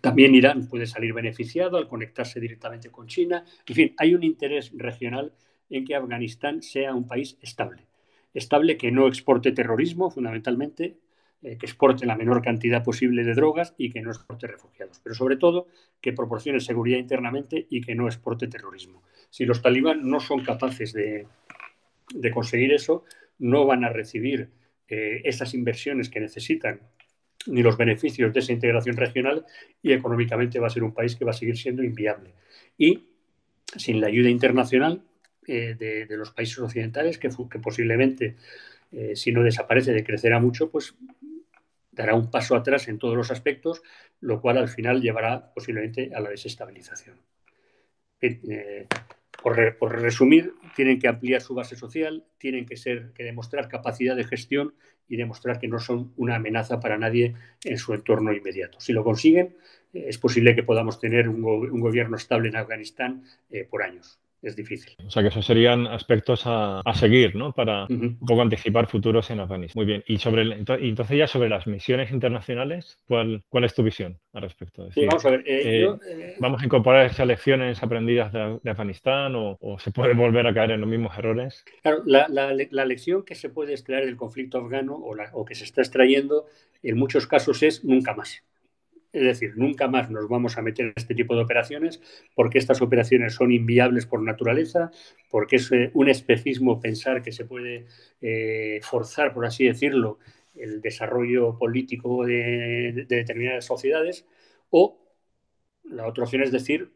También Irán puede salir beneficiado al conectarse directamente con China. En fin, hay un interés regional en que Afganistán sea un país estable estable que no exporte terrorismo, fundamentalmente, eh, que exporte la menor cantidad posible de drogas y que no exporte refugiados, pero sobre todo que proporcione seguridad internamente y que no exporte terrorismo. Si los talibán no son capaces de, conseguir eso, no van a recibir eh, esas inversiones que necesitan ni los beneficios de esa integración regional y económicamente va a ser un país que va a seguir siendo inviable. Y sin la ayuda internacional, eh, de, los países occidentales, que, posiblemente, eh, si no desaparece, decrecerá mucho, pues dará un paso atrás en todos los aspectos, lo cual al final llevará posiblemente a la desestabilización. Eh, por, por, resumir, tienen que ampliar su base social, tienen que, ser, que demostrar capacidad de gestión y demostrar que no son una amenaza para nadie en su entorno inmediato. Si lo consiguen, es posible que podamos tener un, gobierno estable en Afganistán por años es difícil. O sea que esos serían aspectos a, seguir, ¿no? Para un poco anticipar futuros en Afganistán. Muy bien. Y sobre entonces ya sobre las misiones internacionales, ¿cuál, cuál es tu visión al respecto? vamos a ver. Eh, eh, eh, ¿Vamos a incorporar esas lecciones aprendidas de, Afganistán o, se puede volver a caer en los mismos errores? Claro, la, lección que se puede extraer del conflicto afgano o, o que se está extrayendo en muchos casos es nunca más. Es decir, nunca más nos vamos a meter en este tipo de operaciones porque estas operaciones son inviables por naturaleza, porque es eh, un espejismo pensar que se puede eh, forzar, por así decirlo, el desarrollo político de, determinadas sociedades, o la otra opción es decir,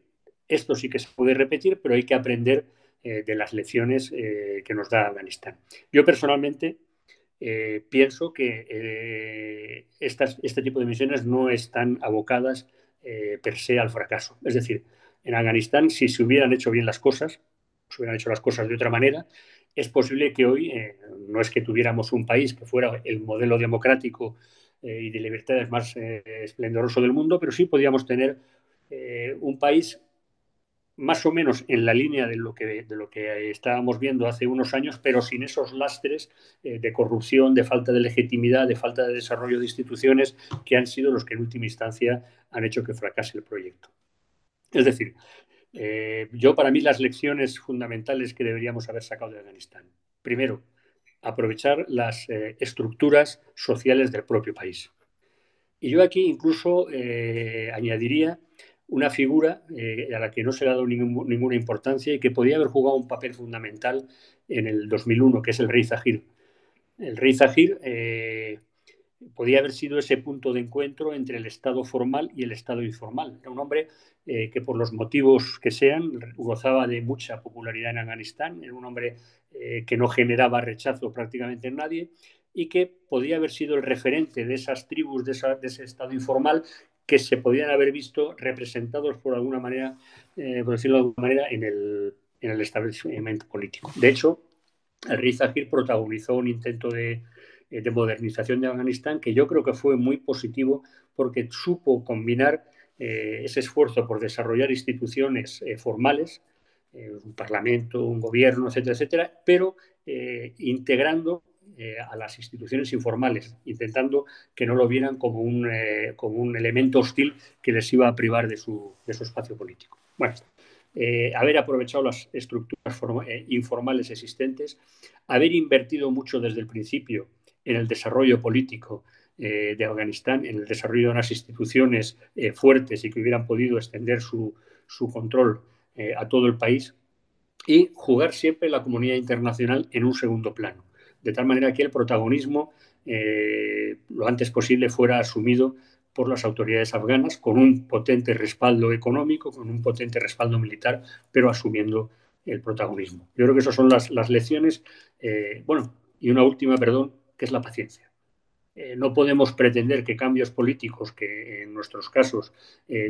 esto sí que se puede repetir, pero hay que aprender eh, de las lecciones que nos da Afganistán. Yo personalmente eh, pienso que eh, este tipo de misiones no están abocadas eh, per se al fracaso. Es decir, en Afganistán, si se hubieran hecho bien las cosas, se hubieran hecho las cosas de otra manera, es posible que hoy no es que tuviéramos un país que fuera el modelo democrático y de libertades más esplendoroso del mundo, pero sí podíamos tener un país más o menos en la línea de lo que, de lo que estábamos viendo hace unos años, pero sin esos lastres eh, de corrupción, de falta de legitimidad, de falta de desarrollo de instituciones que han sido los que en última instancia han hecho que fracase el proyecto. Es decir, eh, yo para mí las lecciones fundamentales que deberíamos haber sacado de Afganistán. Primero, aprovechar las eh, estructuras sociales del propio país. Y yo aquí incluso añadiría una figura eh, a la que no se le ha dado ninguna importancia y que podía haber jugado un papel fundamental en el 2001, que es el rey Zahir. El rey Zahir eh, podía haber sido ese punto de encuentro entre el Estado formal y el Estado informal. Era un hombre eh, que por los motivos que sean gozaba de mucha popularidad en Afganistán, era un hombre que no generaba rechazo prácticamente en nadie y que podía haber sido el referente de esas tribus, de ese Estado informal que se podían haber visto representados por alguna manera, eh, por decirlo de alguna manera, en el, en el establecimiento político. De hecho, el rey Zahir protagonizó un intento de, eh, de, modernización de Afganistán que yo creo que fue muy positivo porque supo combinar eh, ese esfuerzo por desarrollar instituciones formales, un parlamento, un gobierno, etcétera, etcétera, pero integrando eh, a las instituciones informales, intentando que no lo vieran como un, eh, como un elemento hostil que les iba a privar de su, de su espacio político. Bueno, eh, haber aprovechado las estructuras informales existentes, haber invertido mucho desde el principio en el desarrollo político de Afganistán, en el desarrollo de unas instituciones fuertes y que hubieran podido extender su, su control a todo el país, y jugar siempre la comunidad internacional en un segundo plano de tal manera que el protagonismo eh, lo antes posible fuera asumido por las autoridades afganas con un potente respaldo económico, con un potente respaldo militar, pero asumiendo el protagonismo. Yo creo que esas son las, lecciones. Eh, bueno, y una última, perdón, que es la paciencia. Eh, no podemos pretender que cambios políticos, que en nuestros casos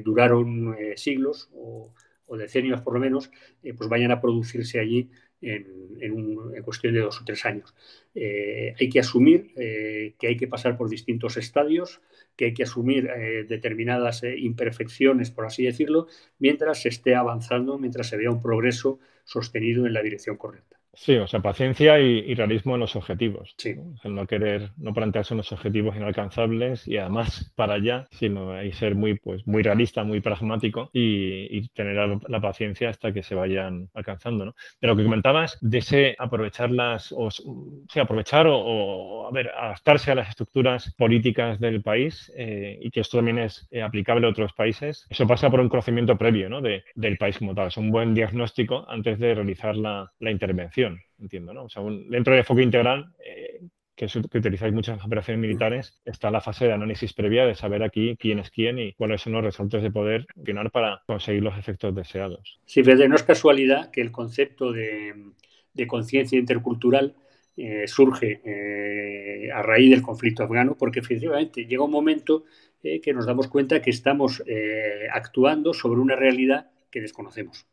duraron siglos o, decenios por lo menos, pues vayan a producirse allí en, cuestión de dos o tres años. hay que asumir que hay que pasar por distintos estadios, que hay que asumir determinadas imperfecciones, por así decirlo, mientras se esté avanzando, mientras se vea un progreso sostenido en la dirección correcta. Sí, o sea, paciencia y, realismo en los objetivos. Sí. El no querer, no plantearse unos objetivos inalcanzables y además para allá, sino hay ser muy, pues, muy realista, muy pragmático y, tener la, paciencia hasta que se vayan alcanzando, ¿no? Pero lo que comentabas de ese aprovechar las, o sea, aprovechar o, a ver, adaptarse a las estructuras políticas del país eh, y que esto también es eh, aplicable a otros países, eso pasa por un conocimiento previo, ¿no? De, del país como tal. Es un buen diagnóstico antes de realizar la intervención entiendo, ¿no? O sea, dentro de Foco Integral, eh, que, utilizáis muchas operaciones militares, está la fase de análisis previa de saber aquí quién es quién y cuáles son los resortes de poder funcionar para conseguir los efectos deseados. Sí, Fede, no es casualidad que el concepto de, conciencia intercultural eh, surge eh, a raíz del conflicto afgano, porque efectivamente llega un momento que nos damos cuenta que estamos actuando sobre una realidad que desconocemos.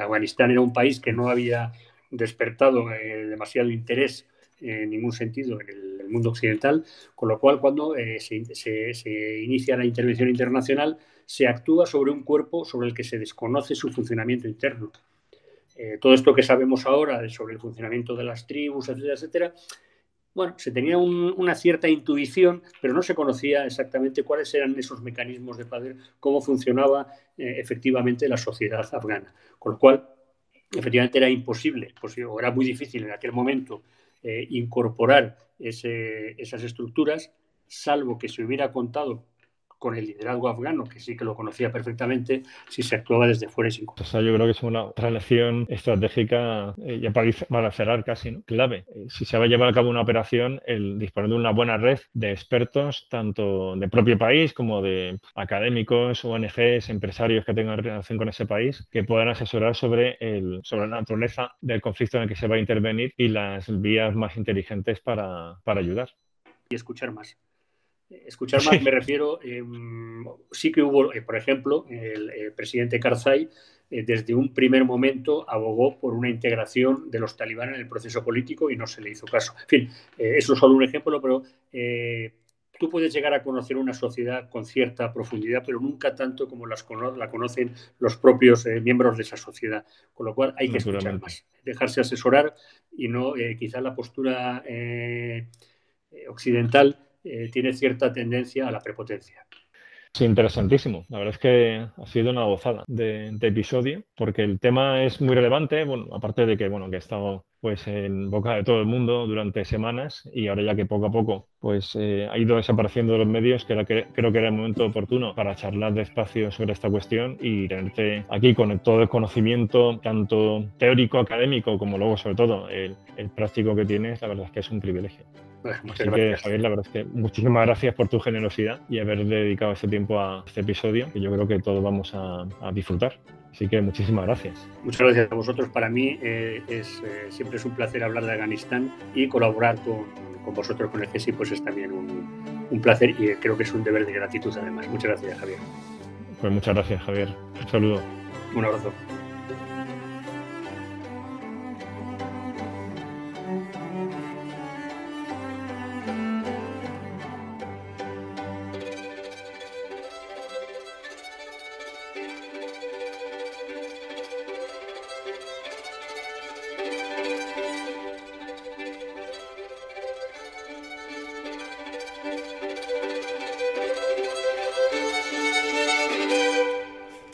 Afganistán era un país que no había despertado eh, demasiado interés en ningún sentido en el, mundo occidental, con lo cual cuando eh, se, inicia la intervención internacional se actúa sobre un cuerpo sobre el que se desconoce su funcionamiento interno. Eh, todo esto que sabemos ahora sobre el funcionamiento de las tribus, etcétera, etcétera, bueno, se tenía una cierta intuición, pero no se conocía exactamente cuáles eran esos mecanismos de poder, cómo funcionaba efectivamente la sociedad afgana. Con lo cual, efectivamente era imposible, pues, o era muy difícil en aquel momento eh, incorporar esas estructuras, salvo que se hubiera contado con el liderazgo afgano, que sí que lo conocía perfectamente, si se actuaba desde fuera y sin O sea, yo creo que es una relación estratégica, eh, ya para, cerrar casi, ¿no? clave. Eh, si se va a llevar a cabo una operación, el disponer de una buena red de expertos, tanto de propio país como de académicos, ONGs, empresarios que tengan relación con ese país, que puedan asesorar sobre, el, sobre la naturaleza del conflicto en el que se va a intervenir y las vías más inteligentes para, para ayudar. Y escuchar más. Escuchar más me refiero, em, sí que hubo, eh, por ejemplo, el, presidente Karzai eh, desde un primer momento abogó por una integración de los talibanes en el proceso político y no se le hizo caso. En fin, eh, eso es solo un ejemplo, pero tú puedes llegar a conocer una sociedad con cierta profundidad, pero nunca tanto como las la conocen los propios miembros de esa sociedad. Con lo cual hay que escuchar más, dejarse asesorar y no quizá la postura occidental eh, tiene cierta tendencia a la prepotencia. Sí, interesantísimo. La verdad es que ha sido una gozada de, episodio, porque el tema es muy relevante, bueno, aparte de que, bueno, que ha estado pues en boca de todo el mundo durante semanas y ahora ya que poco a poco pues eh, ha ido desapareciendo de los medios, creo que era el momento oportuno para charlar despacio sobre esta cuestión y tenerte aquí con todo el conocimiento, tanto teórico, académico, como luego sobre todo el práctico que tienes, la verdad es que es un privilegio. Así que, Javier, la verdad es que muchísimas gracias por tu generosidad y haber dedicado este tiempo a este episodio, que yo creo que todos vamos a, disfrutar. Así que muchísimas gracias. Muchas gracias a vosotros. Para mí eh, es, eh, siempre es un placer hablar de Afganistán y colaborar con, con vosotros, con el GESI, pues es también un, un placer y creo que es un deber de gratitud además. Muchas gracias, Javier. Pues muchas gracias, Javier. Un saludo. Un abrazo.